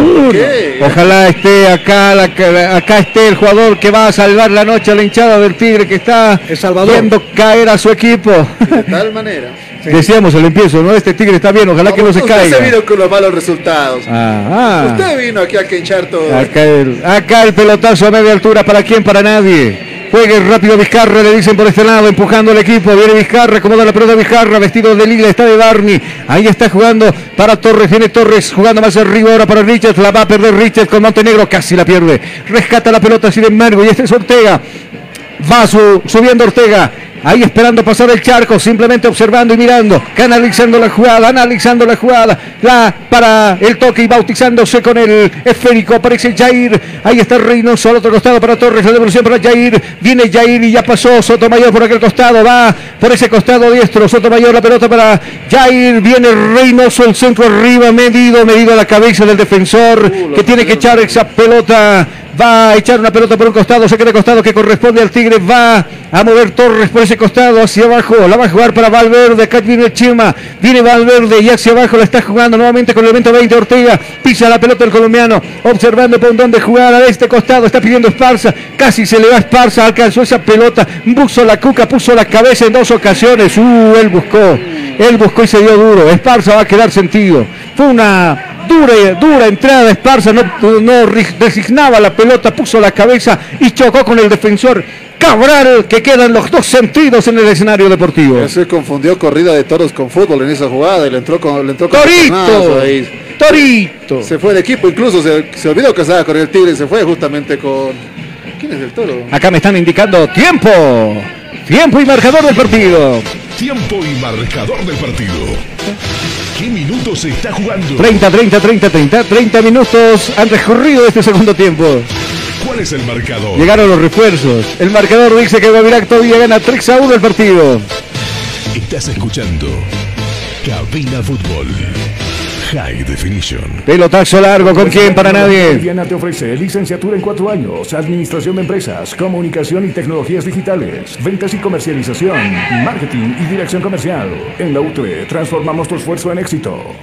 Ojalá esté acá, la- acá esté el jugador que va a salvar la noche a la hinchada del Tigre que está El Salvador. viendo caer a su equipo. De tal manera. Decíamos al empiezo, ¿no? Este Tigre está bien, ojalá que no se caiga. se vino con los malos resultados. Usted vino aquí a quenchar todo. Acá el, acá el pelotazo a media altura, ¿para quién? Para nadie. Juegue rápido Vizcarra, le dicen por este lado, empujando al equipo. Viene Vizcarra, acomoda la pelota Vizcarra, vestido de lila, está de Barney. Ahí está jugando para Torres, viene Torres jugando más arriba ahora para Richards. La va a perder Richards con Montenegro, casi la pierde. Rescata la pelota, sin embargo, y este es Ortega. Va su- subiendo Ortega. Ahí esperando pasar el charco, simplemente observando y mirando, canalizando la jugada, analizando la jugada, la para el toque y bautizándose con el esférico, aparece Jair, ahí está Reynoso al otro costado para Torres, la devolución para Jair, viene Jair y ya pasó Sotomayor por aquel costado, va por ese costado diestro, Sotomayor la pelota para Jair, viene Reynoso, el centro arriba, medido, medido a la cabeza del defensor, que tiene que echar esa pelota va a echar una pelota por un costado, saque de costado que corresponde al Tigre, va a mover Torres por ese costado hacia abajo, la va a jugar para Valverde, acá viene Chima, viene Valverde y hacia abajo la está jugando nuevamente con el evento 20 Ortega, pisa la pelota el colombiano, observando por dónde jugar a este costado, está pidiendo Esparza, casi se le va Esparza, alcanzó esa pelota, puso la cuca, puso la cabeza en dos ocasiones, uh, él buscó, él buscó y se dio duro, Esparza va a quedar sentido, fue una dura, dura entrada de Esparza, no, no resignaba la pelota, puso la cabeza y chocó con el defensor Cabral, que quedan los dos sentidos en el escenario deportivo. Se confundió corrida de toros con fútbol en esa jugada y le entró con, le entró con ¡Torito! ahí. Torito. Se fue de equipo, incluso se, se olvidó que estaba con el Tigre y se fue justamente con. ¿Quién es el toro? Acá me están indicando tiempo. Tiempo y marcador del partido. Tiempo y marcador del partido. ¿Qué minutos se está jugando? 30, 30, 30, 30. 30 minutos han transcurrido de este segundo tiempo. ¿Cuál es el marcador? Llegaron los refuerzos. El marcador dice que Guavirá todavía gana 3 a 1 el partido. Estás escuchando Cabina Fútbol. High Definition. Pelotazo largo, ¿con quién? Para nadie. Diana te ofrece licenciatura en cuatro años, administración de empresas, comunicación y tecnologías digitales, ventas y comercialización, marketing y dirección comercial. En la UTE transformamos tu esfuerzo en éxito.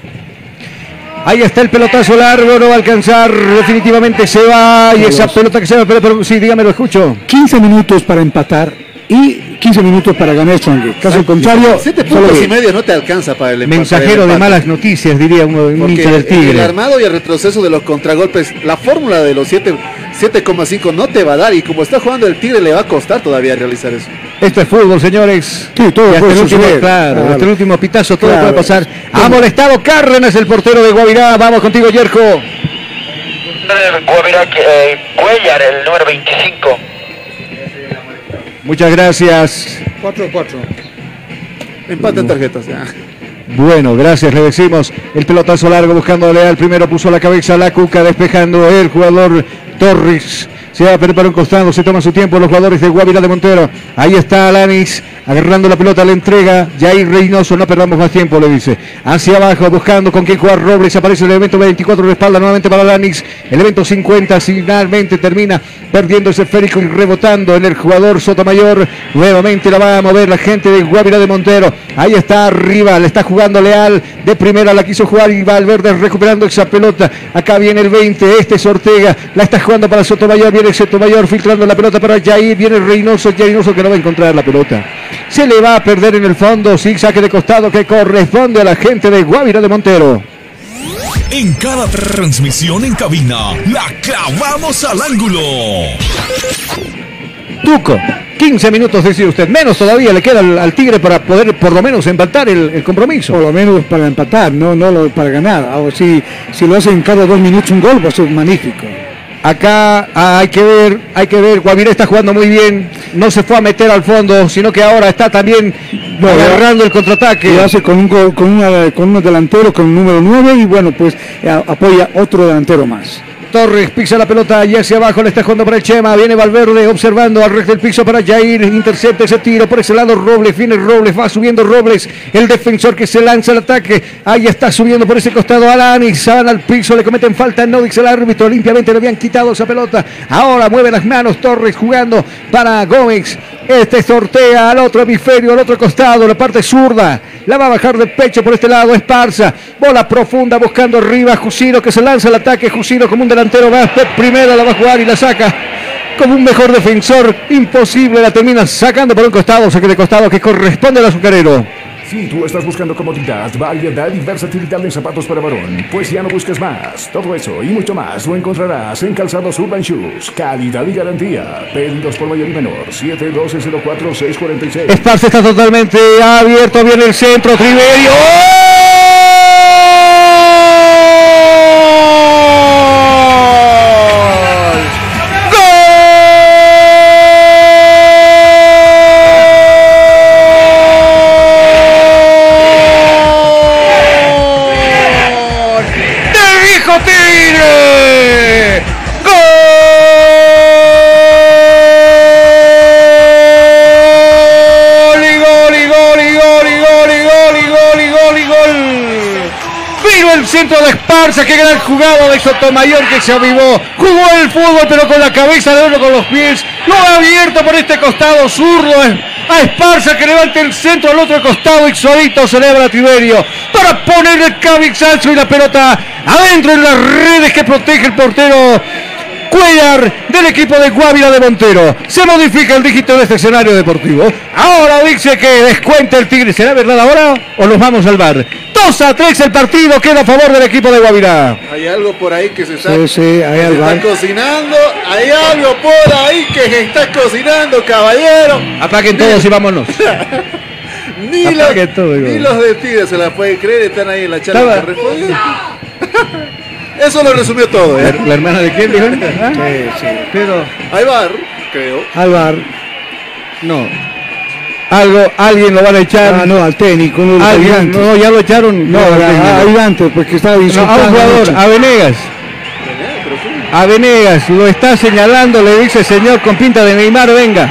Ahí está el pelotazo largo, no va a alcanzar. Definitivamente se va. Y esa pelota que se va, pero, pero sí, dígame, lo escucho. 15 minutos para empatar y 15 minutos para ganar Strong. Caso contrario, Siete solo puntos y medio no te alcanza para el empate. Mensajero de el empate. malas noticias, diría uno, un hincha del El Tigre. armado y el retroceso de los contragolpes, la fórmula de los siete- 7,5 no te va a dar y como está jugando el Tigre le va a costar todavía realizar eso. Esto es fútbol, señores. Sí, todo Y hasta puede el último, claro, Claro. hasta el último pitazo todo Claro. puede pasar. Ha molestado Cárdenas, el portero de Guavirá. Vamos contigo, Yerko. Guavirá eh, Cuellar, el número 25. Muchas gracias. 4-4. Empate en tarjetas. ya. Bueno, gracias, le decimos. El pelotazo largo buscándole al primero, puso la cabeza la cuca, despejando el jugador Torres. Se va a perder para un costado, se toma su tiempo los jugadores de Guavirá de Montero. Ahí está Alanis, agarrando la pelota, le entrega. Jair Reynoso, no perdamos más tiempo, le dice. Hacia abajo, buscando con quién jugar Robles. Aparece el evento 24 de espalda nuevamente para Alanis. El evento 50 finalmente termina perdiendo ese esférico y rebotando en el jugador Sotomayor. Nuevamente la va a mover la gente de Guavirá de Montero. Ahí está arriba, le está jugando Leal. De primera la quiso jugar y Valverde recuperando esa pelota. Acá viene el 20, este es Ortega. La está jugando para Sotomayor. Viene Sotomayor filtrando la pelota para Jair. Viene Reynoso. Reynoso que no va a encontrar la pelota. Se le va a perder en el fondo. Sin saque de costado que corresponde a la gente de Guavirá de Montero. En cada transmisión en cabina, la clavamos al ángulo. Tuco. 15 minutos, decía usted. Menos todavía le queda al, al Tigre para poder por lo menos empatar el, el compromiso. Por lo menos para empatar, no, no lo- para ganar. Ahora, si, si lo hacen cada dos minutos un gol, va a ser magnífico. Acá ah, hay que ver, hay que ver, Guavirá está jugando muy bien, no se fue a meter al fondo, sino que ahora está también No, agarrando el contraataque. Lo hace con, un, con, una- con unos delanteros, con el número 9 y bueno, pues eh, apoya otro delantero más. Torres pisa la pelota y hacia abajo le está jugando para el Chema. Viene Valverde observando al resto del piso para Jair. Intercepta ese tiro por ese lado. Robles, viene Robles, va subiendo Robles. El defensor que se lanza al ataque. Ahí está subiendo por ese costado Alanis. Van al piso, le cometen falta. No dice el árbitro. Limpiamente le habían quitado esa pelota. Ahora mueve las manos Torres jugando para Gómez. Este sortea al otro hemisferio, al otro costado, la parte zurda. La va a bajar de pecho por este lado. Esparza. Bola profunda buscando arriba. Jusino que se lanza al ataque. Jusino como un delantero más. Primera la va a jugar y la saca. Como un mejor defensor. Imposible. La termina sacando por un costado. Saque de costado que corresponde al azucarero. Si tú estás buscando comodidad, variedad y versatilidad en zapatos para varón, pues ya no busques más. Todo eso y mucho más lo encontrarás en Calzados Urban Shoes. Calidad y garantía. Pedidos por mayor y menor. 712-04-646. Esparza está totalmente abierto. Viene el centro. Triverio. Centro de Esparza, qué gran jugada de Sotomayor que se avivó. Jugó el fútbol, pero con la cabeza de uno con los pies. Lo ha abierto por este costado zurdo. A Esparza que levanta el centro al otro costado y suavito celebra a Tiberio para poner el cabezazo y la pelota adentro en las redes que protege el portero Cuellar del equipo de Guavira de Montero. Se modifica el dígito de este escenario deportivo. Ahora dice que descuenta el Tigre. ¿Será verdad ahora o nos vamos al bar? 2 a 3 el partido queda a favor del equipo de Guavirá. Hay algo por ahí que se está, Sí, sí, hay se algo. está cocinando. Hay algo por ahí que se está cocinando, caballero. Apaguen todos y vámonos. (laughs) Ni, los, todo, ni los de Tigre se la pueden creer. Están ahí en la charla. (laughs) Eso lo resumió todo, ¿eh? ¿La, la hermana de quién dijo? ¿Ah? Sí, sí. Pero, Ahí va, creo. Alvar. no. Algo, alguien lo van a echar. Ah, no, al técnico, no, Alguien, no, ya lo echaron. No, técnico. ayudante, porque estaba No, a insultando. un jugador, a Venegas. A Venegas, lo está señalando, le dice señor con pinta de Neymar, venga.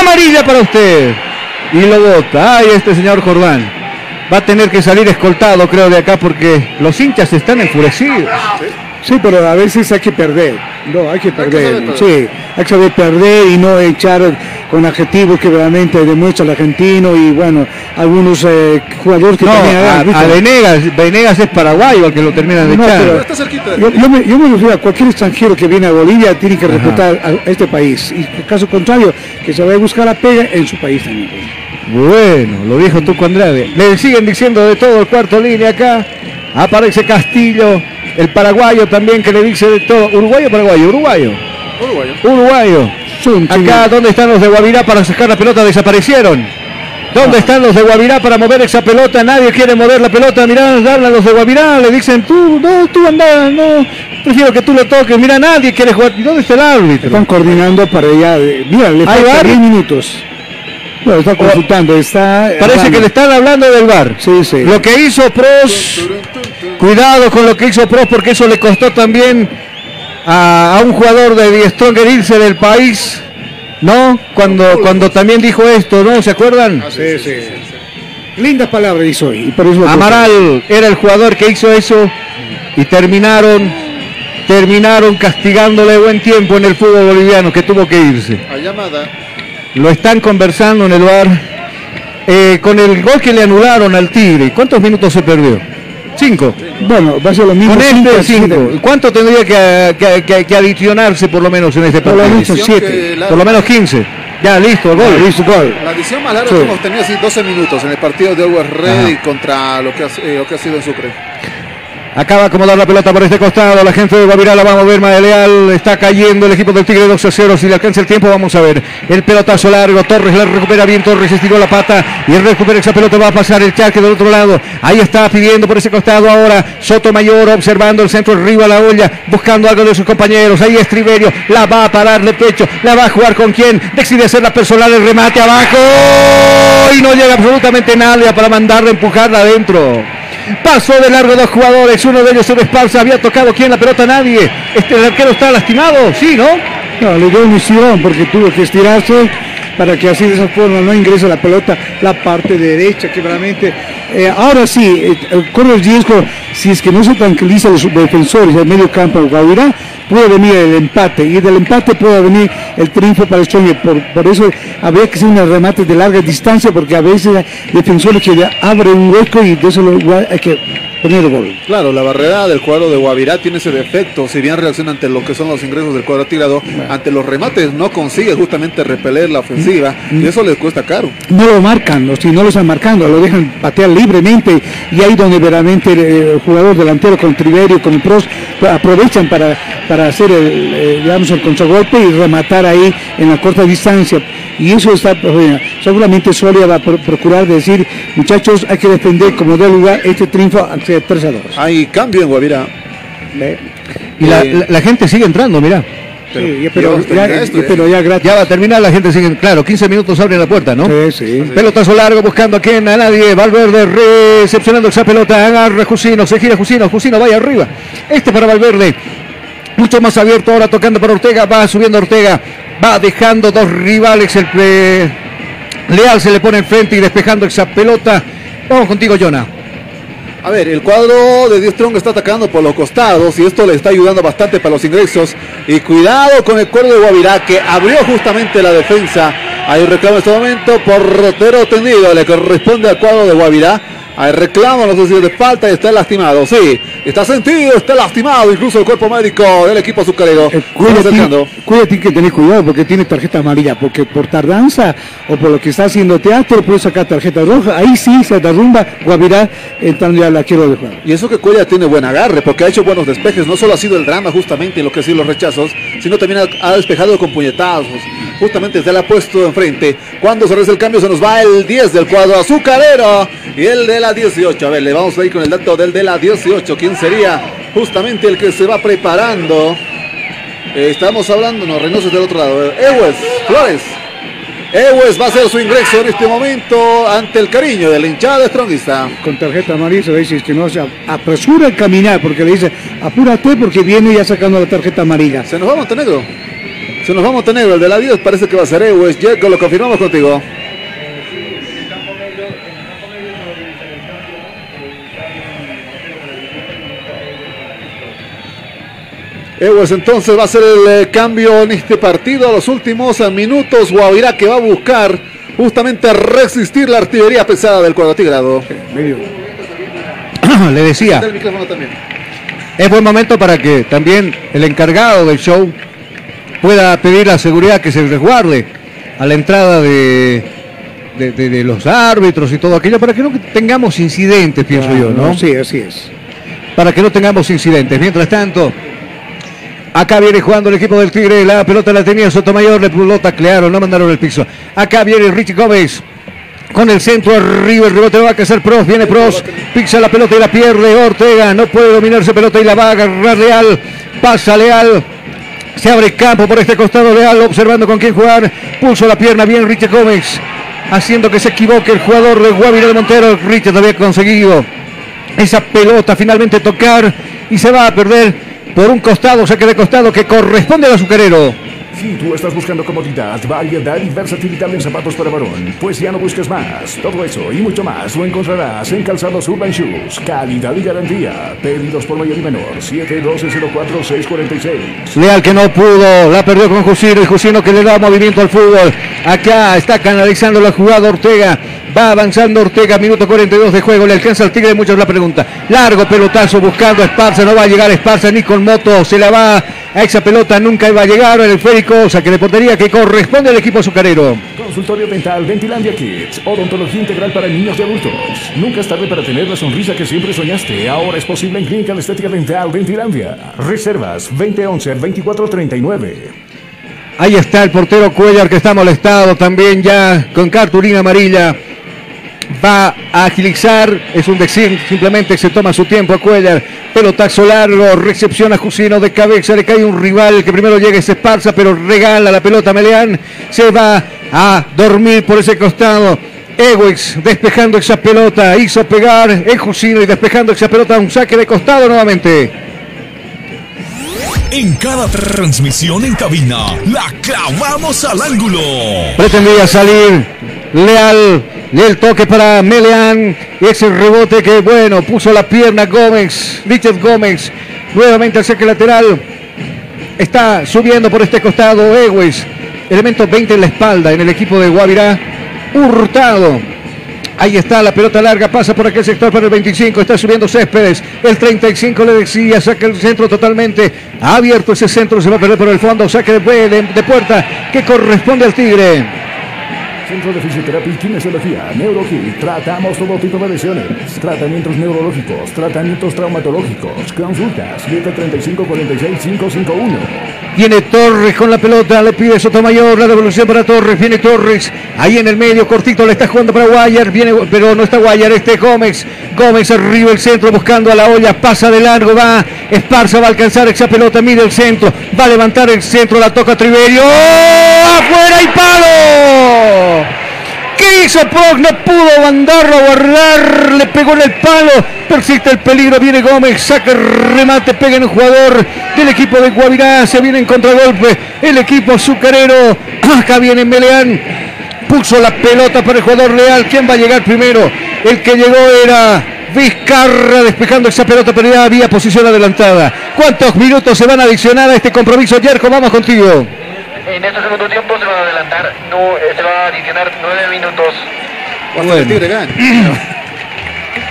Amarilla para usted. Y lo bota. Ay, este señor Jordán. Va a tener que salir escoltado, creo, de acá porque los hinchas están enfurecidos. Sí, pero a veces hay que perder. No, hay que perder. sí, hay que saber perder y no echar con adjetivos que realmente demuestra el argentino y bueno, algunos eh, jugadores que No, también a, a Venegas, Venegas es paraguayo al que lo terminan de No, echar. pero- Está cerquita. Yo, yo me, yo me refiero a cualquier extranjero que viene a Bolivia tiene que respetar a este país. Y en caso contrario, que se vaya a buscar la pega en su país también. Bueno, lo dijo Tuco Andrade. Le siguen diciendo de todo el cuarto línea acá. Aparece Castillo, el paraguayo también que le dice de todo. ¿Uruguayo o paraguayo? Uruguayo. Uruguayo. Uruguayo. Acá, ¿dónde están los de Guavirá para sacar la pelota? Desaparecieron. ¿Dónde están los de Guavirá para mover esa pelota? Nadie quiere mover la pelota. Mirá, hablan los de Guavirá. Le dicen, tú, no, tú anda, no. Prefiero que tú lo toques. Mira, nadie quiere jugar. ¿Y dónde está el árbitro? Están coordinando para eh, Mira, le ¿Hay falta VAR? 10 minutos. Bueno, está consultando, está. Parece hablando. que le están hablando del bar. Sí, sí. Lo que hizo Pros, cuidado con lo que hizo Pros porque eso le costó también a, a un jugador de Die Stronger irse del país, ¿no? Cuando, cuando también dijo esto, ¿no? ¿Se acuerdan? Sí, sí. Lindas palabras hizo hoy. y por eso lo Amaral era el jugador que hizo eso y terminaron, terminaron castigándole buen tiempo en el fútbol boliviano que tuvo que irse. A llamada. Lo están conversando en el bar. Eh, con el gol que le anularon al Tigre, ¿cuántos minutos se perdió? Cinco. Bueno, va a ser lo mismo. Con cinco, este cinco. ¿Cuánto tendría que, que- que- que adicionarse por lo menos en este Por lo partido? menos siete. Por lo menos 15. Ya, listo, el gol. listo, gol. La edición más larga Sí. que hemos tenido así 12 minutos en el partido de Always Ready contra lo que, ha, eh, lo que ha sido en Sucre. Acaba de acomodar la pelota por este costado. La gente de Guavirá la va a mover. Mae Leal está cayendo el equipo del Tigre 2 a 0. Si le alcanza el tiempo, vamos a ver. El pelotazo largo. Torres la recupera bien. Torres estiró la pata y recupera esa pelota. Va a pasar el charque del otro lado. Ahí está pidiendo por ese costado ahora. Sotomayor observando el centro arriba la olla. Buscando algo de sus compañeros. Ahí es Triverio. La va a parar de pecho. La va a jugar con quién. Decide hacer la personal. El remate abajo. Y no llega absolutamente nadie para mandarla empujarla adentro. Pasó de largo dos jugadores, uno de ellos se Esparza, había tocado quién la pelota nadie. Este arquero está lastimado, sí, ¿no? No, le dio un porque tuvo que estirarse para que así de esa forma no ingrese la pelota la parte derecha que realmente eh, ahora sí eh, corre el riesgo si es que no se tranquiliza los defensores del medio campo Guavirá puede venir el empate y del empate puede venir el triunfo para el Stronger por, por eso habría que hacer unos remates de larga distancia porque a veces hay defensores que ya abren un hueco y de eso lo- igual hay que poner el gol Claro, la barrera del cuadro de Guavirá tiene ese defecto. Si bien reacciona ante lo que son los ingresos del cuadro tirado, ante los remates no consigue justamente repeler la ofensiva y eso les cuesta caro. no lo marcan, o si no lo están marcando, lo dejan patear libremente y ahí donde verdaderamente el, el jugador delantero con Triverio, con el Pros, aprovechan para, para hacer el, eh, digamos, el contragolpe y rematar ahí en la corta distancia. Y eso está, pues, bueno, seguramente Soria va a pro- procurar decir, muchachos, hay que defender como de lugar este triunfo hacia 3 a 2. Hay cambio en Guavirá. Y la, Eh, la- la gente sigue entrando, mira. Sí, ya- pero, ya, termina esto, ya- pero ya gratis. Ya va a terminar, la gente sigue, claro, 15 minutos abre la puerta, ¿no? Sí, sí. Pelotazo largo buscando a quién, a nadie. Valverde recepcionando esa pelota. Agarra Jusino, se gira Jusino. Jusino vaya arriba. Este para Valverde. Mucho más abierto ahora tocando para Ortega. Va subiendo Ortega. Va dejando dos rivales. El Leal se le pone enfrente y despejando esa pelota. Vamos contigo, Jonah. A ver, el cuadro de Strong está atacando por los costados y esto le está ayudando bastante para los ingresos. Y cuidado con el cuadro de Guavirá que abrió justamente la defensa. Hay un reclamo en este momento por rotero tendido, le corresponde al cuadro de Guavirá. Hay reclamo, no sé si es de falta y está lastimado. Sí, está sentido, está lastimado, incluso el cuerpo médico del equipo azucarero. Acercando. tiene que tener cuidado porque tiene tarjeta amarilla, porque por tardanza o por lo que está haciendo teatro puede sacar tarjeta roja, ahí sí se derrumba Guavirá entrando ya la quiero de juego. Y eso que Cuella tiene buen agarre, porque ha hecho buenos despejes. No solo ha sido el drama justamente en lo que ha sido los rechazos, sino también ha, ha despejado con puñetazos. Justamente se la ha puesto enfrente. Cuando se reza el cambio se nos va el 10 del cuadro azucarero. Y el de la 18. A ver, le vamos a ir con el dato del de la 18. ¿Quién sería justamente el que se va preparando? Eh, estamos hablando, no, Reynoso es del otro lado. Ewes, Flores. Ewes va a hacer su ingreso en este momento ante el cariño de la hinchada strongista. Con tarjeta amarilla le dice que no se apresura a caminar porque le dice apúrate porque viene ya sacando la tarjeta amarilla. Se nos va Montenegro. Se nos va Montenegro. El de la 10 parece que va a ser Ewes. Jacob, lo confirmamos contigo. Ewes entonces va a ser el eh, cambio en este partido a los últimos eh, minutos. Guavirá que va a buscar justamente resistir la artillería pesada del cuadratigrado. (coughs) Le decía. Es buen momento para que también el encargado del show pueda pedir la seguridad que se resguarde a la entrada de, de, de- de los árbitros y todo aquello, para que no tengamos incidentes, pienso yo, ¿no? Sí, así es. Para que no tengamos incidentes. Mientras tanto, acá viene jugando el equipo del Tigre, la pelota la tenía Sotomayor, le pudo taclearon, no mandaron el piso. Acá viene Richie Gómez. Con el centro arriba, el rebote va a hacer Pros, viene Pros, pisa la pelota y la pierde Ortega, no puede dominarse pelota y la va a agarrar Leal, pasa Leal, se abre campo por este costado Leal, observando con quién jugar. Pulso la pierna bien Richard Gómez. Haciendo que se equivoque el jugador de Guavirá de Montero. Richard había conseguido esa pelota finalmente tocar y se va a perder por un costado, saque de costado que corresponde al azucarero. Si tú estás buscando comodidad, variedad y versatilidad en zapatos para varón, pues ya no busques más. Todo eso y mucho más lo encontrarás en Calzados Urban Shoes. Calidad y garantía. Pedidos por mayor y menor. 712-04-646. Leal que no pudo, la perdió con Jusino y Jusino que le da movimiento al fútbol. Acá está canalizando la jugada Ortega. Va avanzando Ortega, minuto 42 de juego. Le alcanza al Tigre, muchos la pregunta. Largo pelotazo buscando a Esparza. No va a llegar Esparza ni con moto. Se la va a esa pelota. Nunca iba a llegar el esférico. Saque de portería que corresponde al equipo azucarero. Consultorio Dental Ventilandia Kids. Odontología integral para niños y adultos. Nunca es tarde para tener la sonrisa que siempre soñaste. Ahora es posible en Clínica de Estética Dental Ventilandia. Reservas 2011-2439. Ahí está el portero Cuellar que está molestado también ya con cartulina amarilla. Va a agilizar, es un decir, simplemente se toma su tiempo a Cuellar. Pelotazo largo, recepción a Jusino de cabeza, le cae un rival que primero llega es Esparza, pero regala la pelota a Meleán. Se va a dormir por ese costado. Ewex despejando esa pelota, hizo pegar el Jusino y despejando esa pelota, un saque de costado nuevamente. En cada transmisión en cabina, la clavamos al ángulo. Pretendía salir Leal. El toque para Meleán. Y ese rebote que, bueno, puso la pierna Gómez. Richard Gómez. Nuevamente al saque lateral. Está subiendo por este costado Ewes. Elemento 20 en la espalda en el equipo de Guavirá. Hurtado. Ahí está la pelota larga, pasa por aquel sector para el 25, está subiendo Céspedes, el 35 le decía, saca el centro totalmente, abierto ese centro, se va a perder por el fondo, saque de puerta que corresponde al Tigre. Centro de Fisioterapia y Kinesiología, NeuroKit. Tratamos todo tipo de lesiones. Tratamientos neurológicos, tratamientos traumatológicos. Consultas 735-46-551. Viene Torres con la pelota, le pide Sotomayor, la devolución para Torres, viene Torres, ahí en el medio, cortito, le está jugando para Guayar, viene, pero no está Guayar, este Gómez, Gómez arriba el centro buscando a la olla, pasa de largo, va, Esparza va a alcanzar esa pelota, mide el centro, va a levantar el centro, la toca Triverio, ¡Oh! afuera y palo. ¿Qué hizo Proc? No pudo mandarlo a guardar, le pegó en el palo, persiste el peligro, viene Gómez, saca el remate, pega en un jugador del equipo de Guavirá, se viene en contragolpe, el equipo azucarero, (clears throat) acá viene Meleán, puso la pelota para el jugador Leal, ¿quién va a llegar primero? El que llegó era Vizcarra despejando esa pelota, pero ya había posición adelantada. ¿Cuántos minutos se van a adicionar a este compromiso, Yerko? Vamos contigo. En este segundo tiempo se van a adelantar, no, eh, se va a adicionar nueve minutos. Hasta (clears throat)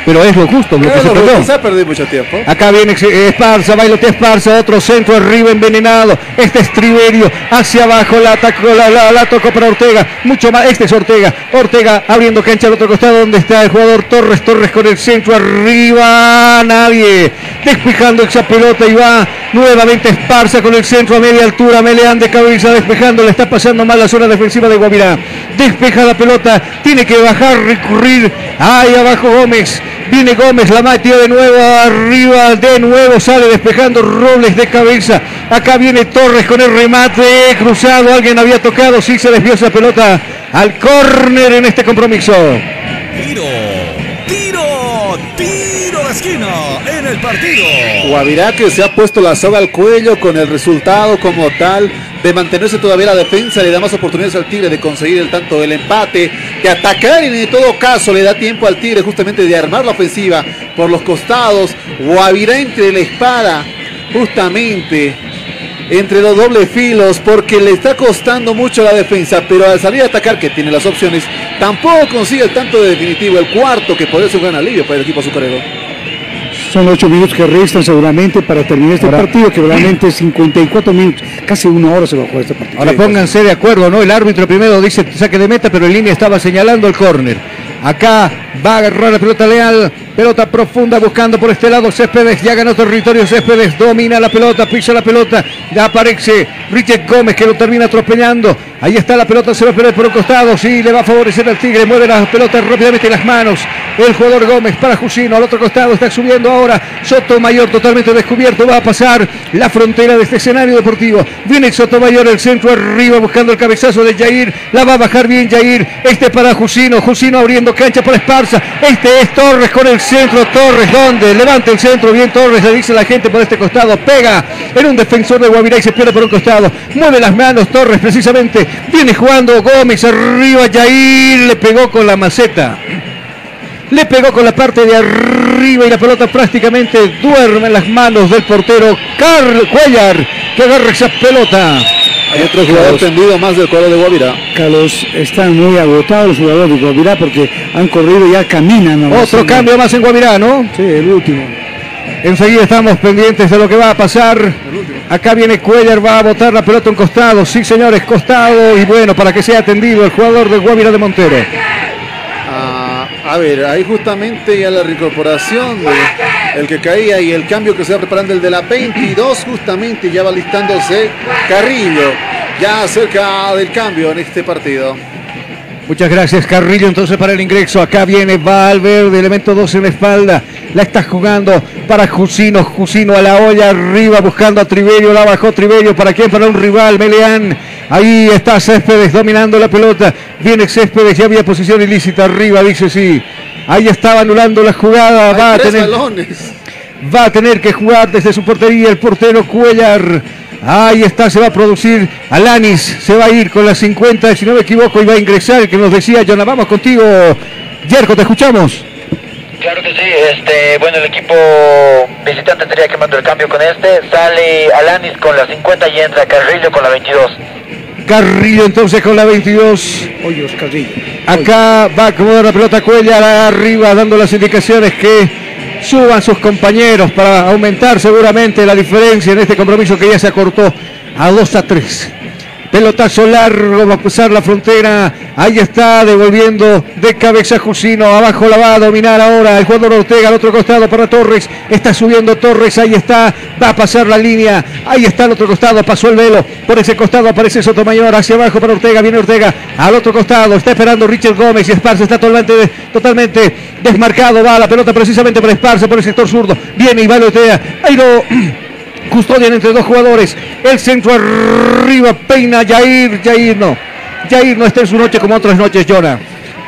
pero es lo justo, lo que se perdido mucho tiempo. Acá viene Esparza, bailotea Esparza, otro centro arriba envenenado. Este es Triverio, hacia abajo, la, atacó, la, la, la tocó para Ortega. Mucho más, este es Ortega. Ortega abriendo cancha al otro costado donde está el jugador Torres. Torres con el centro arriba, nadie. Despejando esa pelota y va nuevamente Esparza con el centro a media altura. Meleán de cabeza despejando, le está pasando mal la zona defensiva de Guavirá. Despeja la pelota, tiene que bajar, recurrir. Ahí abajo Gómez. Viene Gómez, la metió de nuevo arriba, de nuevo sale despejando Robles de cabeza. Acá viene Torres con el remate cruzado. Alguien había tocado, sí se desvió esa pelota al córner en este compromiso. Esquina en el partido. Guavirá que se ha puesto la soga al cuello con el resultado como tal de mantenerse todavía la defensa, le da más oportunidades al Tigre de conseguir el tanto del empate, de atacar y en todo caso le da tiempo al Tigre justamente de armar la ofensiva por los costados. Guavirá entre la espada, justamente entre los dobles filos, porque le está costando mucho la defensa, pero al salir a atacar, que tiene las opciones, tampoco consigue el tanto de definitivo, el cuarto, que podría ser un gran alivio para el equipo azucarero. Son ocho minutos que restan seguramente para terminar este partido, que realmente 54 minutos, casi una hora se va a jugar este partido. Ahora pónganse de acuerdo, ¿no? El árbitro primero dice saque de meta, pero en línea estaba señalando el córner. Acá va a agarrar la pelota Leal. Pelota profunda buscando por este lado Céspedes. Ya ganó territorio Céspedes. Domina la pelota, pisa la pelota. Ya aparece Richard Gómez que lo termina atropellando. Ahí está la pelota, se va a por un costado. Sí, le va a favorecer al Tigre. Mueve la pelota rápidamente en las manos. El jugador Gómez para Jusino. Al otro costado está subiendo ahora. Sotomayor totalmente descubierto. Va a pasar la frontera de este escenario deportivo. Viene Sotomayor, el centro arriba buscando el cabezazo de Jair. La va a bajar bien Jair. Este para Jusino. Jusino abriendo cancha por Esparza. Este es Torres con el centro. Torres, ¿dónde? Levanta el centro. Bien Torres, le dice la gente por este costado. Pega en un defensor de Guavirá y se pierde por un costado. Mueve las manos Torres precisamente. Viene jugando Gómez arriba. Jair le pegó con la maceta. Le pegó con la parte de arriba y la pelota prácticamente duerme en las manos del portero Carl Cuellar que agarra esa pelota. Hay otro jugador tendido más del cuadro de Guavirá. Carlos, están muy agotados los jugadores de Guavirá porque han corrido y ya caminan. nomás. Otro cambio más en Guavirá, ¿no? Sí, el último. Enseguida estamos pendientes de lo que va a pasar. Acá viene Cuellar, va a botar la pelota en costado. Sí, señores, costado. Y bueno, para que sea atendido el jugador de Guavirá de Montero. A ver, ahí justamente ya la reincorporación de el que caía y el cambio que se va preparando el de la 22 justamente ya va listándose Carrillo ya cerca del cambio en este partido. Muchas gracias, Carrillo. Entonces, para el ingreso, acá viene Valverde, elemento 2 en la espalda. La está jugando para Jusino. Jusino a la olla arriba, buscando a Triverio. La bajó Triverio. ¿Para quién? Para un rival, Meleán. Ahí está Céspedes dominando la pelota. Viene Céspedes, ya había posición ilícita arriba, dice sí. Ahí estaba anulando la jugada. Va a tener. balones. Va a tener que jugar desde su portería el portero Cuellar. Ahí está, se va a producir Alanis, se va a ir con las 50, si no me equivoco, y va a ingresar el que nos decía, Jonah, vamos contigo. Yerko, te escuchamos. Claro que sí, este, bueno, el equipo visitante tendría que mandar el cambio con este. Sale Alanis con la 50 y entra Carrillo con la 22. Carrillo entonces con la 22. Hoyos Carrillo. Acá va a acomodar la pelota Cuellar arriba, dando las indicaciones que suban sus compañeros para aumentar seguramente la diferencia en este compromiso que ya se acortó a 2 a 3. Pelotazo largo, va a cruzar la frontera. Ahí está, devolviendo de cabeza Jusino. Abajo la va a dominar ahora el jugador Ortega al otro costado para Torres. Está subiendo Torres, ahí está. Va a pasar la línea. Ahí está al otro costado, pasó el velo. Por ese costado aparece Sotomayor. Hacia abajo para Ortega, viene Ortega. Al otro costado está esperando Richard Gómez y Esparza está totalmente, totalmente desmarcado. Va la pelota precisamente para Esparza por el sector zurdo. Viene y va Ortega. Ahí lo. (clears throat) Custodian entre dos jugadores. El centro arriba, peina Jair. Jair no. Jair no está en su noche como otras noches, Jonah.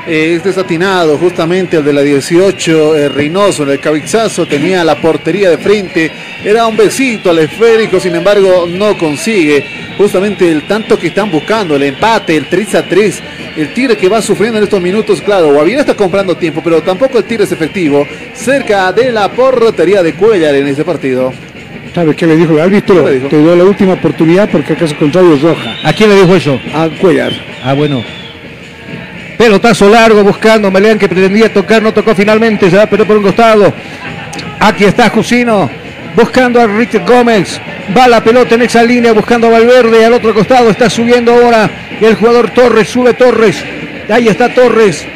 Eh, es desatinado justamente el de la 18, eh, Reynoso en el cabezazo, tenía la portería de frente, era un besito al esférico, sin embargo no consigue justamente el tanto que están buscando, el empate, el 3 a 3, el Tigre que va sufriendo en estos minutos, claro, Guavirá está comprando tiempo, pero tampoco el Tigre es efectivo, cerca de la portería de Cuellar en ese partido. ¿Sabe qué le dijo el árbitro? Te doy la última oportunidad porque acaso contrario es roja. ¿A quién le dijo eso? A Cuellar. Ah, bueno. Pelotazo largo buscando Meleán que pretendía tocar, no tocó finalmente, se va pero por un costado. Aquí está Jusino buscando a Richard Gómez. Va la pelota en esa línea buscando a Valverde. Al otro costado está subiendo ahora el jugador Torres. Sube Torres. Ahí está Torres.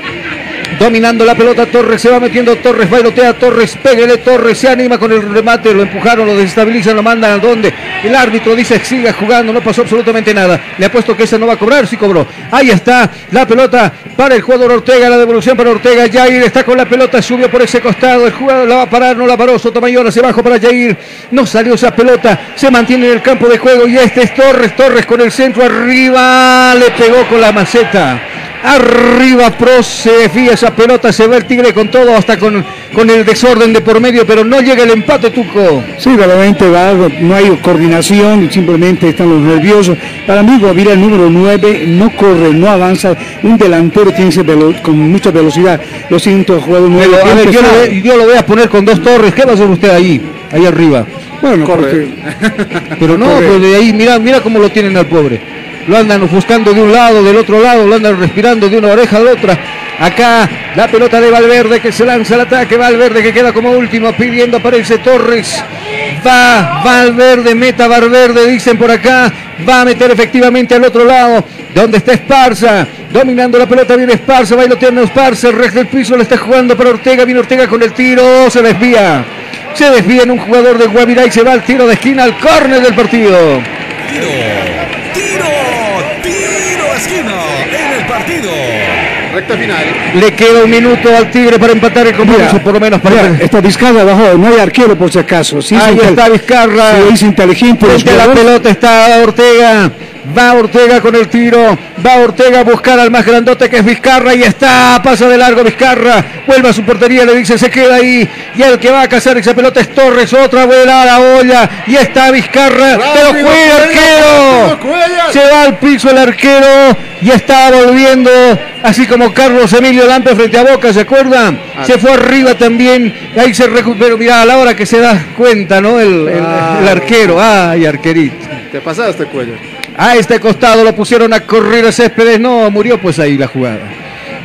Dominando la pelota Torres, se va metiendo Torres, bailotea Torres, pégale Torres, se anima con el remate, lo empujaron, lo desestabilizan, lo mandan a donde el árbitro dice siga jugando, no pasó absolutamente nada. Le apuesto que esa no va a cobrar, sí cobró. Ahí está la pelota para el jugador Ortega, la devolución para Ortega, Jair está con la pelota, subió por ese costado, el jugador la va a parar, no la paró, Sotomayor hacia abajo para Jair, no salió esa pelota, se mantiene en el campo de juego y este es Torres, Torres con el centro arriba, le pegó con la maceta. Arriba Pro se desvía esa pelota, se va el Tigre con todo, hasta con, con el desorden de por medio, pero no llega el empate, Tuco. Sí, realmente va, no hay coordinación y simplemente están los nerviosos. Para mí, Guavira, el número 9, no corre, no avanza. Un delantero tiene que con mucha velocidad. Lo siento, jugador 9. Pero, a ver, yo, lo, voy- yo lo voy a poner con dos torres. ¿Qué va a hacer usted ahí? Ahí arriba. Bueno, Corre. (laughs) Pero no, Corre. pues de ahí, mira, mira cómo lo tienen al pobre. Lo andan buscando de un lado, del otro lado, lo andan respirando de una oreja a la otra. Acá la pelota de Valverde que se lanza al ataque. Valverde que queda como último pidiendo aparece Torres. Va Valverde, meta Valverde, dicen por acá. Va a meter efectivamente al otro lado, donde está Esparza. Dominando la pelota, viene Esparza, bailoteando Esparza, el resto del piso le está jugando para Ortega. Viene Ortega con el tiro, se desvía. Se desvía en un jugador de Guavirá y se va al tiro de esquina al córner del partido. Recta final. Le queda un minuto al Tigre para empatar el compromiso, Mira, por lo menos para mira, está Vizcarra abajo, no hay arquero por si acaso. Sí, Ahí está Vizcarra. Sí, es inteligente. Frente a la pelota está Ortega. Va Ortega con el tiro. Va Ortega a buscar al más grandote que es Vizcarra. Y está. Pasa de largo Vizcarra. Vuelve a su portería. Le dice se queda ahí. Y el que va a cazar esa pelota es Torres. Otra vuela a la olla. Y está Vizcarra. Pero juega el arquero. Se va al piso el arquero. Y está volviendo. Así como Carlos Emilio Lampe frente a Boca. ¿Se acuerdan? Ah. Se fue arriba también. Y ahí se recuperó. Mirá, a la hora que se da cuenta, ¿no? El, el- el arquero. Ay, arquerito. Te pasaste, cuello. A este costado lo pusieron a correr a Céspedes. No, murió pues ahí la jugada.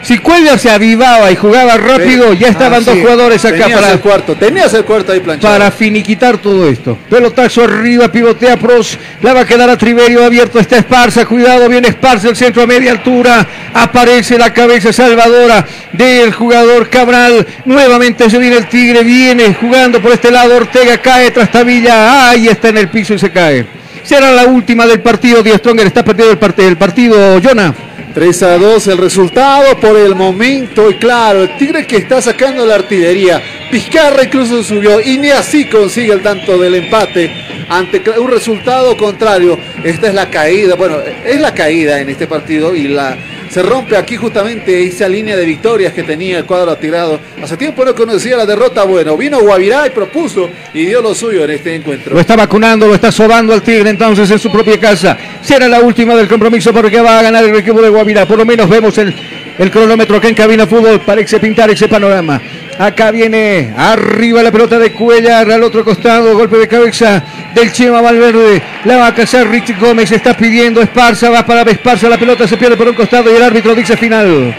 Si Cuellar se avivaba y jugaba rápido, ya estaban Ah, dos sí. jugadores acá Tenías para, el cuarto, tenías el cuarto ahí planchado. para finiquitar todo esto. Pelotazo arriba, pivotea Pros, la va a quedar a Triverio abierto, está Esparza, cuidado, viene Esparza, el centro a media altura, aparece la cabeza salvadora del jugador Cabral, nuevamente se viene el Tigre, viene jugando por este lado, Ortega cae tras Tabilla, ahí está en el piso y se cae. Será la última del partido, Die Stronger está perdido el, part- el partido, Jonah. 3 a 2 el resultado por el momento y claro, el Tigre que está sacando la artillería, Pizcarra incluso subió y ni así consigue el tanto del empate ante un resultado contrario. Esta es la caída, bueno, es la caída en este partido y la se rompe aquí justamente esa línea de victorias que tenía el cuadro tirado. Hace tiempo no conocía la derrota, bueno, vino Guavirá y propuso y dio lo suyo en este encuentro. Lo está vacunando, lo está sobando al Tigre entonces en su propia casa. Será la última del compromiso porque va a ganar el equipo de Guavirá. Por lo menos vemos el, el cronómetro acá en Cabina Fútbol. Parece pintar ese panorama. Acá viene arriba la pelota de Cuellar al otro costado. Golpe de cabeza del Chema Valverde. La va a cazar Richie Gómez. Está pidiendo Esparza. Va para Esparza. La pelota se pierde por un costado y el árbitro dice final.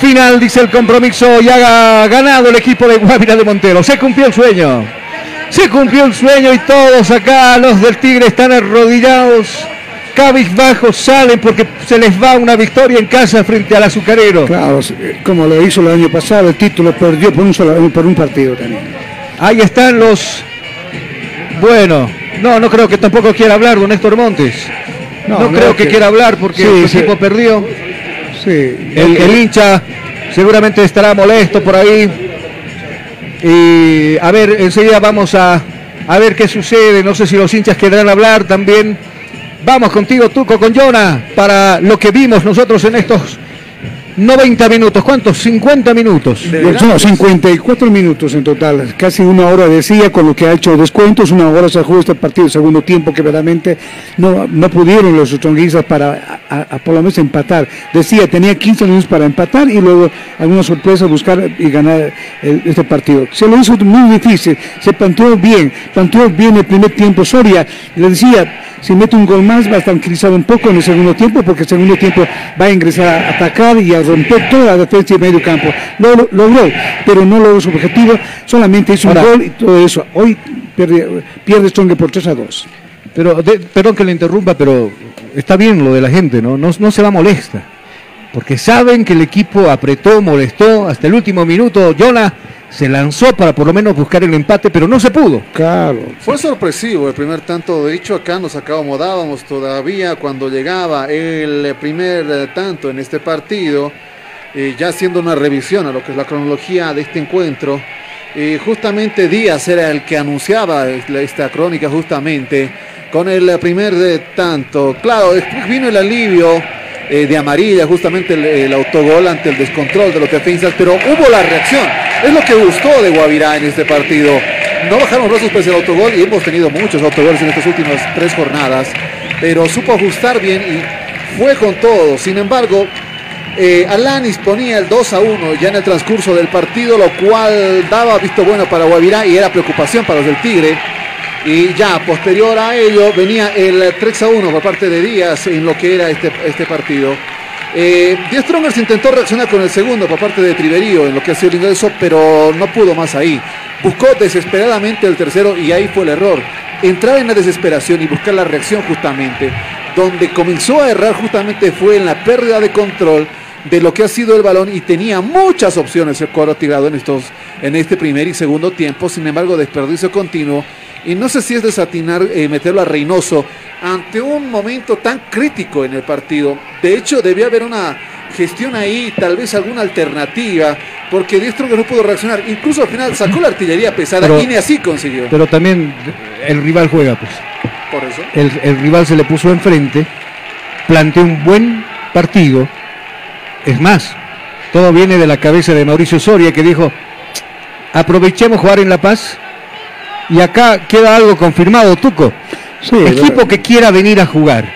Final, dice el compromiso, y ha ganado el equipo de Guavira de Montero. Se cumplió el sueño. Se cumplió el sueño y todos acá, los del Tigre, están arrodillados. Cabizbajos salen porque se les va una victoria en casa frente al azucarero. Claro, eh, como lo hizo el año pasado, el título perdió por un, solo, por un partido también. Ahí están los. Bueno, no, no creo que tampoco quiera hablar don Néstor Montes. No, No, no, creo que, que- quiera hablar porque Sí, sí. equipo perdió. Sí, El, el hincha seguramente estará molesto por ahí. Y a ver, enseguida vamos a, a ver qué sucede. No sé si los hinchas querrán hablar también. Vamos contigo, Tuco, con Jonah, para lo que vimos nosotros en estos 90 minutos. ¿Cuántos? 50 minutos. No, 54 minutos en total, casi una hora decía, con lo que ha hecho descuentos, una hora se jugó este partido, segundo tiempo que verdaderamente no, no pudieron los stronguistas para a- a- a por lo menos empatar. Decía, tenía 15 minutos para empatar y luego alguna sorpresa buscar y ganar el- este partido. Se lo hizo muy difícil, se planteó bien, planteó bien el primer tiempo. Soria, le decía, si mete un gol más va a tranquilizar un poco en el segundo tiempo, porque el segundo tiempo va a ingresar a atacar y a romper toda la defensa y medio campo. Lo lo- logró, pero no logró su objetivo, solamente hizo un gol y todo eso. Hoy pierde, pierde Strong por 3 a 2. Pero, de- perdón que le interrumpa, pero está bien lo de la gente, ¿no? No, no se va molesta. Porque saben que el equipo apretó, molestó, hasta el último minuto Jonah se lanzó para por lo menos buscar el empate, pero no se pudo. Claro. Fue sorpresivo el primer tanto. De hecho, acá nos acomodábamos todavía cuando llegaba el primer tanto en este partido. eh, ya haciendo una revisión a lo que es la cronología de este encuentro. eh, justamente Díaz era el que anunciaba esta- crónica justamente con el primer tanto. Claro, después vino el alivio eh, de amarilla, justamente el, autogol ante el descontrol de los defensas, pero hubo la reacción. Es lo que gustó de Guavirá en este partido. No bajaron brazos pese al autogol y hemos tenido muchos autogoles en estas últimas tres jornadas, pero supo ajustar bien y fue con todo. Sin embargo, eh, Alanis ponía el 2 a 1 ya en el transcurso del partido, lo cual daba visto bueno para Guavirá y era preocupación para los del Tigre. Y ya posterior a ello venía el 3 a 1 por parte de Díaz en lo que era este, este partido. Eh, Díaz Strongers intentó reaccionar con el segundo por parte de Triverío en lo que ha sido el ingreso, pero no pudo más ahí. Buscó desesperadamente el tercero y ahí fue el error. Entrar en la desesperación y buscar la reacción justamente. Donde comenzó a errar justamente fue en la pérdida de control de lo que ha sido el balón y tenía muchas opciones el cuadro tirado en estos en este primer y segundo tiempo, sin embargo desperdicio continuo y no sé si es desatinar eh, meterlo a Reynoso ante un momento tan crítico en el partido. De hecho, debía haber una gestión ahí, tal vez alguna alternativa, porque Diestro que no pudo reaccionar. Incluso al final sacó la artillería pesada Pero- y ni así consiguió. Pero también el rival juega, pues. Por eso. El, el rival se le puso enfrente, planteó un buen partido. Es más, todo viene de la cabeza de Mauricio Soria que dijo, aprovechemos jugar en La Paz y acá queda algo confirmado, Tuco. Equipo que quiera venir a jugar,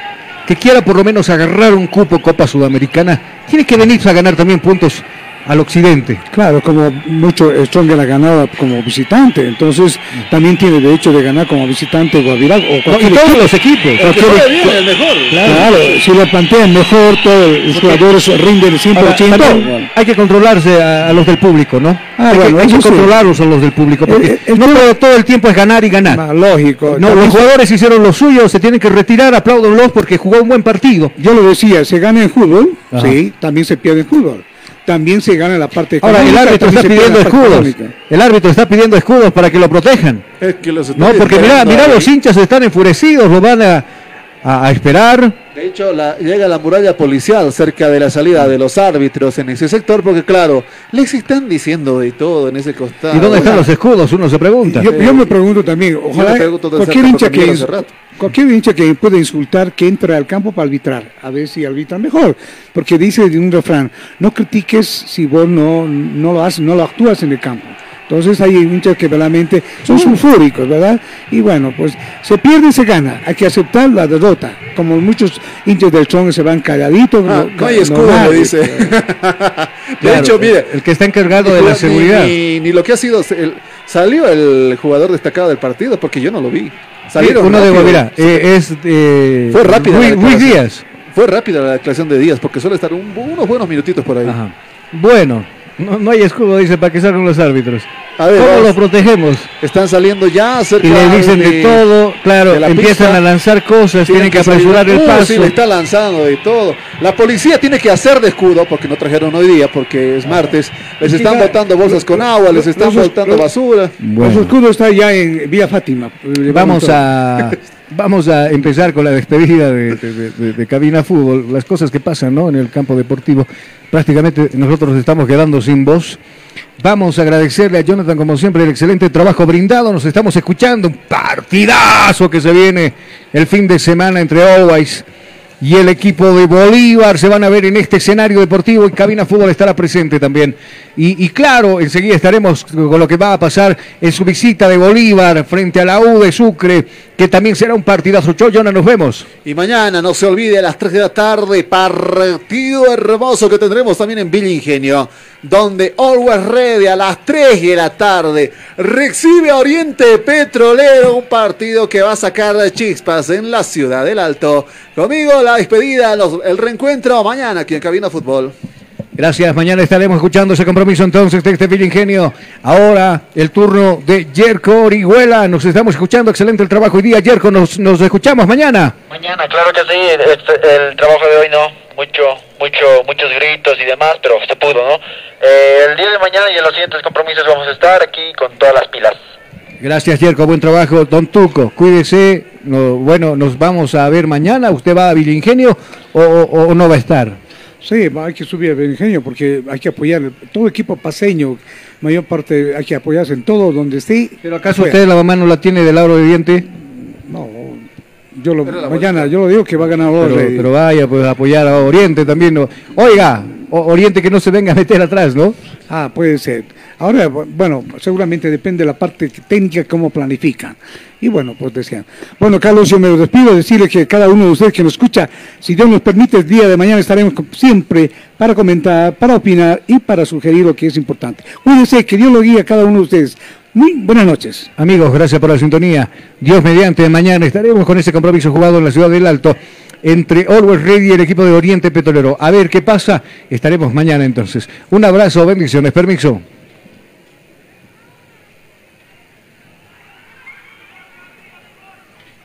que quiera por lo menos agarrar un cupo Copa Sudamericana, tiene que venirse a ganar también puntos al occidente. Claro, como mucho Stronger ha ganado como visitante, entonces también tiene derecho de ganar como visitante Guavirá o cualquier y todos equipo. los equipos. Juegue bien, el mejor. Claro, si lo plantean mejor, todos los jugadores rinden el Ahora, 100%. también hay que controlarse a, a los del público, ¿no? Ah, hay bueno, que, hay que sí. controlarlos a los del público, porque Eh, eh, no todo, todo el tiempo es ganar y ganar. Lógico. No, los jugadores hicieron lo suyo, se tienen que retirar, apláudanlos porque jugó un buen partido. Yo lo decía, se gana en fútbol, Ajá. sí, también se pierde en fútbol. También se gana la parte Ahora, el económica, árbitro está pidiendo escudos. económica. El árbitro está pidiendo escudos para que lo protejan. Es que los No, porque mira ahí. los hinchas están enfurecidos, lo van a, a- a esperar. De hecho, la- llega la muralla policial cerca de la salida de los árbitros en ese sector, porque claro, les están diciendo de todo en ese costado. ¿Y dónde están los escudos? Uno se pregunta. Yo, yo me pregunto también, ojalá pregunto cualquier hincha que miro hace rato. Cualquier hincha que pueda insultar que entre al campo para arbitrar, a ver si arbitran mejor, porque dice de un refrán, no critiques si vos no, no lo haces, no lo actúas en el campo. Entonces hay hinchas que verdaderamente son sulfúricos, ¿verdad? Y bueno, pues se pierde y se gana. Hay que aceptar la derrota. Como muchos hinchas del Strong se van calladitos. Ah, no- no hay escudo, lo dice. (laughs) de Claro, hecho, mire. El que está encargado de la seguridad. Ni, ni lo que ha sido. el- salió el jugador destacado del partido, porque yo no lo vi. Salieron uno de rápido. Guavirá, eh, es eh, Fue rápida. la Luis. Díaz. Fue rápida la declaración de Díaz, porque suele estar un- unos buenos minutitos por ahí. Ajá. Bueno, no, no hay escudo, dice, para que salgan los árbitros. A ver, ¿Cómo los protegemos? Están saliendo ya cerca Y le dicen de, de- todo, claro, de empiezan pista. a lanzar cosas, tienen, que apresurar el paso. Sí, le está lanzando de todo. La policía tiene que hacer de escudo, porque no trajeron hoy día, porque es martes. Les están Mira, botando bolsas con agua, les están los- botando los- basura. Los escudos está ya en Vía Fátima. Vamos a, (laughs) vamos a empezar con la despedida de, Cabina Fútbol, las cosas que pasan ¿no? en el campo deportivo. Prácticamente nosotros estamos quedando sin voz. Vamos a agradecerle a Jonathan, como siempre, el excelente trabajo brindado. Nos estamos escuchando. Un partidazo que se viene el fin de semana entre Always y el equipo de Bolívar. Se van a ver en este escenario deportivo y Cabina Fútbol estará presente también. Y, claro, enseguida estaremos con lo que va a pasar en su visita de Bolívar frente a la U de Sucre, que también será un partidazo. Chau, Jonah, nos vemos. Y mañana, no se olvide, a las 3 de la tarde, partido hermoso que tendremos también en Villa Ingenio. donde Always Ready a las 3 de la tarde recibe a Oriente Petrolero, un partido que va a sacar chispas en la ciudad del Alto. Conmigo la despedida, los- el reencuentro mañana aquí en Cabina Fútbol. Gracias, mañana estaremos escuchando ese compromiso entonces de este Ingenio. Ahora el turno de Yerko Orihuela. Nos estamos escuchando, excelente el trabajo hoy día. Yerko, nos, nos escuchamos mañana. Mañana, claro que sí, este- el trabajo de hoy no, mucho, mucho, muchos gritos y demás, pero se pudo, ¿no? Eh, el día de mañana y en los siguientes compromisos vamos a estar aquí con todas las pilas. Gracias, Yerko, buen trabajo. Don Tuco, cuídese. No, bueno, nos vamos a ver mañana. ¿Usted va a Vil Ingenio o, o- o no va a estar? Sí, hay que subir el ingenio porque hay que apoyar todo equipo paseño, mayor parte hay que apoyarse en todo donde esté. ¿Pero acaso usted la mamá no la tiene del lado de diente? No, yo lo, mañana yo lo digo que va a ganar Pero, Orle. pero vaya, pues a apoyar a Oriente también. ¿no? Oiga, o- Oriente que no se venga a meter atrás, ¿no? Ah, puede ser. Ahora, bu- bueno, seguramente depende de la parte técnica, cómo planifican. Y bueno, pues decían. Bueno, Carlos, yo me despido, decirle que cada uno de ustedes que nos escucha, si Dios nos permite, el día de mañana estaremos siempre para comentar, para opinar y para sugerir lo que es importante. Cuídense, que Dios lo guíe a cada uno de ustedes. Muy buenas noches. Amigos, gracias por la sintonía. Dios mediante, mañana estaremos con ese compromiso jugado en la ciudad del Alto entre Always Ready y el equipo de Oriente Petrolero. A ver qué pasa, estaremos mañana entonces. Un abrazo, bendiciones, permiso.